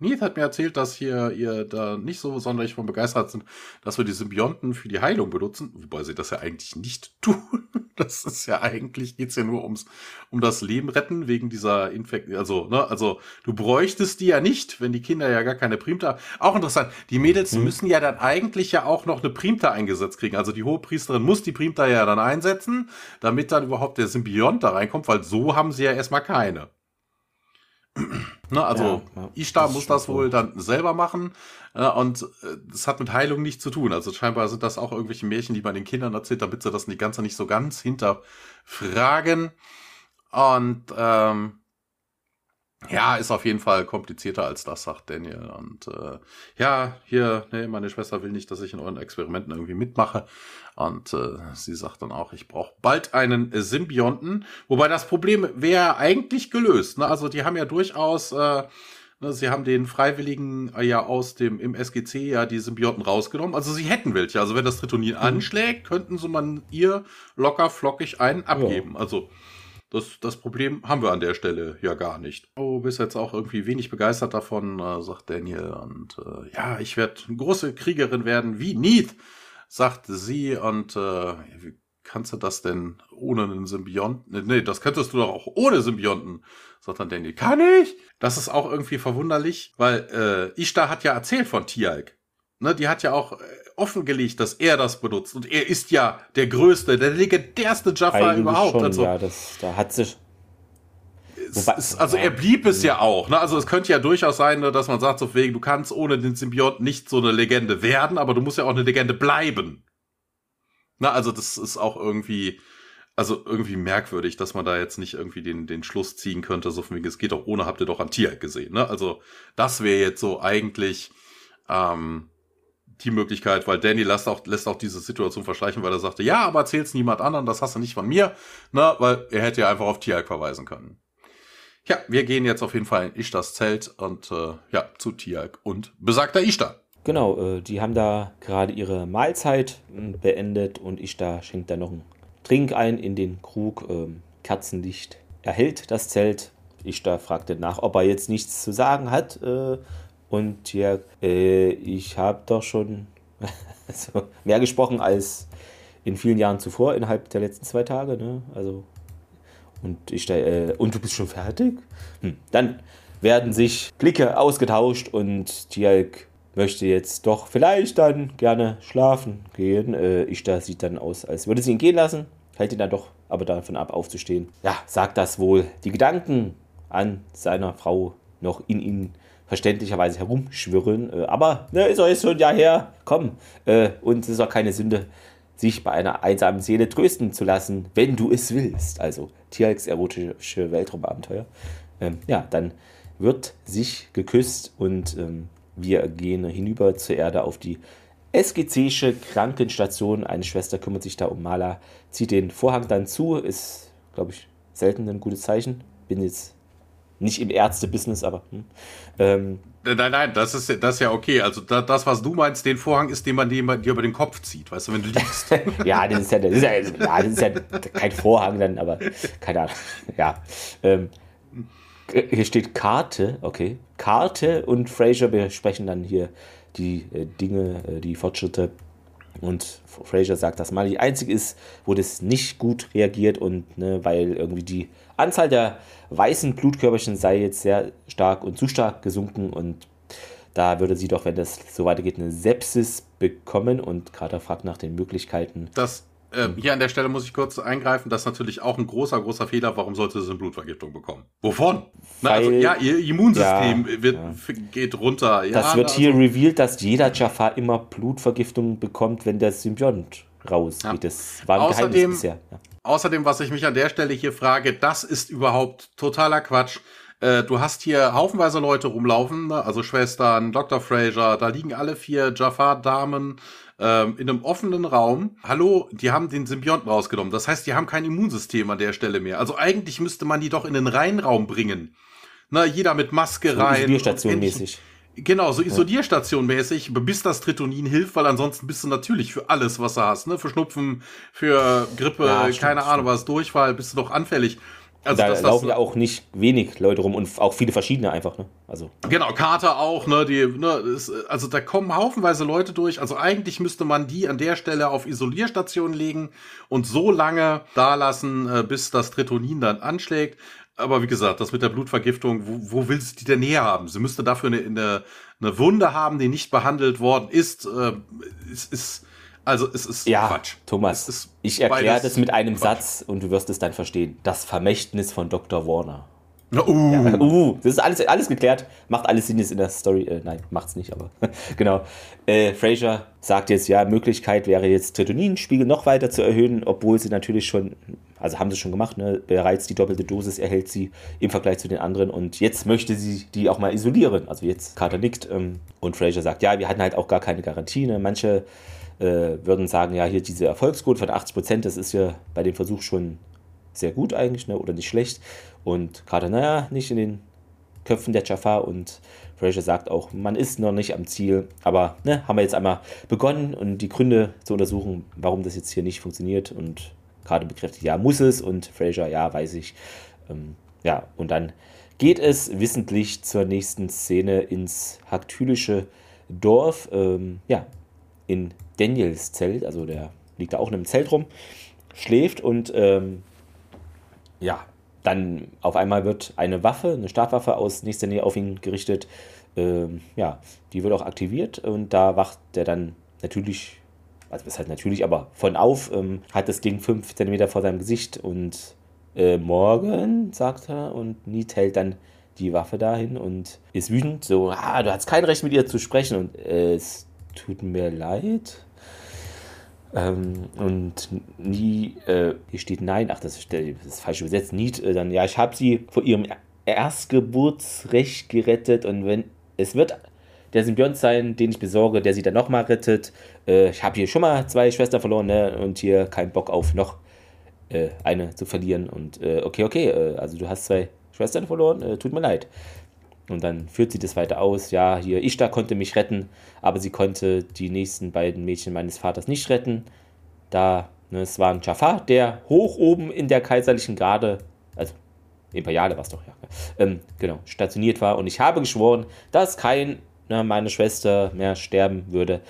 Neith hat mir erzählt, dass hier ihr da nicht so sonderlich von begeistert sind, dass wir die Symbionten für die Heilung benutzen, wobei sie das ja eigentlich nicht [laughs] tun. Das ist ja eigentlich geht's ja nur ums um das Leben retten wegen dieser Infekt. Also ne, also du bräuchtest die ja nicht, wenn die Kinder ja gar keine Primta. Auch interessant. Die Mädels hm. müssen ja dann eigentlich ja auch noch eine Primta eingesetzt kriegen. Also die hohe Priesterin muss die Primta ja dann einsetzen, damit dann überhaupt der Symbiont da reinkommt, weil so haben sie ja erstmal keine. Ne, also ja, ja, Ishtar muss das wohl so. dann selber machen äh, und es äh, hat mit Heilung nichts zu tun. Also scheinbar sind das auch irgendwelche Märchen, die man den Kindern erzählt, damit sie das die ganze nicht so ganz hinterfragen. Und ähm, ja, ist auf jeden Fall komplizierter als das, sagt Daniel. Und äh, ja, hier, nee, meine Schwester will nicht, dass ich in euren Experimenten irgendwie mitmache. Und äh, sie sagt dann auch, ich brauche bald einen äh, Symbionten. Wobei das Problem wäre eigentlich gelöst. Ne? Also die haben ja durchaus, äh, ne, sie haben den Freiwilligen äh, ja aus dem im SGC ja die Symbionten rausgenommen. Also sie hätten welche. Also wenn das Tritonin mhm. anschlägt, könnten sie man ihr locker flockig einen abgeben. Ja. Also das, das Problem haben wir an der Stelle ja gar nicht. Oh, bist jetzt auch irgendwie wenig begeistert davon, äh, sagt Daniel. Und äh, ja, ich werde große Kriegerin werden wie Neith, sagt sie. Und äh, wie kannst du das denn ohne einen Symbionten? Nee, das könntest du doch auch ohne Symbionten, sagt dann Daniel. Kann ich? Das ist auch irgendwie verwunderlich, weil äh, Ishtar hat ja erzählt von Tialk. Ne, die hat ja auch äh, offengelegt, dass er das benutzt. Und er ist ja der größte, der legendärste Jaffa überhaupt. Schon, also, ja, das, da hat sich. Wobei, ist, also er blieb es ja auch. Ne? Also es könnte ja durchaus sein, ne, dass man sagt, so wegen, du kannst ohne den Symbionten nicht so eine Legende werden, aber du musst ja auch eine Legende bleiben. Na, also das ist auch irgendwie, also irgendwie merkwürdig, dass man da jetzt nicht irgendwie den, den Schluss ziehen könnte, so von wegen, es geht doch ohne, habt ihr doch an Tier gesehen. Ne? Also das wäre jetzt so eigentlich ähm, die Möglichkeit, weil Danny lässt auch, lässt auch diese Situation verschleichen, weil er sagte, ja, aber erzähl's niemand anderen, das hast du nicht von mir, ne? weil er hätte ja einfach auf Tiag verweisen können. Ja, wir gehen jetzt auf jeden Fall in Ishtars Zelt und äh, ja, zu Tiag und besagter Ishtar. Genau, äh, die haben da gerade ihre Mahlzeit äh, beendet und Ishtar schenkt da noch einen Trink ein in den Krug. Ähm, Kerzenlicht erhält das Zelt. Ishtar fragte nach, ob er jetzt nichts zu sagen hat. Äh, und Tiag, äh, ich habe doch schon [laughs] also mehr gesprochen als in vielen Jahren zuvor, innerhalb der letzten zwei Tage. Ne? Also und ich äh, und du bist schon fertig? Hm. Dann werden sich Blicke ausgetauscht und Tialk möchte jetzt doch vielleicht dann gerne schlafen gehen. Äh, ich da sieht dann aus, als würde sie ihn gehen lassen, hält ihn dann doch aber davon ab, aufzustehen. Ja, sagt das wohl. Die Gedanken an seiner Frau noch in ihn verständlicherweise herumschwirren. Äh, aber ne, ist doch jetzt schon ein Jahr her. Komm. Äh, und es ist auch keine Sünde, sich bei einer einsamen Seele trösten zu lassen, wenn du es willst. Also Tierks erotische Weltraumabenteuer. Ähm, ja, dann wird sich geküsst und ähm, wir gehen hinüber zur Erde auf die SGC'sche Krankenstation. Eine Schwester kümmert sich da um Mala, zieht den Vorhang dann zu. Ist, glaube ich, selten ein gutes Zeichen. Bin jetzt nicht im Ärzte-Business, aber. Hm. Ähm, nein, nein, das ist, das ist ja okay. Also da, das, was du meinst, den Vorhang ist, den man dir über den Kopf zieht, weißt du, wenn du liegst. [laughs] ja, das ist ja, das ist ja, ja, das ist ja kein Vorhang dann, aber keine Ahnung. Ja. Ähm, hier steht Karte, okay. Karte und Fraser besprechen dann hier die äh, Dinge, äh, die Fortschritte. Und Fraser sagt, dass Mali einzig ist, wo das nicht gut reagiert und ne, weil irgendwie die Anzahl der weißen Blutkörperchen sei jetzt sehr stark und zu stark gesunken und da würde sie doch, wenn das so weitergeht, eine Sepsis bekommen und Carter fragt nach den Möglichkeiten. Das äh, hier an der Stelle muss ich kurz eingreifen, das ist natürlich auch ein großer, großer Fehler. Warum sollte sie eine Blutvergiftung bekommen? Wovon? Na, also, ja, ihr Immunsystem ja, wird, ja. geht runter. Ja, das wird hier also, revealed, dass jeder Jafar immer Blutvergiftung bekommt, wenn der Symbiont rausgeht. Das war ein außerdem, Geheimnis bisher. Außerdem, was ich mich an der Stelle hier frage, das ist überhaupt totaler Quatsch. Äh, du hast hier haufenweise Leute rumlaufen, ne? also Schwestern, Dr. Fraser, da liegen alle vier Jafar-Damen ähm, in einem offenen Raum. Hallo, die haben den Symbionten rausgenommen. Das heißt, die haben kein Immunsystem an der Stelle mehr. Also eigentlich müsste man die doch in den Reinraum bringen. Na, jeder mit Maske rein. Isolierstation-mäßig. Genau, so Isolierstation-mäßig, bis das Tritonin hilft, weil ansonsten bist du natürlich für alles, was du hast, ne? Für Schnupfen, für Grippe, ja, stimmt, keine Ahnung was, Durchfall, bist du doch anfällig. Also da das, laufen das, ja auch nicht wenig Leute rum und auch viele verschiedene einfach, ne? Also. Genau, Kater auch, ne? Die, ne ist, also da kommen haufenweise Leute durch. Also eigentlich müsste man die an der Stelle auf Isolierstationen legen und so lange da lassen, äh, bis das Tritonin dann anschlägt. Aber wie gesagt, das mit der Blutvergiftung, wo, wo will sie die denn her haben? Sie müsste dafür eine, eine, eine Wunde haben, die nicht behandelt worden ist. Äh, ist, ist also es ist ja, Quatsch. Thomas, ich erkläre das mit einem Quatsch. Satz und du wirst es dann verstehen. Das Vermächtnis von Dr. Warner. Uh. Ja, [laughs] uh, das ist alles, alles geklärt. Macht alles Sinn jetzt in der Story. Äh, nein, macht's nicht, aber [laughs] genau. Äh, Fraser sagt jetzt, ja, Möglichkeit wäre jetzt Tritoninspiegel noch weiter zu erhöhen, obwohl sie natürlich schon, also haben sie schon gemacht, ne? bereits die doppelte Dosis erhält sie im Vergleich zu den anderen und jetzt möchte sie die auch mal isolieren. Also jetzt Carter nickt ähm, und Fraser sagt, ja, wir hatten halt auch gar keine Garantie. Ne? Manche äh, würden sagen, ja, hier diese Erfolgsquote von 80 Prozent, das ist ja bei dem Versuch schon sehr gut eigentlich, ne? oder nicht schlecht. Und gerade, naja, nicht in den Köpfen der Jafar und Fraser sagt auch, man ist noch nicht am Ziel, aber ne, haben wir jetzt einmal begonnen und die Gründe zu untersuchen, warum das jetzt hier nicht funktioniert und gerade bekräftigt, ja, muss es und Fraser, ja, weiß ich. Ähm, ja, und dann geht es wissentlich zur nächsten Szene ins haktylische Dorf, ähm, ja, in Daniels Zelt, also der liegt da auch in einem Zelt rum, schläft und ähm, ja, dann auf einmal wird eine Waffe, eine Stabwaffe aus nächster Nähe auf ihn gerichtet. Ähm, ja, die wird auch aktiviert und da wacht er dann natürlich, also das halt natürlich, aber von auf ähm, hat das Ding 5 cm vor seinem Gesicht und äh, morgen, sagt er, und Niet hält dann die Waffe dahin und ist wütend, so, ah, du hast kein Recht mit ihr zu sprechen und äh, es tut mir leid. Ähm, und nie, äh, hier steht nein, ach, das ist, das ist falsch übersetzt, Niet, äh, dann, ja, ich habe sie vor ihrem Erstgeburtsrecht gerettet und wenn, es wird der Symbiont sein, den ich besorge, der sie dann nochmal rettet. Äh, ich habe hier schon mal zwei Schwestern verloren ne? und hier keinen Bock auf noch äh, eine zu verlieren. Und äh, okay, okay, äh, also du hast zwei Schwestern verloren, äh, tut mir leid. Und dann führt sie das weiter aus. Ja, hier, Ishtar konnte mich retten, aber sie konnte die nächsten beiden Mädchen meines Vaters nicht retten. Da, ne, es war ein Jafar, der hoch oben in der kaiserlichen Garde, also Imperiale war es doch, ja, ähm, genau, stationiert war. Und ich habe geschworen, dass kein ne, meine Schwester mehr sterben würde,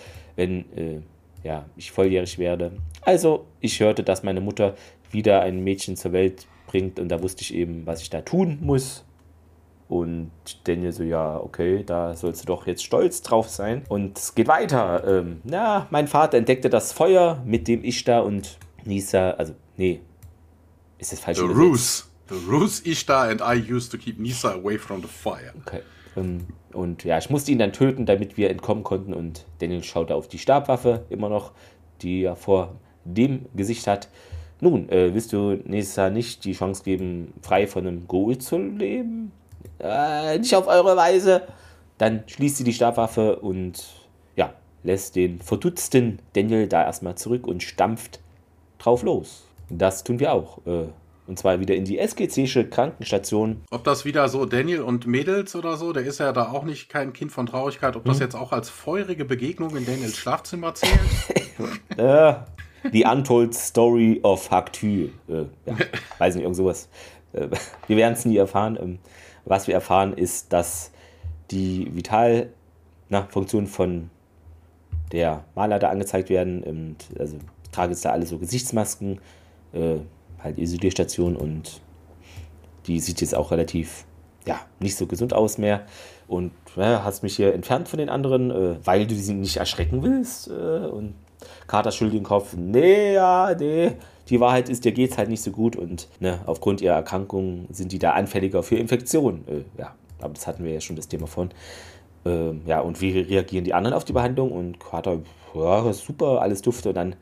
wenn äh, ja, ich volljährig werde. Also, ich hörte, dass meine Mutter wieder ein Mädchen zur Welt bringt und da wusste ich eben, was ich da tun muss. Und Daniel so, ja, okay, da sollst du doch jetzt stolz drauf sein. Und es geht weiter. Ähm, ja, mein Vater entdeckte das Feuer, mit dem ich da und Nisa, also, nee, ist das falsch? The ruse. The ruse Ishtar and I used to keep Nisa away from the fire. Okay. Ähm, und ja, ich musste ihn dann töten, damit wir entkommen konnten. Und Daniel schaute auf die Stabwaffe immer noch, die er vor dem Gesicht hat. Nun, äh, willst du Nisa nicht die Chance geben, frei von einem Ghoul zu leben? Äh, nicht auf eure Weise. Dann schließt sie die Stabwaffe und ja, lässt den verdutzten Daniel da erstmal zurück und stampft drauf los. Das tun wir auch. Äh, und zwar wieder in die SGC'sche Krankenstation. Ob das wieder so Daniel und Mädels oder so, der ist ja da auch nicht kein Kind von Traurigkeit, ob das hm. jetzt auch als feurige Begegnung in Daniels Schlafzimmer zählt? [laughs] äh, The Untold Story of Haktü. Äh, ja, [laughs] weiß nicht, irgend sowas. Äh, wir werden es nie erfahren. Ähm, was wir erfahren ist, dass die Vitalfunktionen von der Maler da angezeigt werden. Und also trage jetzt da alle so Gesichtsmasken. Äh, halt Isolierstation und die sieht jetzt auch relativ, ja, nicht so gesund aus mehr. Und ja, hast mich hier entfernt von den anderen, äh, weil du sie nicht erschrecken willst. Äh, und Kater schüttelt den Kopf, nee, ja, nee. Die Wahrheit ist, dir geht es halt nicht so gut und ne, aufgrund ihrer Erkrankung sind die da anfälliger für Infektionen. Äh, ja, aber das hatten wir ja schon das Thema von. Ähm, ja, und wie reagieren die anderen auf die Behandlung? Und Kater, ja, super, alles dufte. Und dann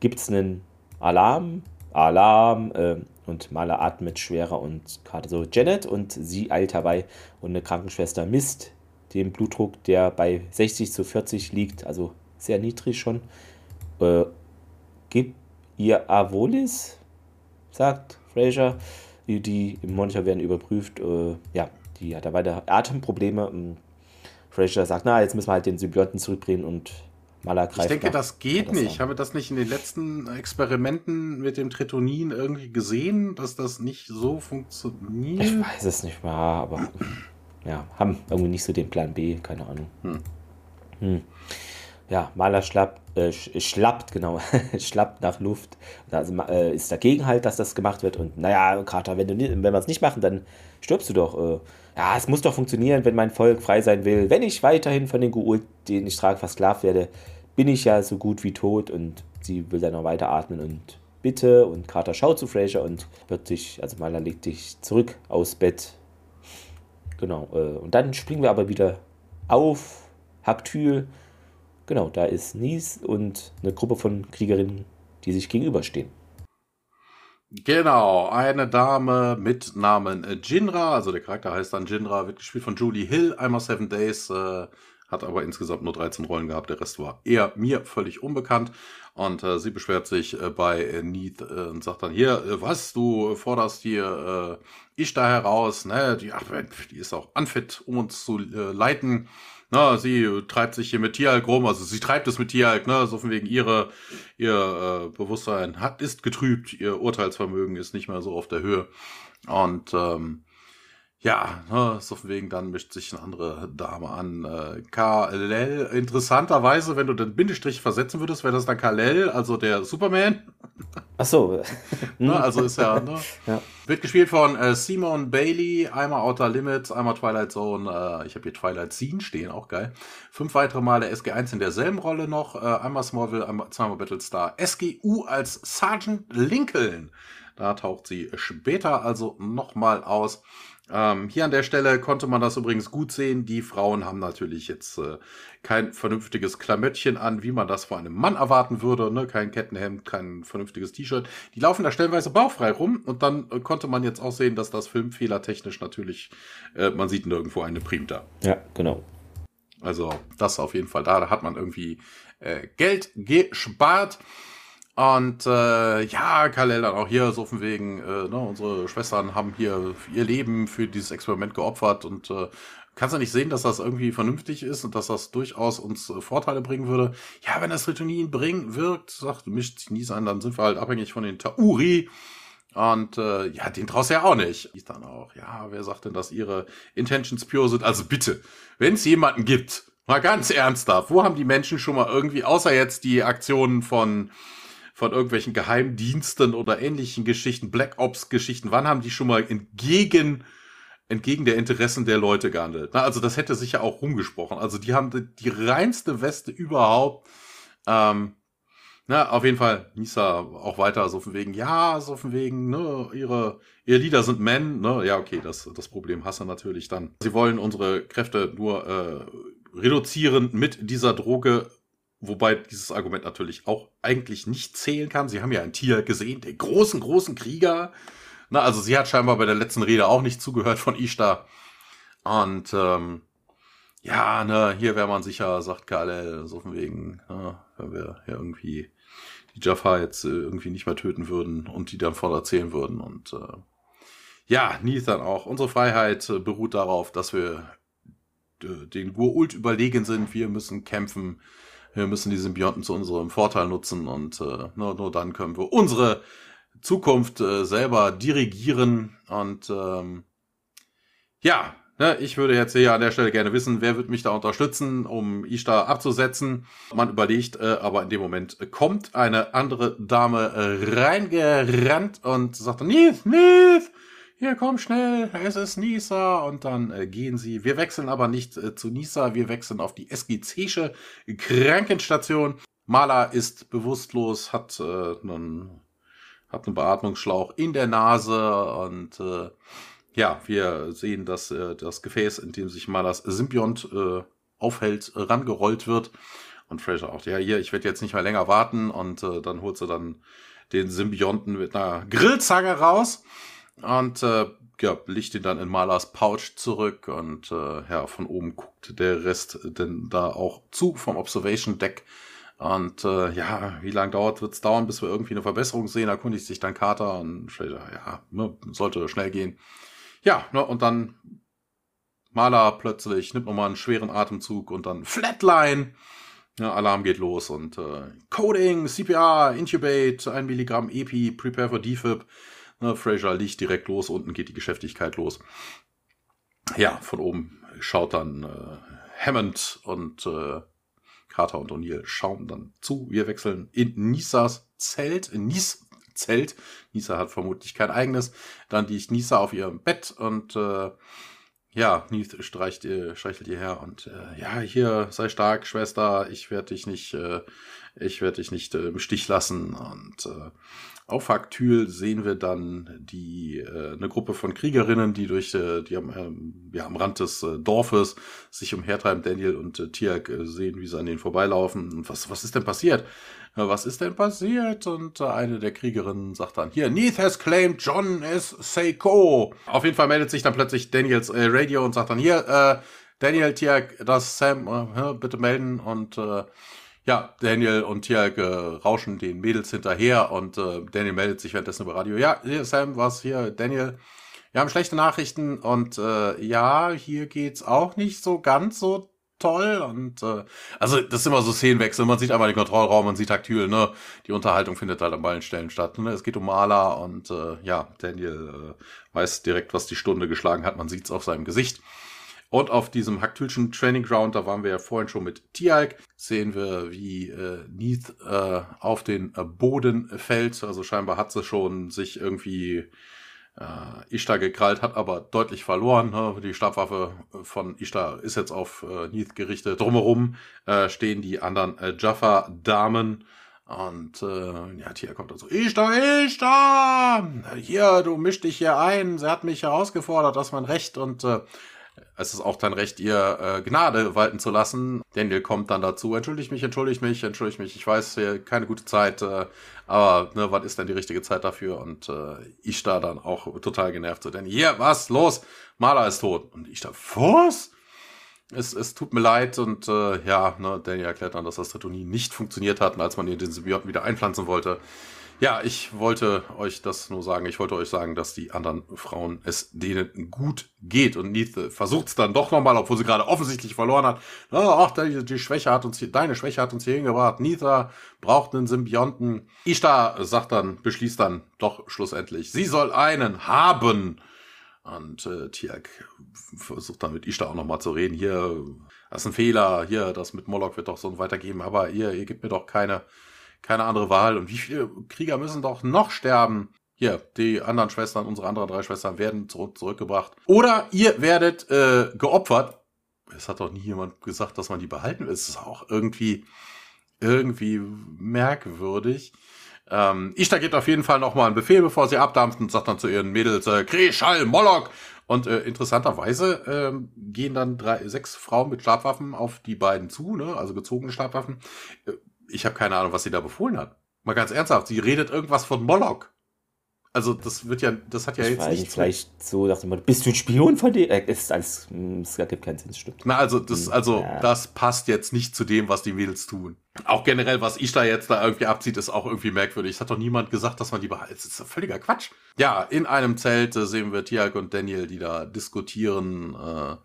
gibt es einen Alarm Alarm äh, und Maler atmet schwerer und gerade so Janet und sie eilt herbei und eine Krankenschwester misst den Blutdruck, der bei 60 zu 40 liegt, also sehr niedrig schon. Äh, gib ihr Avolis, sagt Fraser. Die, im Monitor werden überprüft. Äh, ja, die hat da weiter Atemprobleme. Fraser sagt, na, jetzt müssen wir halt den Symbionten zurückbringen und Maler Ich denke, das geht nicht. Ich habe das nicht in den letzten Experimenten mit dem Tretonin irgendwie gesehen, dass das nicht so funktioniert. Ich weiß es nicht mehr, aber ja, haben irgendwie nicht so den Plan B, keine Ahnung. Hm. Hm. Ja, Maler schlappt, äh, schlappt, genau, [laughs] schlappt nach Luft. Also äh, ist dagegen halt, dass das gemacht wird. Und naja, Carter, wenn, wenn wir es nicht machen, dann stirbst du doch. Äh, ja, es muss doch funktionieren, wenn mein Volk frei sein will. Wenn ich weiterhin von den Guul, den ich trage, versklavt werde, bin ich ja so gut wie tot und sie will dann noch weiter atmen und bitte und Carter schaut zu Fraser und wird sich, also Maler legt dich zurück aus Bett. Genau, äh, und dann springen wir aber wieder auf Haktül. Genau, da ist Nies und eine Gruppe von Kriegerinnen, die sich gegenüberstehen. Genau, eine Dame mit Namen Jinra, also der Charakter heißt dann Jinra, wird gespielt von Julie Hill, einmal Seven Days, äh, hat aber insgesamt nur 13 Rollen gehabt, der Rest war eher mir völlig unbekannt. Und äh, sie beschwert sich äh, bei äh, Neath äh, und sagt dann, hier, äh, was, du forderst hier äh, ich da heraus, ne, die, ach, die ist auch unfit, um uns zu äh, leiten. Na, sie treibt sich hier mit Tieralk rum, also sie treibt es mit Tieralk, ne, so von wegen ihre, ihr äh, Bewusstsein hat, ist getrübt, ihr Urteilsvermögen ist nicht mehr so auf der Höhe. Und ähm, ja, ne, so von wegen, dann mischt sich eine andere Dame an. Äh, Kalel, interessanterweise, wenn du den Bindestrich versetzen würdest, wäre das dann Kalel, also der Superman. Ach so. [laughs] ne, also ist ja, ne? [laughs] ja. Wird gespielt von äh, Simon Bailey, einmal Outer Limits, einmal Twilight Zone, äh, ich habe hier Twilight Scene stehen, auch geil. Fünf weitere Male SG1 in derselben Rolle noch, äh, einmal Smallville, einmal, zweimal Battlestar. SGU als Sergeant Lincoln. Da taucht sie später also nochmal aus. Ähm, hier an der Stelle konnte man das übrigens gut sehen. Die Frauen haben natürlich jetzt äh, kein vernünftiges Klamöttchen an, wie man das vor einem Mann erwarten würde. Ne? Kein Kettenhemd, kein vernünftiges T-Shirt. Die laufen da stellenweise bauchfrei rum und dann äh, konnte man jetzt auch sehen, dass das filmfehlertechnisch natürlich, äh, man sieht nirgendwo eine Primta. Ja, genau. Also das auf jeden Fall. Da, da hat man irgendwie äh, Geld gespart. Und äh, ja, Kalel dann auch hier so von wegen, äh, ne, unsere Schwestern haben hier ihr Leben für dieses Experiment geopfert und äh, kannst du nicht sehen, dass das irgendwie vernünftig ist und dass das durchaus uns äh, Vorteile bringen würde? Ja, wenn das Ritonin bringt, wirkt, sagt, mischt sich nie sein, dann sind wir halt abhängig von den Tauri. Und äh, ja, den traust du ja auch nicht. Ist dann auch, ja, wer sagt denn, dass ihre Intentions pure sind? Also bitte, wenn es jemanden gibt, mal ganz ernsthaft, wo haben die Menschen schon mal irgendwie, außer jetzt die Aktionen von von irgendwelchen Geheimdiensten oder ähnlichen Geschichten, Black Ops Geschichten, wann haben die schon mal entgegen entgegen der Interessen der Leute gehandelt? Na, also das hätte sich ja auch rumgesprochen. Also die haben die, die reinste Weste überhaupt. Ähm, na, auf jeden Fall, Nisa auch weiter so von wegen, ja, so von wegen, ne, ihre, ihre Lieder sind Men, ne, ja, okay, das, das Problem hast du natürlich dann. Sie wollen unsere Kräfte nur äh, reduzieren mit dieser Droge, Wobei dieses Argument natürlich auch eigentlich nicht zählen kann. Sie haben ja ein Tier gesehen, den großen, großen Krieger. Na, also sie hat scheinbar bei der letzten Rede auch nicht zugehört von Ishtar. Und ähm, ja, ne, hier wäre man sicher, sagt Kale, so von wegen, ne, wenn wir ja irgendwie die Jaffa jetzt äh, irgendwie nicht mehr töten würden und die dann voll erzählen würden. Und äh, ja, Nathan auch. Unsere Freiheit äh, beruht darauf, dass wir den Gur-Ult überlegen sind. Wir müssen kämpfen wir müssen die Symbionten zu unserem Vorteil nutzen und äh, nur, nur dann können wir unsere Zukunft äh, selber dirigieren. Und ähm, ja, ne, ich würde jetzt hier an der Stelle gerne wissen, wer wird mich da unterstützen, um Ishtar abzusetzen. Man überlegt, äh, aber in dem Moment kommt eine andere Dame äh, reingerannt und sagt dann, Nith, Nith, hier komm schnell, es ist Nisa und dann äh, gehen sie. Wir wechseln aber nicht äh, zu Nisa, wir wechseln auf die SGC'sche Krankenstation. Mala ist bewusstlos, hat äh, einen, hat einen Beatmungsschlauch in der Nase und äh, ja, wir sehen, dass äh, das Gefäß, in dem sich Malas Symbiont äh, aufhält, rangerollt wird. Und Fraser auch, ja, hier, ich werde jetzt nicht mehr länger warten und äh, dann holt sie dann den Symbionten mit einer Grillzange raus und äh, ja, licht ihn dann in Malers Pouch zurück und äh, ja, von oben guckt der Rest denn da auch zu vom Observation Deck. Und äh, ja, wie lange dauert wird's dauern, bis wir irgendwie eine Verbesserung sehen? Erkundigt sich dann Carter und ja, ne, sollte schnell gehen. Ja, ne, und dann Maler plötzlich nimmt nochmal einen schweren Atemzug und dann Flatline. Ja, Alarm geht los und äh, Coding, CPR, Intubate, 1 Milligramm EPI, Prepare for Defib. Ne, Fraser liegt direkt los, unten geht die Geschäftigkeit los. Ja, von oben schaut dann äh, Hammond und äh, Carter und O'Neill schauen dann zu. Wir wechseln in Nisas Zelt, Nis Zelt. Nisa hat vermutlich kein eigenes. Dann liegt Nisa auf ihrem Bett und äh, ja, Neith streicht, äh, streichelt ihr her und äh, ja, hier sei stark, Schwester. Ich werde dich nicht, äh, ich werde dich nicht äh, im Stich lassen und äh, auf Haktül sehen wir dann die äh, eine Gruppe von Kriegerinnen, die durch äh, die am, ähm, ja, am Rand des äh, Dorfes sich umhertreiben. Daniel und äh, Tiak äh, sehen, wie sie an denen vorbeilaufen. Und was was ist denn passiert? Äh, was ist denn passiert? Und äh, eine der Kriegerinnen sagt dann hier: Neith has claimed John is Seiko. Auf jeden Fall meldet sich dann plötzlich Daniels äh, Radio und sagt dann hier: äh, Daniel Tiak, das Sam, äh, bitte melden und äh, ja, Daniel und Tiag äh, rauschen den Mädels hinterher und äh, Daniel meldet sich währenddessen über Radio. Ja, hier Sam, was hier, Daniel. Wir haben schlechte Nachrichten und äh, ja, hier geht's auch nicht so ganz so toll und äh, also das ist immer so Szenenwechsel. Man sieht einmal den Kontrollraum, man sieht taktil, ne? Die Unterhaltung findet halt an beiden Stellen statt. Ne? Es geht um Maler und äh, ja, Daniel äh, weiß direkt, was die Stunde geschlagen hat. Man sieht's auf seinem Gesicht. Und auf diesem Haktülchen Training Ground, da waren wir ja vorhin schon mit Tialk, sehen wir, wie äh, Neath äh, auf den äh, Boden fällt. Also scheinbar hat sie schon sich irgendwie äh, Ishtar gekrallt, hat aber deutlich verloren. Ne? Die Stabwaffe von Ishtar ist jetzt auf äh, Neath gerichtet. Drumherum äh, stehen die anderen äh, Jaffa-Damen. Und äh, ja, Tia kommt dann so, Ishtar, Ishtar! Hier, du misch dich hier ein. Sie hat mich herausgefordert, das ist mein Recht. Und äh, es ist auch dein Recht, ihr äh, Gnade walten zu lassen. Daniel kommt dann dazu, entschuldigt mich, entschuldigt mich, entschuldigt mich, ich weiß, hier keine gute Zeit, äh, aber ne, was ist denn die richtige Zeit dafür? Und äh, ich da dann auch total genervt so, denn hier, was, los, Maler ist tot. Und ich da, was? Es, es tut mir leid und äh, ja, ne, Daniel erklärt dann, dass das Tritonin nicht funktioniert hat als man ihn den Symbionten wieder einpflanzen wollte, ja, ich wollte euch das nur sagen. Ich wollte euch sagen, dass die anderen Frauen es denen gut geht. Und Neith versucht es dann doch nochmal, obwohl sie gerade offensichtlich verloren hat. Ach, die, die, Schwäche hat uns hier, deine Schwäche hat uns hier hingebracht. Neitha braucht einen Symbionten. Ishtar sagt dann, beschließt dann doch schlussendlich, sie soll einen haben. Und äh, Tiak versucht dann mit Ishtar auch nochmal zu reden. Hier, das ist ein Fehler. Hier, das mit Moloch wird doch so weitergeben. Aber ihr, ihr gebt mir doch keine keine andere Wahl. Und wie viele Krieger müssen doch noch sterben? Hier, die anderen Schwestern, unsere anderen drei Schwestern werden zurück, zurückgebracht. Oder ihr werdet äh, geopfert. Es hat doch nie jemand gesagt, dass man die behalten will. Es ist auch irgendwie, irgendwie merkwürdig. Ähm, Ishtar gibt auf jeden Fall nochmal einen Befehl, bevor sie abdampft und sagt dann zu ihren Mädels, äh, Krishal, Moloch. Und äh, interessanterweise äh, gehen dann drei, sechs Frauen mit Stabwaffen auf die beiden zu, ne? also gezogene Stabwaffen. Äh, ich habe keine Ahnung, was sie da befohlen hat. Mal ganz ernsthaft, sie redet irgendwas von Moloch. Also das wird ja, das hat ja ich jetzt nicht. Vielleicht so, dachte man, bist du ein Spion von dir? Äh, ist alles, hm, es gibt keinen Sinn, stimmt. Na, also das, hm, also ja. das passt jetzt nicht zu dem, was die Mädels tun. Auch generell, was ich da jetzt da irgendwie abzieht, ist auch irgendwie merkwürdig. Es hat doch niemand gesagt, dass man die behalten. Das ist völliger Quatsch. Ja, in einem Zelt äh, sehen wir Tiag und Daniel, die da diskutieren. Äh,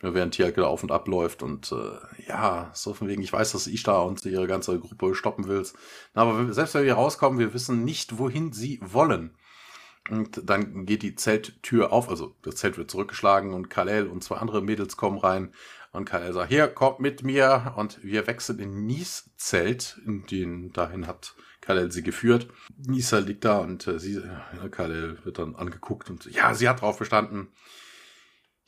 während Tiakel auf und ab läuft und äh, ja, so von wegen, ich weiß, dass Ishtar und ihre ganze Gruppe stoppen willst. Aber selbst wenn wir rauskommen, wir wissen nicht, wohin sie wollen. Und dann geht die Zelttür auf, also das Zelt wird zurückgeschlagen und Kalel und zwei andere Mädels kommen rein. Und Kalel sagt, hier, kommt mit mir. Und wir wechseln in Nies Zelt, in den dahin hat Kalel sie geführt. Nisa liegt da und äh, sie, äh, Kalel wird dann angeguckt und ja, sie hat drauf bestanden.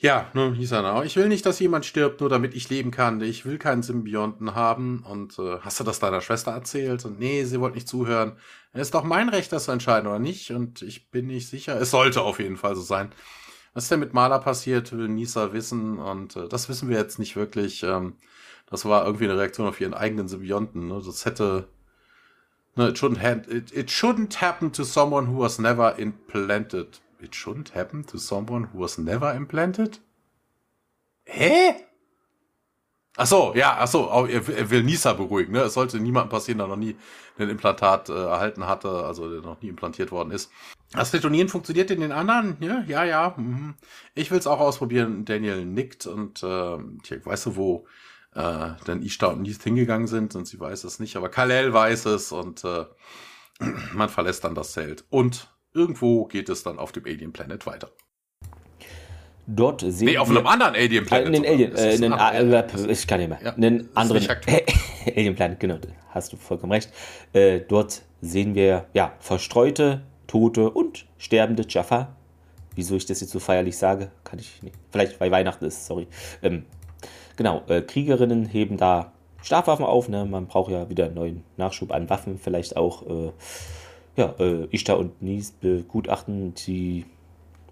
Ja, ne, hieß er auch. Ich will nicht, dass jemand stirbt, nur damit ich leben kann. Ich will keinen Symbionten haben. Und äh, hast du das deiner Schwester erzählt? Und nee, sie wollte nicht zuhören. Es ist doch mein Recht, das zu entscheiden, oder nicht? Und ich bin nicht sicher. Es sollte auf jeden Fall so sein. Was ist denn mit Maler passiert, will Nisa wissen. Und äh, das wissen wir jetzt nicht wirklich. Ähm, das war irgendwie eine Reaktion auf ihren eigenen Symbionten. Ne? Das hätte. Ne, it, shouldn't it, it shouldn't happen to someone who was never implanted It shouldn't happen to someone who was never implanted? Hä? Ach so, ja, ach so, er, will Nisa beruhigen, ne? Es sollte niemandem passieren, der noch nie ein Implantat äh, erhalten hatte, also der noch nie implantiert worden ist. Das Detonieren funktioniert in den anderen, ja, ja, ja. Mhm. Ich will es auch ausprobieren. Daniel nickt und äh, tja, weißt du, wo äh, denn Ishtar und Neith hingegangen sind und sie weiß es nicht, aber Kalel weiß es und äh, [clears throat] man verlässt dann das Zelt. Und irgendwo geht es dann auf dem Alien Planet weiter. Dort sehen nee, auf einem anderen Alien Planet. Äh, Alien, äh, in den, äh, ich kann nicht mehr. Ja, einen anderen [laughs] Alien Planet, genau, hast du vollkommen recht. Äh, dort sehen wir ja verstreute, tote und sterbende Jaffa. Wieso ich das jetzt so feierlich sage, kann ich nicht. Vielleicht weil Weihnachten ist, sorry. Ähm, genau, äh, Kriegerinnen heben da Stabwaffen auf. Ne? Man braucht ja wieder einen neuen Nachschub an Waffen, vielleicht auch äh, ja, äh, Ishtar und Nies begutachten die,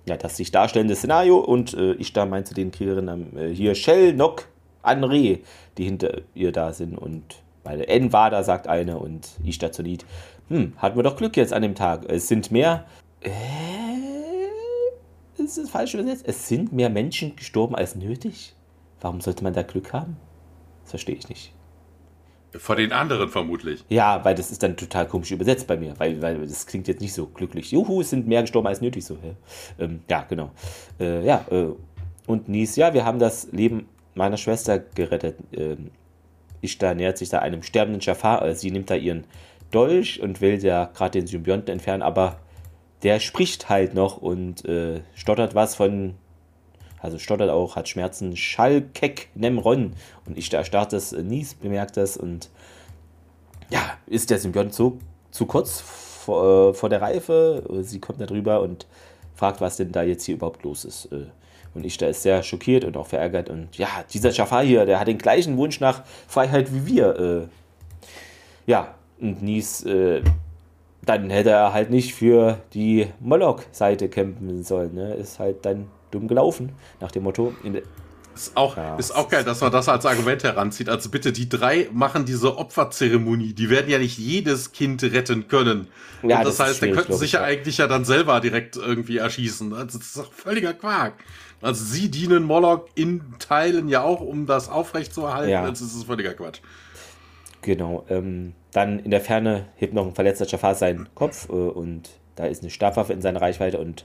ja, das sich darstellende Szenario und äh, Ishtar meint zu den Kriegerinnen äh, hier Shell, Nock, Anre, die hinter ihr da sind und weil N war da, sagt eine und Ishtar zu Lied, hm, hatten wir doch Glück jetzt an dem Tag. Es sind mehr, äh, ist das falsch übersetzt? Es sind mehr Menschen gestorben als nötig. Warum sollte man da Glück haben? Das verstehe ich nicht. Vor den anderen vermutlich. Ja, weil das ist dann total komisch übersetzt bei mir, weil, weil das klingt jetzt nicht so glücklich. Juhu, es sind mehr gestorben als nötig. So, ähm, ja, genau. Äh, ja, äh, und Nies, ja, wir haben das Leben meiner Schwester gerettet. Ähm, Ishtar nähert sich da einem sterbenden Jafar. Äh, sie nimmt da ihren Dolch und will ja gerade den Symbionten entfernen, aber der spricht halt noch und äh, stottert was von also stottert auch, hat Schmerzen. Schalkek Nemron. Und ich erstarrt es, äh, Nies bemerkt das und ja, ist der Symbiont so zu kurz vor, äh, vor der Reife? Sie kommt da drüber und fragt, was denn da jetzt hier überhaupt los ist. Äh, und ich da ist sehr schockiert und auch verärgert. Und ja, dieser Jafar hier, der hat den gleichen Wunsch nach Freiheit wie wir. Äh, ja, und Nies, äh, dann hätte er halt nicht für die Moloch-Seite kämpfen sollen. Ne? Ist halt dann dumm gelaufen, nach dem Motto. Ist auch, ja. ist auch geil, dass man das als Argument heranzieht. Also bitte, die drei machen diese Opferzeremonie. Die werden ja nicht jedes Kind retten können. Ja, das, das heißt, die könnten sich ja eigentlich ja dann selber direkt irgendwie erschießen. Also das ist doch völliger Quark. Also sie dienen Moloch in Teilen ja auch, um das aufrechtzuerhalten. Ja. Das ist völliger Quatsch. Genau. Ähm, dann in der Ferne hebt noch ein verletzter Jafar seinen Kopf äh, und da ist eine Stabwaffe in seiner Reichweite und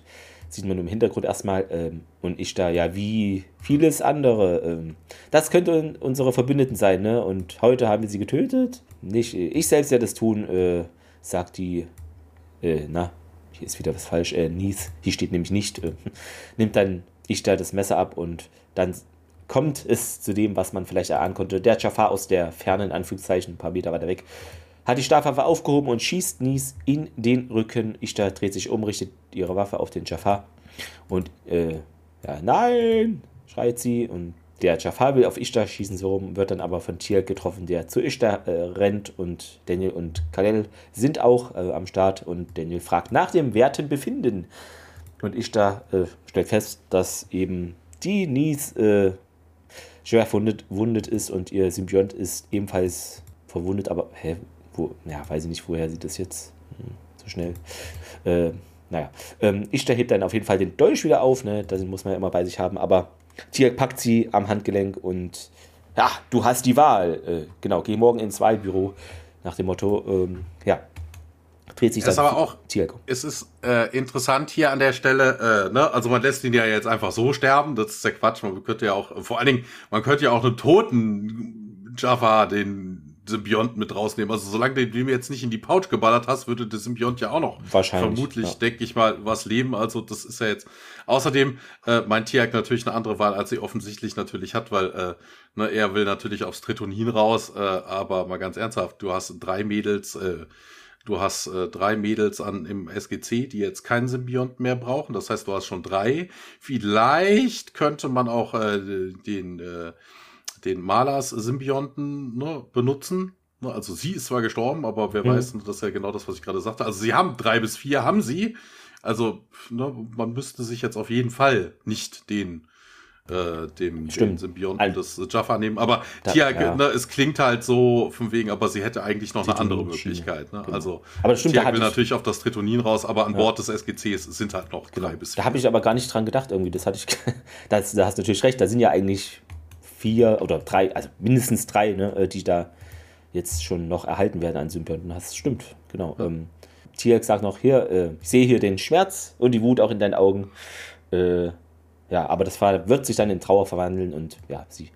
sieht man im Hintergrund erstmal. Ähm, und ich da, ja, wie vieles andere. Ähm, das könnte unsere Verbündeten sein, ne? Und heute haben wir sie getötet. Nicht ich selbst werde das tun, äh, sagt die, äh, na, hier ist wieder was falsch, äh, Nies, hier steht nämlich nicht, äh, [laughs] nimmt dann ich da das Messer ab und dann kommt es zu dem, was man vielleicht erahnen konnte. Der Jafar aus der Ferne, in Anführungszeichen, ein paar Meter weiter weg, hat die Stabwaffe aufgehoben und schießt Nies in den Rücken. Ishtar dreht sich um, richtet ihre Waffe auf den Jafar. Und äh, ja, nein, schreit sie. Und der Jafar will auf Ishtar schießen, so rum, wird dann aber von Tier getroffen, der zu Ishtar äh, rennt. Und Daniel und Kalel sind auch äh, am Start. Und Daniel fragt nach dem werten Befinden. Und Ishtar äh, stellt fest, dass eben die Nies äh, schwer verwundet, wundet ist. Und ihr Symbiont ist ebenfalls verwundet, aber hä, wo, ja, weiß ich nicht, woher sie das jetzt hm, so schnell. Äh, naja, ähm, Ishtar hebt dann auf jeden Fall den Dolch wieder auf, ne? Das muss man ja immer bei sich haben, aber Tier packt sie am Handgelenk und ja, du hast die Wahl. Äh, genau, geh morgen ins Wahlbüro nach dem Motto, ähm, ja, dreht sich das dann aber auch, Tier. Es ist äh, interessant hier an der Stelle, äh, ne? also man lässt ihn ja jetzt einfach so sterben, das ist der Quatsch, man könnte ja auch, vor allen Dingen, man könnte ja auch einen toten Jaffa, den Symbiont mit rausnehmen. Also solange du den jetzt nicht in die Pouch geballert hast, würde der Symbiont ja auch noch Wahrscheinlich, vermutlich, ja. denke ich mal, was leben. Also das ist ja jetzt. Außerdem äh, mein Tiag natürlich eine andere Wahl, als sie offensichtlich natürlich hat, weil äh, ne, er will natürlich aufs Tritonin raus. Äh, aber mal ganz ernsthaft, du hast drei Mädels. Äh, Du hast äh, drei Mädels an im SGC, die jetzt keinen Symbiont mehr brauchen. Das heißt, du hast schon drei. Vielleicht könnte man auch äh, den äh, den Malers-Symbionten ne, benutzen. Ne, also sie ist zwar gestorben, aber wer mhm. weiß, das ist ja genau das, was ich gerade sagte. Also sie haben drei bis vier, haben sie. Also ne, man müsste sich jetzt auf jeden Fall nicht den äh, dem, dem Symbionten des Jaffa nehmen. Aber da, Tia, ja. ne, es klingt halt so von wegen, aber sie hätte eigentlich noch eine andere Möglichkeit. Ne? Genau. Also aber stimmt, Tia will natürlich auf das Tritonin raus, aber an ja. Bord des SGCs sind halt noch genau. drei bis vier. Da habe ich aber gar nicht dran gedacht irgendwie. Das hatte ich, [laughs] das, da hast du natürlich recht. Da sind ja eigentlich vier oder drei, also mindestens drei, ne, äh, die da jetzt schon noch erhalten werden an Symbionten. Das stimmt, genau. Ja. Ähm, Tierk sagt noch, hier, äh, ich sehe hier den Schmerz und die Wut auch in deinen Augen. Äh, ja, aber das wird sich dann in Trauer verwandeln und ja, sie,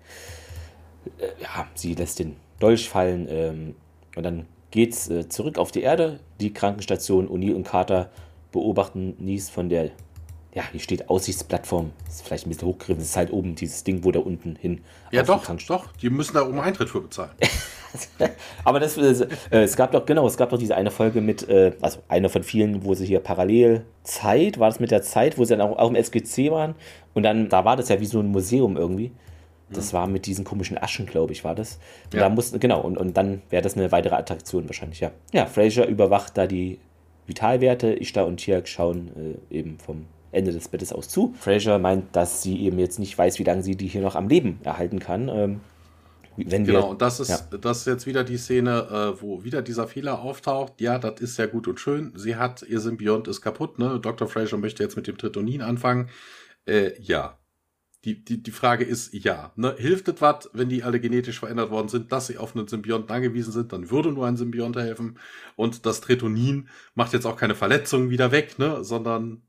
äh, ja, sie lässt den Dolch fallen ähm, und dann geht's äh, zurück auf die Erde. Die Krankenstation O'Neill und Carter beobachten Nies von der ja, hier steht Aussichtsplattform. Ist vielleicht ein bisschen hochgegriffen. Das ist halt oben dieses Ding, wo da unten hin. Ja, doch, doch. Die müssen da oben Eintritt für bezahlen. [laughs] Aber das, äh, es gab doch, genau, es gab doch diese eine Folge mit, äh, also eine von vielen, wo sie hier parallel Zeit, war das mit der Zeit, wo sie dann auch, auch im SGC waren. Und dann, da war das ja wie so ein Museum irgendwie. Das mhm. war mit diesen komischen Aschen, glaube ich, war das. Und ja. da mussten, genau, und, und dann wäre das eine weitere Attraktion wahrscheinlich, ja. Ja, Fraser überwacht da die Vitalwerte, Ishtar und Tiak schauen äh, eben vom Ende des Bettes aus zu. Fraser meint, dass sie eben jetzt nicht weiß, wie lange sie die hier noch am Leben erhalten kann. Ähm, wenn genau, wir, und das ist, ja. das ist jetzt wieder die Szene, äh, wo wieder dieser Fehler auftaucht. Ja, das ist ja gut und schön. Sie hat, ihr Symbiont ist kaputt, ne? Dr. Fraser möchte jetzt mit dem Tritonin anfangen. Äh, ja. Die, die, die Frage ist ja. Ne? Hilft es was, wenn die alle genetisch verändert worden sind, dass sie auf einen Symbionten angewiesen sind, dann würde nur ein Symbiont helfen. Und das Tritonin macht jetzt auch keine Verletzungen wieder weg, ne? sondern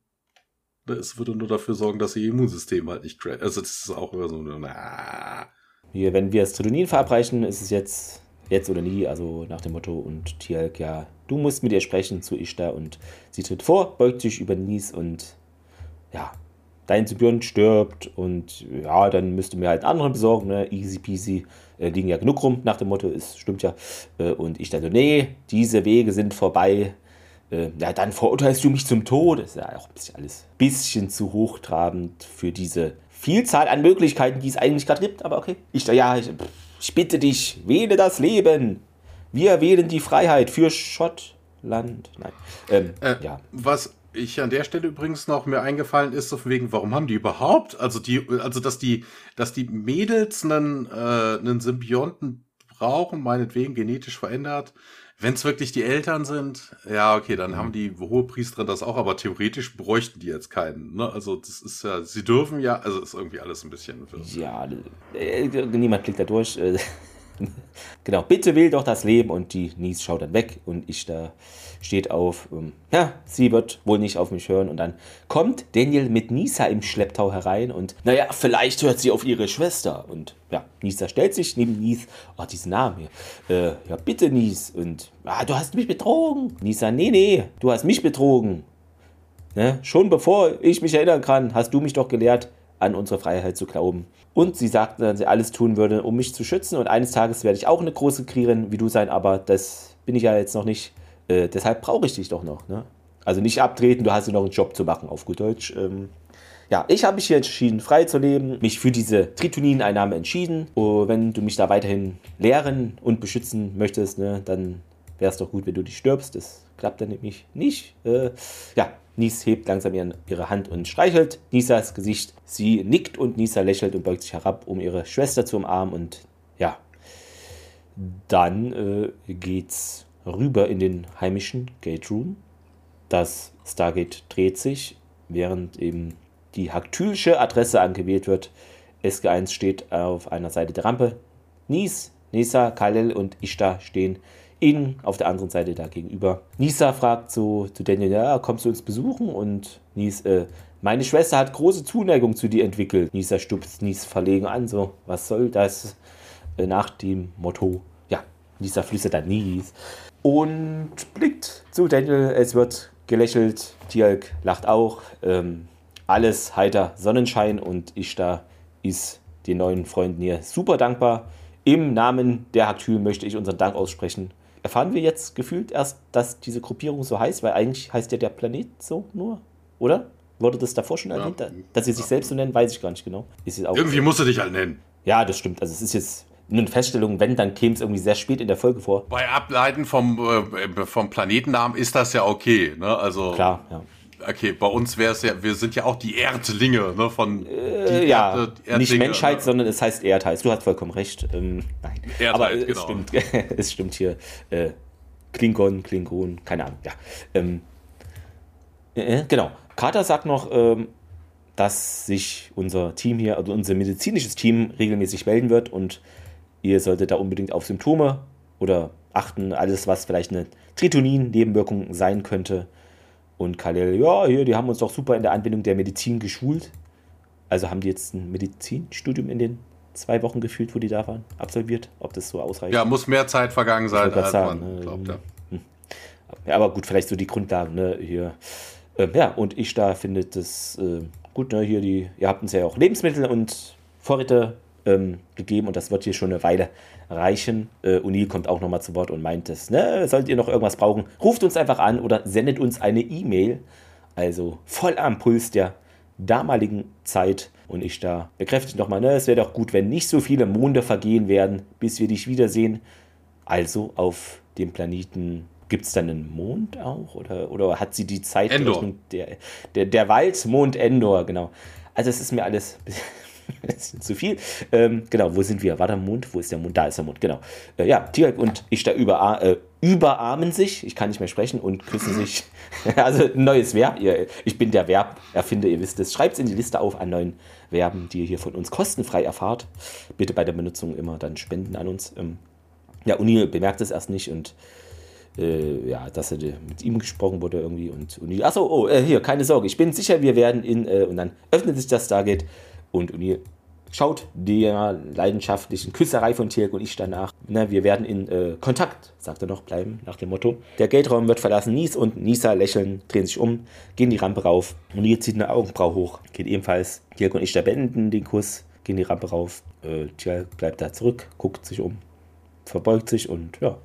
es würde nur dafür sorgen, dass ihr Immunsystem halt nicht crasht. Also das ist auch immer so na. Hier, wenn wir es verabreichen, ist es jetzt jetzt oder nie, also nach dem Motto und Tialk, ja, du musst mit ihr sprechen zu Ishtar und sie tritt vor, beugt sich über Nies und ja, dein Symbiont stirbt und ja, dann müsst du mir halt einen anderen besorgen, ne? easy peasy, äh, liegen ja genug rum, nach dem Motto, es stimmt ja. Äh, und ich dachte, nee, diese Wege sind vorbei. Äh, ja, dann verurteilst du mich zum Tod. Das ist ja auch ein bisschen alles ein bisschen zu hochtrabend für diese Vielzahl an Möglichkeiten, die es eigentlich gerade gibt. Aber okay, ich ja, ich, ich bitte dich, wähle das Leben. Wir wählen die Freiheit für Schottland. Nein. Ähm, äh, ja. Was ich an der Stelle übrigens noch mir eingefallen ist, so von wegen, warum haben die überhaupt, also die, also dass die, dass die Mädels einen, äh, einen Symbionten brauchen, meinetwegen genetisch verändert. Wenn es wirklich die Eltern sind, ja, okay, dann haben die Hohepriesterin das auch, aber theoretisch bräuchten die jetzt keinen. Ne? Also das ist ja, sie dürfen ja, also ist irgendwie alles ein bisschen. Ja, äh, niemand klickt da durch. [laughs] Genau, bitte wähl doch das Leben und die Nies schaut dann weg und ich da steht auf, ähm, ja, sie wird wohl nicht auf mich hören und dann kommt Daniel mit Nisa im Schlepptau herein und naja, vielleicht hört sie auf ihre Schwester und ja, Nisa stellt sich neben Nies, oh, diesen Namen hier, äh, ja bitte Nies und ah, du hast mich betrogen. Nisa, nee, nee, du hast mich betrogen. Ne? Schon bevor ich mich erinnern kann, hast du mich doch gelehrt, an unsere Freiheit zu glauben. Und sie sagte, dass sie alles tun würde, um mich zu schützen. Und eines Tages werde ich auch eine große Kriegerin wie du sein, aber das bin ich ja jetzt noch nicht. Äh, deshalb brauche ich dich doch noch. Ne? Also nicht abtreten, du hast ja noch einen Job zu machen, auf gut Deutsch. Ähm, ja, ich habe mich hier entschieden, frei zu leben, mich für diese Tritonin-Einnahme entschieden. Oh, wenn du mich da weiterhin lehren und beschützen möchtest, ne, dann wäre es doch gut, wenn du dich stirbst. Das klappt dann nämlich nicht. Äh, ja, Nies hebt langsam ihre Hand und streichelt Nisas Gesicht. Sie nickt und Nisa lächelt und beugt sich herab, um ihre Schwester zu umarmen. Und ja, dann äh, geht's rüber in den heimischen Gate Room. Das Stargate dreht sich, während eben die haktylische Adresse angewählt wird. SG1 steht auf einer Seite der Rampe. Nies, Nisa, Kalel und Ishtar stehen ihnen auf der anderen Seite da gegenüber. Nisa fragt so zu Daniel, ja, kommst du uns besuchen? Und Nies, äh, meine Schwester hat große Zuneigung zu dir entwickelt. Nisa stupst Nies verlegen an, so, was soll das? Äh, nach dem Motto, ja, Nisa flüstert dann Nies und blickt zu Daniel. Es wird gelächelt. Tialk lacht auch. Ähm, alles heiter Sonnenschein und Ishtar ist den neuen Freunden hier super dankbar. Im Namen der Haktül möchte ich unseren Dank aussprechen. Erfahren wir jetzt gefühlt erst, dass diese Gruppierung so heißt, weil eigentlich heißt ja der Planet so nur, oder? Wurde das davor schon erwähnt? Ja. Dass sie sich selbst so nennen, weiß ich gar nicht genau. Irgendwie musst du dich halt nennen. Ja, das stimmt. Also es ist jetzt nur eine Feststellung, wenn, dann käme es irgendwie sehr spät in der Folge vor. Bei Ableiten vom, äh, vom Planetennamen ist das ja okay, ne? Also. Klar, ja. Okay, bei uns wäre es ja, wir sind ja auch die Erdlinge, ne? Von äh, ja, Erde, nicht Menschheit, ne? sondern es heißt Erdheiß. Du hast vollkommen recht. Ähm, nein. Erdheit, Aber es genau. stimmt, [laughs] es stimmt hier. Äh, Klingon, Klingon, keine Ahnung, ja. Ähm, äh, genau. Carter sagt noch, ähm, dass sich unser Team hier, also unser medizinisches Team regelmäßig melden wird und Ihr solltet da unbedingt auf Symptome oder achten, alles, was vielleicht eine Tritonin-Nebenwirkung sein könnte. Und Khalil, ja, hier, die haben uns doch super in der Anwendung der Medizin geschult. Also haben die jetzt ein Medizinstudium in den zwei Wochen gefühlt, wo die da waren, absolviert, ob das so ausreicht. Ja, muss mehr Zeit vergangen sein, als sagen, man ne, glaubt. Ja. Hm. ja. aber gut, vielleicht so die Grundlagen, ne, hier. Ähm, ja, und ich da findet das äh, gut, ne, hier die, ihr habt uns ja auch Lebensmittel und Vorräte ähm, gegeben und das wird hier schon eine Weile reichen. Äh, O'Neill kommt auch nochmal zu Wort und meint es, ne, solltet ihr noch irgendwas brauchen, ruft uns einfach an oder sendet uns eine E-Mail. Also voll am Puls der damaligen Zeit. Und ich da bekräftige nochmal, ne, es wäre doch gut, wenn nicht so viele Monde vergehen werden, bis wir dich wiedersehen. Also auf dem Planeten Gibt es dann einen Mond auch? Oder, oder hat sie die Zeitrechnung der, der, der Waldmond Endor, genau. Also es ist mir alles [laughs] zu viel. Ähm, genau, wo sind wir? War der Mond? Wo ist der Mond? Da ist der Mond, genau. Äh, ja, Tierk und ich da über, äh, überarmen sich, ich kann nicht mehr sprechen, und küssen sich. [laughs] also ein neues Verb. Ich bin der Verberfinder, ihr wisst es. Schreibt es in die Liste auf an neuen Verben, die ihr hier von uns kostenfrei erfahrt. Bitte bei der Benutzung immer dann spenden an uns. Ähm, ja, Uni bemerkt es erst nicht und äh, ja, dass er mit ihm gesprochen wurde irgendwie und Uni, achso, oh, äh, hier, keine Sorge, ich bin sicher, wir werden in, äh, und dann öffnet sich das Stargate und O'Neill schaut der leidenschaftlichen Küsserei von Tirk und ich danach. Na, wir werden in äh, Kontakt, sagt er noch, bleiben, nach dem Motto. Der Geldraum wird verlassen. Nies und Nisa lächeln, drehen sich um, gehen die Rampe rauf. Und hier zieht eine Augenbraue hoch. Geht ebenfalls. Tirk und ich beenden den Kuss, gehen die Rampe rauf. Äh, Tirk bleibt da zurück, guckt sich um, verbeugt sich und ja,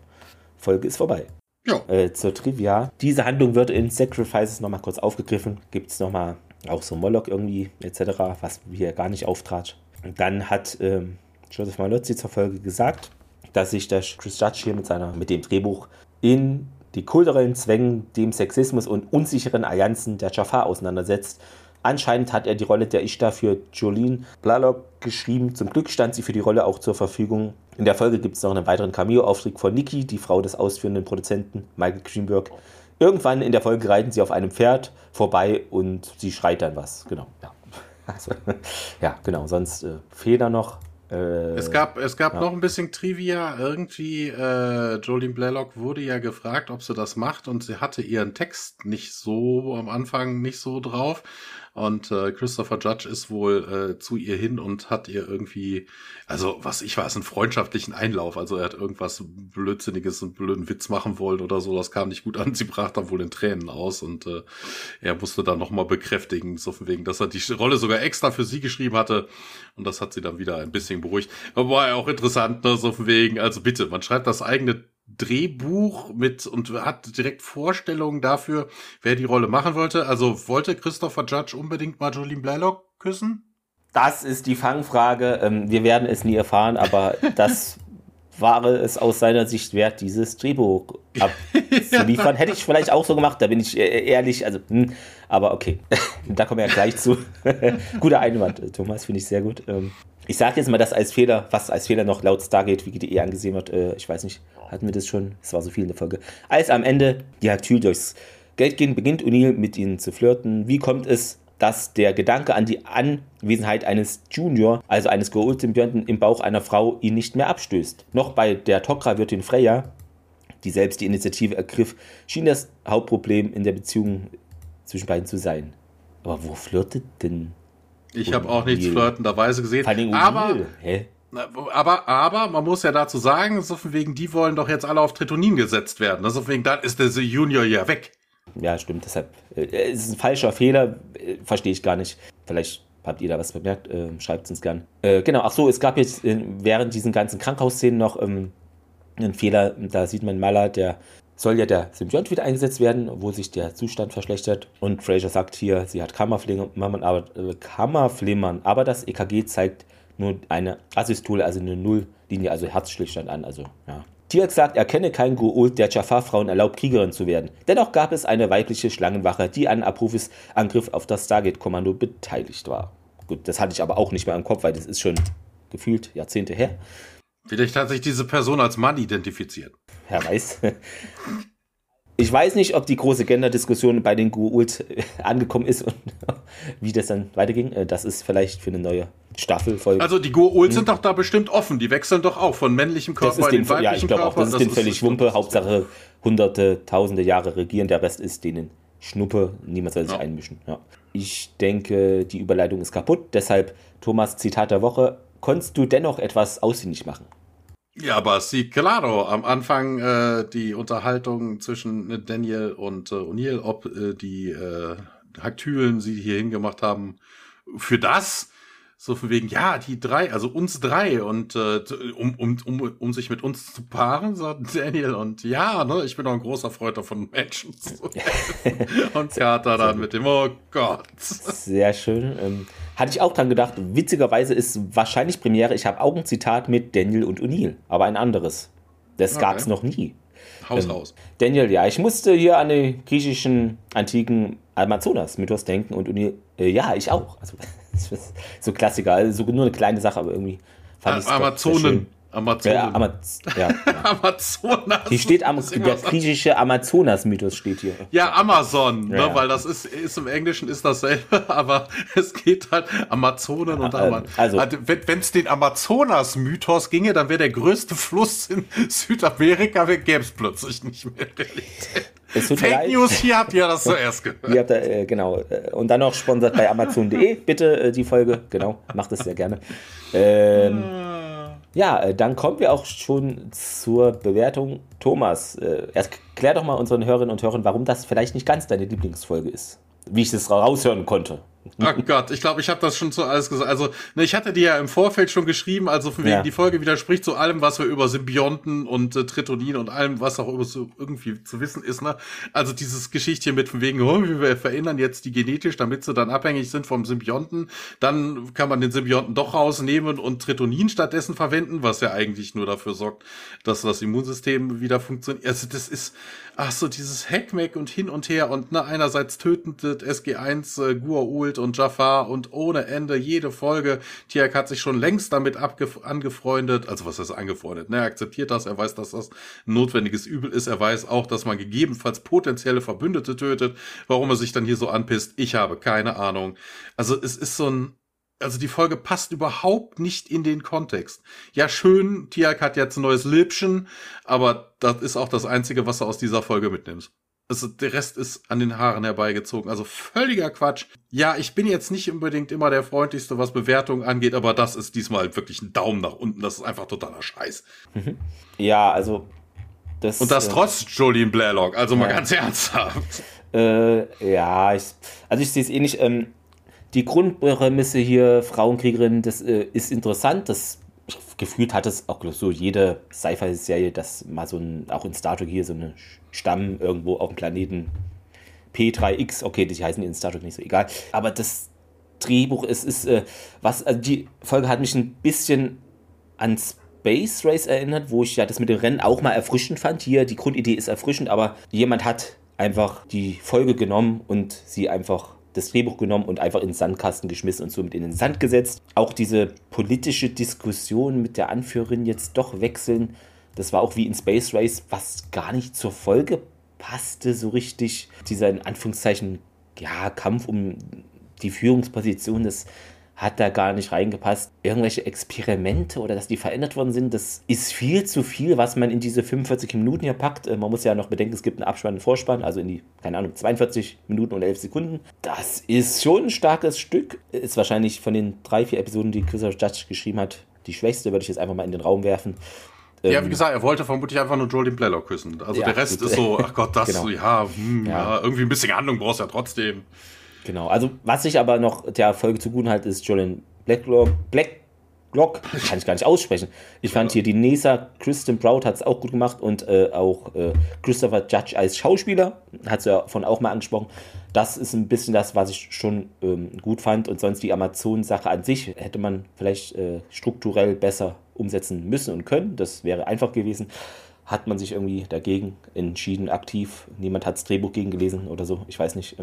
Folge ist vorbei. Ja. Äh, zur Trivia. Diese Handlung wird in Sacrifices nochmal kurz aufgegriffen. Gibt es nochmal auch so Moloch irgendwie etc., was hier gar nicht auftrat. Und dann hat ähm, Joseph Malozzi zur Folge gesagt, dass sich der Chris Judge hier mit, seiner, mit dem Drehbuch in die kulturellen Zwängen, dem Sexismus und unsicheren Allianzen der Jafar auseinandersetzt. Anscheinend hat er die Rolle der Ishtar für Jolene Blalock geschrieben. Zum Glück stand sie für die Rolle auch zur Verfügung. In der Folge gibt es noch einen weiteren Cameo-Auftritt von Nikki, die Frau des ausführenden Produzenten Michael Greenberg. Irgendwann in der Folge reiten sie auf einem Pferd vorbei und sie schreit dann was. Genau. Ja. [laughs] Also, ja, genau. Sonst äh, Fehler noch. Äh, es gab, es gab ja. noch ein bisschen Trivia. Irgendwie, äh, Jolene Blaylock wurde ja gefragt, ob sie das macht und sie hatte ihren Text nicht so am Anfang nicht so drauf. Und äh, Christopher Judge ist wohl äh, zu ihr hin und hat ihr irgendwie, also was ich weiß, einen freundschaftlichen Einlauf. Also er hat irgendwas Blödsinniges, einen blöden Witz machen wollen oder so. Das kam nicht gut an. Sie brach dann wohl in Tränen aus und äh, er musste dann nochmal bekräftigen, so von wegen, dass er die Rolle sogar extra für sie geschrieben hatte. Und das hat sie dann wieder ein bisschen beruhigt. Aber war ja auch interessant, ne? so von wegen, also bitte, man schreibt das eigene Drehbuch mit und hat direkt Vorstellungen dafür, wer die Rolle machen wollte. Also wollte Christopher Judge unbedingt mal Jolene Blaylock küssen? Das ist die Fangfrage. Ähm, wir werden es nie erfahren, aber [laughs] das war es aus seiner Sicht wert, dieses Drehbuch abzuliefern. ja. Hätte ich vielleicht auch so gemacht, da bin ich e-, ehrlich. Also, hm, aber okay, [laughs] da kommen wir ja gleich zu. [laughs] Guter Einwand, Thomas, finde ich sehr gut. Ich sage jetzt mal das als Fehler, was als Fehler noch laut Stargate Wiki.de angesehen wird. Äh, ich weiß nicht, hatten wir das schon? Es war so viel in der Folge. Als am Ende die Hercule durchs Geld gehen, beginnt O'Neill mit ihnen zu flirten. Wie kommt es, dass der Gedanke an die Anwesenheit eines Junior, also eines Geulsymbionten im Bauch einer Frau, ihn nicht mehr abstößt? Noch bei der Tokra-Wirtin Freya, die selbst die Initiative ergriff, schien das Hauptproblem in der Beziehung zwischen beiden zu sein. Aber wo flirtet denn ich habe auch nichts flirtenderweise gesehen. Aber, Hä? aber, aber, man muss ja dazu sagen, so von wegen, die wollen doch jetzt alle auf Tritonin gesetzt werden. So von wegen, dann ist der Junior ja weg. Ja, stimmt. Deshalb äh, es ist ein falscher Fehler. Äh, Verstehe ich gar nicht. Vielleicht habt ihr da was bemerkt. Äh, Schreibt es uns gern. Äh, genau. Ach so, es gab jetzt äh, während diesen ganzen Krankenhausszenen noch ähm, einen Fehler. Da sieht man Maler, der soll ja der Symbiont wieder eingesetzt werden, wo sich der Zustand verschlechtert. Und Fraser sagt hier, sie hat Kammerflimmern, aber, äh, aber das EKG zeigt nur eine Asystole, also eine Nulllinie, also Herzstillstand an. Also, ja. Tiak sagt, er kenne keinen Goult, der Jafar-Frauen erlaubt, Kriegerin zu werden. Dennoch gab es eine weibliche Schlangenwache, die an Apophis Angriff auf das Stargate-Kommando beteiligt war. Gut, das hatte ich aber auch nicht mehr im Kopf, weil das ist schon gefühlt Jahrzehnte her. Vielleicht hat sich diese Person als Mann identifiziert. Wer weiß. Ich weiß nicht, ob die große Gender-Diskussion bei den Guult angekommen ist und [laughs] wie das dann weiterging. Äh, das ist vielleicht für eine neue Staffelfolge. Also die Guult hm. sind doch da bestimmt offen. Die wechseln doch auch von männlichem Körper in den weiblichen Ja, ich glaube auch, das ist das den völlig Wumpe. Hauptsache hunderte, tausende Jahre regieren. Der Rest ist denen Schnuppe. Niemand soll sich ja. einmischen. Ja. Ich denke, die Überleitung ist kaputt. Deshalb, Thomas, Zitat der Woche konntest du dennoch etwas ausfindig machen. Ja, aber sí, claro. Am Anfang äh, die Unterhaltung zwischen Daniel und äh, O'Neill, ob äh, die äh, Haktülen sie hier hingemacht haben, für das so von wegen, ja, die drei, also uns drei und äh, um, um, um, um sich mit uns zu paaren, sagt Daniel und ja, ne, ich bin auch ein großer Freund davon, Menschen zu [laughs] [laughs] Und Carter dann mit dem, oh Gott. Sehr schön. Ähm, hatte ich auch dran gedacht, witzigerweise ist wahrscheinlich Premiere, ich habe Augenzitat mit Daniel und O'Neill, aber ein anderes. Das okay. gab es noch nie. Haus ähm, raus. Daniel, ja, ich musste hier an den griechischen antiken Amazonas-Mythos denken und O'Neill, äh, ja, ich auch. Also, [laughs] so Klassiker, also nur eine kleine Sache, aber irgendwie fand ich Amazonen. Amazonen. Ja, Amaz ja, ja. [laughs] Amazonas. Hier steht am, der griechische Amazonas-Mythos steht hier. Ja, Amazon, ne, weil das ist, ist im Englischen ist dasselbe, [laughs] aber es geht halt Amazonen und Amazon. Also, also wenn es den Amazonas-Mythos ginge, dann wäre der größte Fluss in Südamerika, gäbe es plötzlich nicht mehr. [laughs] Fake News, hier habt ihr das zuerst gehört. Ihr habt da, äh, genau. Äh, und dann noch sponsert bei Amazon.de, bitte äh, die Folge. Genau, macht es sehr gerne. Ähm, ja, äh, dann kommen wir auch schon zur Bewertung. Thomas, äh, erklär doch mal unseren Hörerinnen und Hörern, warum das vielleicht nicht ganz deine Lieblingsfolge ist. Wie ich das raushören konnte. Ach Gott, ich glaube, ich habe das schon zu alles gesagt. Also, ne, ich hatte dir ja im Vorfeld schon geschrieben, also von wegen, ja. die Folge widerspricht zu allem, was wir über Symbionten und äh, Tritonin und allem, was auch über so irgendwie zu wissen ist, ne? Also dieses Geschichtchen mit von wegen, oh, wir verändern jetzt die genetisch, damit sie dann abhängig sind vom Symbionten. Dann kann man den Symbionten doch rausnehmen und Tritonin stattdessen verwenden, was ja eigentlich nur dafür sorgt, dass das Immunsystem wieder funktioniert. Also das ist, ach so, dieses Hackmack und hin und her und ne, einerseits tötend SG1, äh, Gua'uld und Jafar und ohne Ende jede Folge. Tiak hat sich schon längst damit angefreundet, also was heißt angefreundet, ne, er akzeptiert das, er weiß, dass das ein notwendiges Übel ist, er weiß auch, dass man gegebenenfalls potenzielle Verbündete tötet. Warum er sich dann hier so anpisst, ich habe keine Ahnung. Also es ist so ein, also die Folge passt überhaupt nicht in den Kontext. Ja, schön, Tiak hat jetzt ein neues Liebchen, aber das ist auch das Einzige, was du aus dieser Folge mitnimmst. Also der Rest ist an den Haaren herbeigezogen. Also völliger Quatsch. Ja, ich bin jetzt nicht unbedingt immer der freundlichste, was Bewertungen angeht, aber das ist diesmal wirklich ein Daumen nach unten. Das ist einfach totaler Scheiß. Mhm. Ja, also das. Und das äh, trotz Jolene Blairlock. Also mal ganz [laughs] ernsthaft. Äh, ja, ich, also ich sehe es eh nicht. Ähm, die Grundprämisse hier, Frauenkriegerin, das äh, ist interessant. Das gefühlt hat es auch so jede Sci-Fi-Serie, dass mal so ein, auch in Star Trek hier so eine Stamm irgendwo auf dem Planeten P3X, okay, die heißen in Star Trek nicht so, egal. Aber das Drehbuch, es ist, äh, was, also die Folge hat mich ein bisschen an Space Race erinnert, wo ich ja das mit dem Rennen auch mal erfrischend fand. Hier, die Grundidee ist erfrischend, aber jemand hat einfach die Folge genommen und sie einfach das Drehbuch genommen und einfach in den Sandkasten geschmissen und somit in den Sand gesetzt. Auch diese politische Diskussion mit der Anführerin jetzt doch wechseln, das war auch wie in Space Race, was gar nicht zur Folge passte so richtig. Dieser in Anführungszeichen ja, Kampf um die Führungsposition, das hat da gar nicht reingepasst. Irgendwelche Experimente oder dass die verändert worden sind, das ist viel zu viel, was man in diese 45 Minuten hier packt. Äh, man muss ja noch bedenken, es gibt einen Abspann, einen Vorspann, also in die, keine Ahnung, 42 Minuten und 11 Sekunden. Das ist schon ein starkes Stück. Ist wahrscheinlich von den drei, vier Episoden, die Christopher Judge geschrieben hat, die schwächste, würde ich jetzt einfach mal in den Raum werfen. Ja, wie ähm, gesagt, er wollte vermutlich einfach nur Jolene Blaylock küssen. Also ja, der Rest gut. ist so, ach Gott, [laughs] das, genau. ja, hm, ja. ja, irgendwie ein bisschen Handlung brauchst du ja trotzdem. Genau, also was ich aber noch der Folge zugute halte, ist Jolene Blacklock, Blacklock, kann ich gar nicht aussprechen. Ich fand hier die Nesa, Kristen Proud hat es auch gut gemacht und äh, auch äh, Christopher Judge als Schauspieler, hat sie ja von auch mal angesprochen. Das ist ein bisschen das, was ich schon ähm, gut fand und sonst die Amazon-Sache an sich hätte man vielleicht äh, strukturell besser umsetzen müssen und können. Das wäre einfach gewesen. Hat man sich irgendwie dagegen entschieden, aktiv. Niemand hat das Drehbuch gegen gelesen oder so. Ich weiß nicht.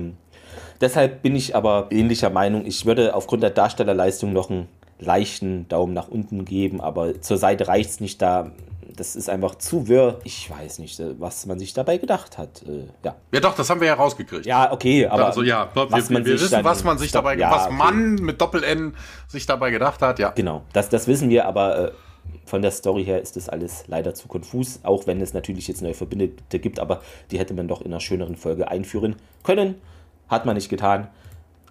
Deshalb bin ich aber ähnlicher Meinung. Ich würde aufgrund der Darstellerleistung noch einen leichten Daumen nach unten geben, aber zur Seite reicht es nicht da das ist einfach zu wirr. Ich weiß nicht, äh, was man sich dabei gedacht hat. Äh, ja. ja, doch, das haben wir ja rausgekriegt. Ja, okay, aber. Also, ja, wir, was man wir wissen, was man sich dabei, ja, was okay. man mit Doppel-N sich dabei gedacht hat, ja. Genau, das, das wissen wir, aber äh, von der Story her ist das alles leider zu konfus, auch wenn es natürlich jetzt neue Verbündete gibt, aber die hätte man doch in einer schöneren Folge einführen können. Hat man nicht getan.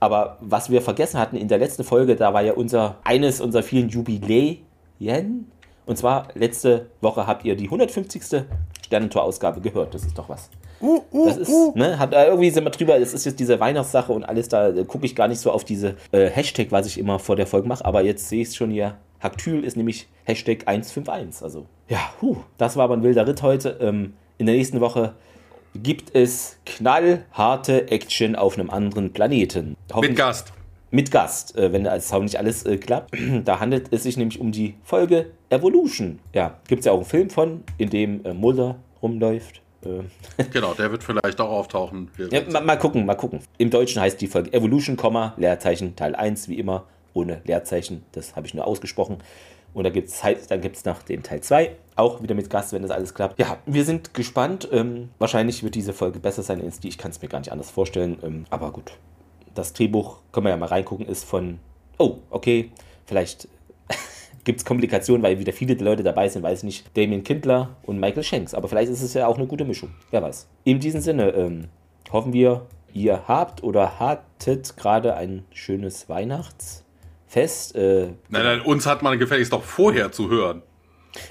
Aber was wir vergessen hatten in der letzten Folge, da war ja unser eines unserer vielen Jubiläen, und zwar letzte Woche habt ihr die 150. Sternentor-Ausgabe gehört. Das ist doch was. Uh, uh, das ist, uh. ne, hat, irgendwie sind wir drüber, es ist jetzt diese Weihnachtssache und alles, da gucke ich gar nicht so auf diese äh, Hashtag, was ich immer vor der Folge mache, aber jetzt sehe ich es schon hier. Haktyl ist nämlich Hashtag 151. Also, ja, huh, das war aber ein wilder Ritt heute. Ähm, in der nächsten Woche gibt es knallharte Action auf einem anderen Planeten. Mit Gast mit Gast, äh, wenn als auch nicht alles äh, klappt. [clears throat] da handelt es sich nämlich um die Folge Evolution. Ja, gibt es ja auch einen Film von, in dem äh, Mulder rumläuft. [laughs] Genau, der wird vielleicht auch auftauchen. Ja, mal, mal, gucken, mal gucken. Im Deutschen heißt die Folge Evolution, Leerzeichen Teil 1, wie immer, ohne Leerzeichen. Das habe ich nur ausgesprochen. Und da gibt's halt, dann gibt es nach dem Teil 2 auch wieder mit Gast, wenn das alles klappt. Ja, wir sind gespannt. Ähm, wahrscheinlich wird diese Folge besser sein als die. Ich kann es mir gar nicht anders vorstellen. Ähm, aber gut, das Drehbuch, können wir ja mal reingucken, ist von, oh, okay, vielleicht [laughs] gibt es Komplikationen, weil wieder viele Leute dabei sind, weiß ich nicht, Damien Kindler und Michael Shanks. Aber vielleicht ist es ja auch eine gute Mischung. Wer weiß. In diesem Sinne ähm, hoffen wir, ihr habt oder hattet gerade ein schönes Weihnachtsfest. Äh, nein, nein, uns hat man gefälligst doch vorher zu hören.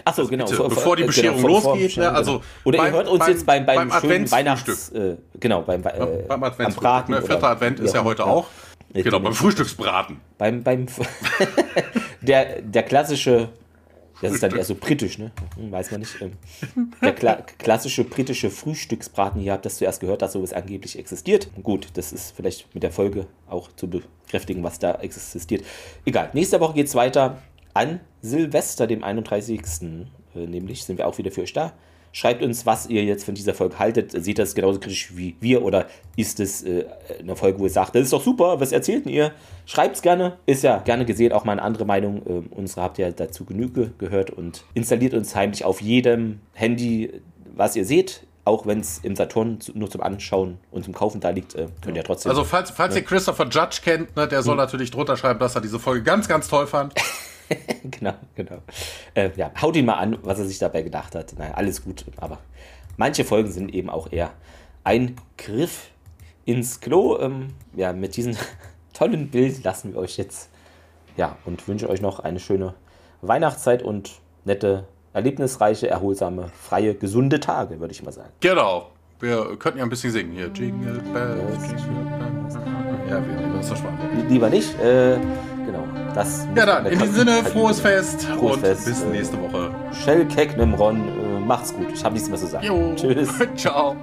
Achso, genau. Bitte, vor, bevor die äh, Bescherung genau, vor, losgeht. Vor, ne? also Oder beim, ihr hört uns beim, jetzt beim, beim, beim schönen Weihnachts... Äh, genau, beim, äh, beim Adventsbraten. Ne? Vierter Advent ist ja heute ja. auch. Genau, beim Frühstücksbraten. Beim, beim [laughs] der, der klassische, das ist dann eher so britisch, ne? Hm, weiß man nicht. Ähm, der Kla klassische britische Frühstücksbraten, ihr habt das zuerst gehört, dass sowas angeblich existiert. Gut, das ist vielleicht mit der Folge auch zu bekräftigen, was da existiert. Egal, nächste Woche geht es weiter an Silvester, dem 31. Äh, nämlich sind wir auch wieder für euch da. Schreibt uns, was ihr jetzt von dieser Folge haltet. Seht ihr das genauso kritisch wie wir oder ist es äh, eine Folge, wo ihr sagt, das ist doch super, was erzählt ihr? Schreibt es gerne, ist ja gerne gesehen, auch mal eine andere Meinung. Ähm, unsere habt ihr dazu Genüge gehört und installiert uns heimlich auf jedem Handy, was ihr seht auch wenn es im Saturn nur zum Anschauen und zum Kaufen da liegt, äh, könnt ihr trotzdem. Also falls, falls ne? ihr Christopher Judge kennt, ne, der soll hm. natürlich drunter schreiben, dass er diese Folge ganz, ganz toll fand. [laughs] genau, genau. Äh, ja, haut ihn mal an, was er sich dabei gedacht hat. Naja, alles gut, aber manche Folgen sind eben auch eher ein Griff ins Klo. Ähm, ja, mit diesem [laughs] tollen Bild lassen wir euch jetzt. Ja, und wünsche euch noch eine schöne Weihnachtszeit und nette, erlebnisreiche, erholsame, freie, gesunde Tage, würde ich mal sagen. Genau. Wir könnten ja ein bisschen singen hier. Jingle Bells. Ja, wir nehmen das Sprache. Lieber nicht. Äh, das ja, dann, in diesem Sinne, frohes Fest frohes und Fest, bis nächste Woche. Shell Keck Nimron, äh, macht's gut. Ich habe nichts mehr zu sagen. Jo. Tschüss. [laughs] Ciao.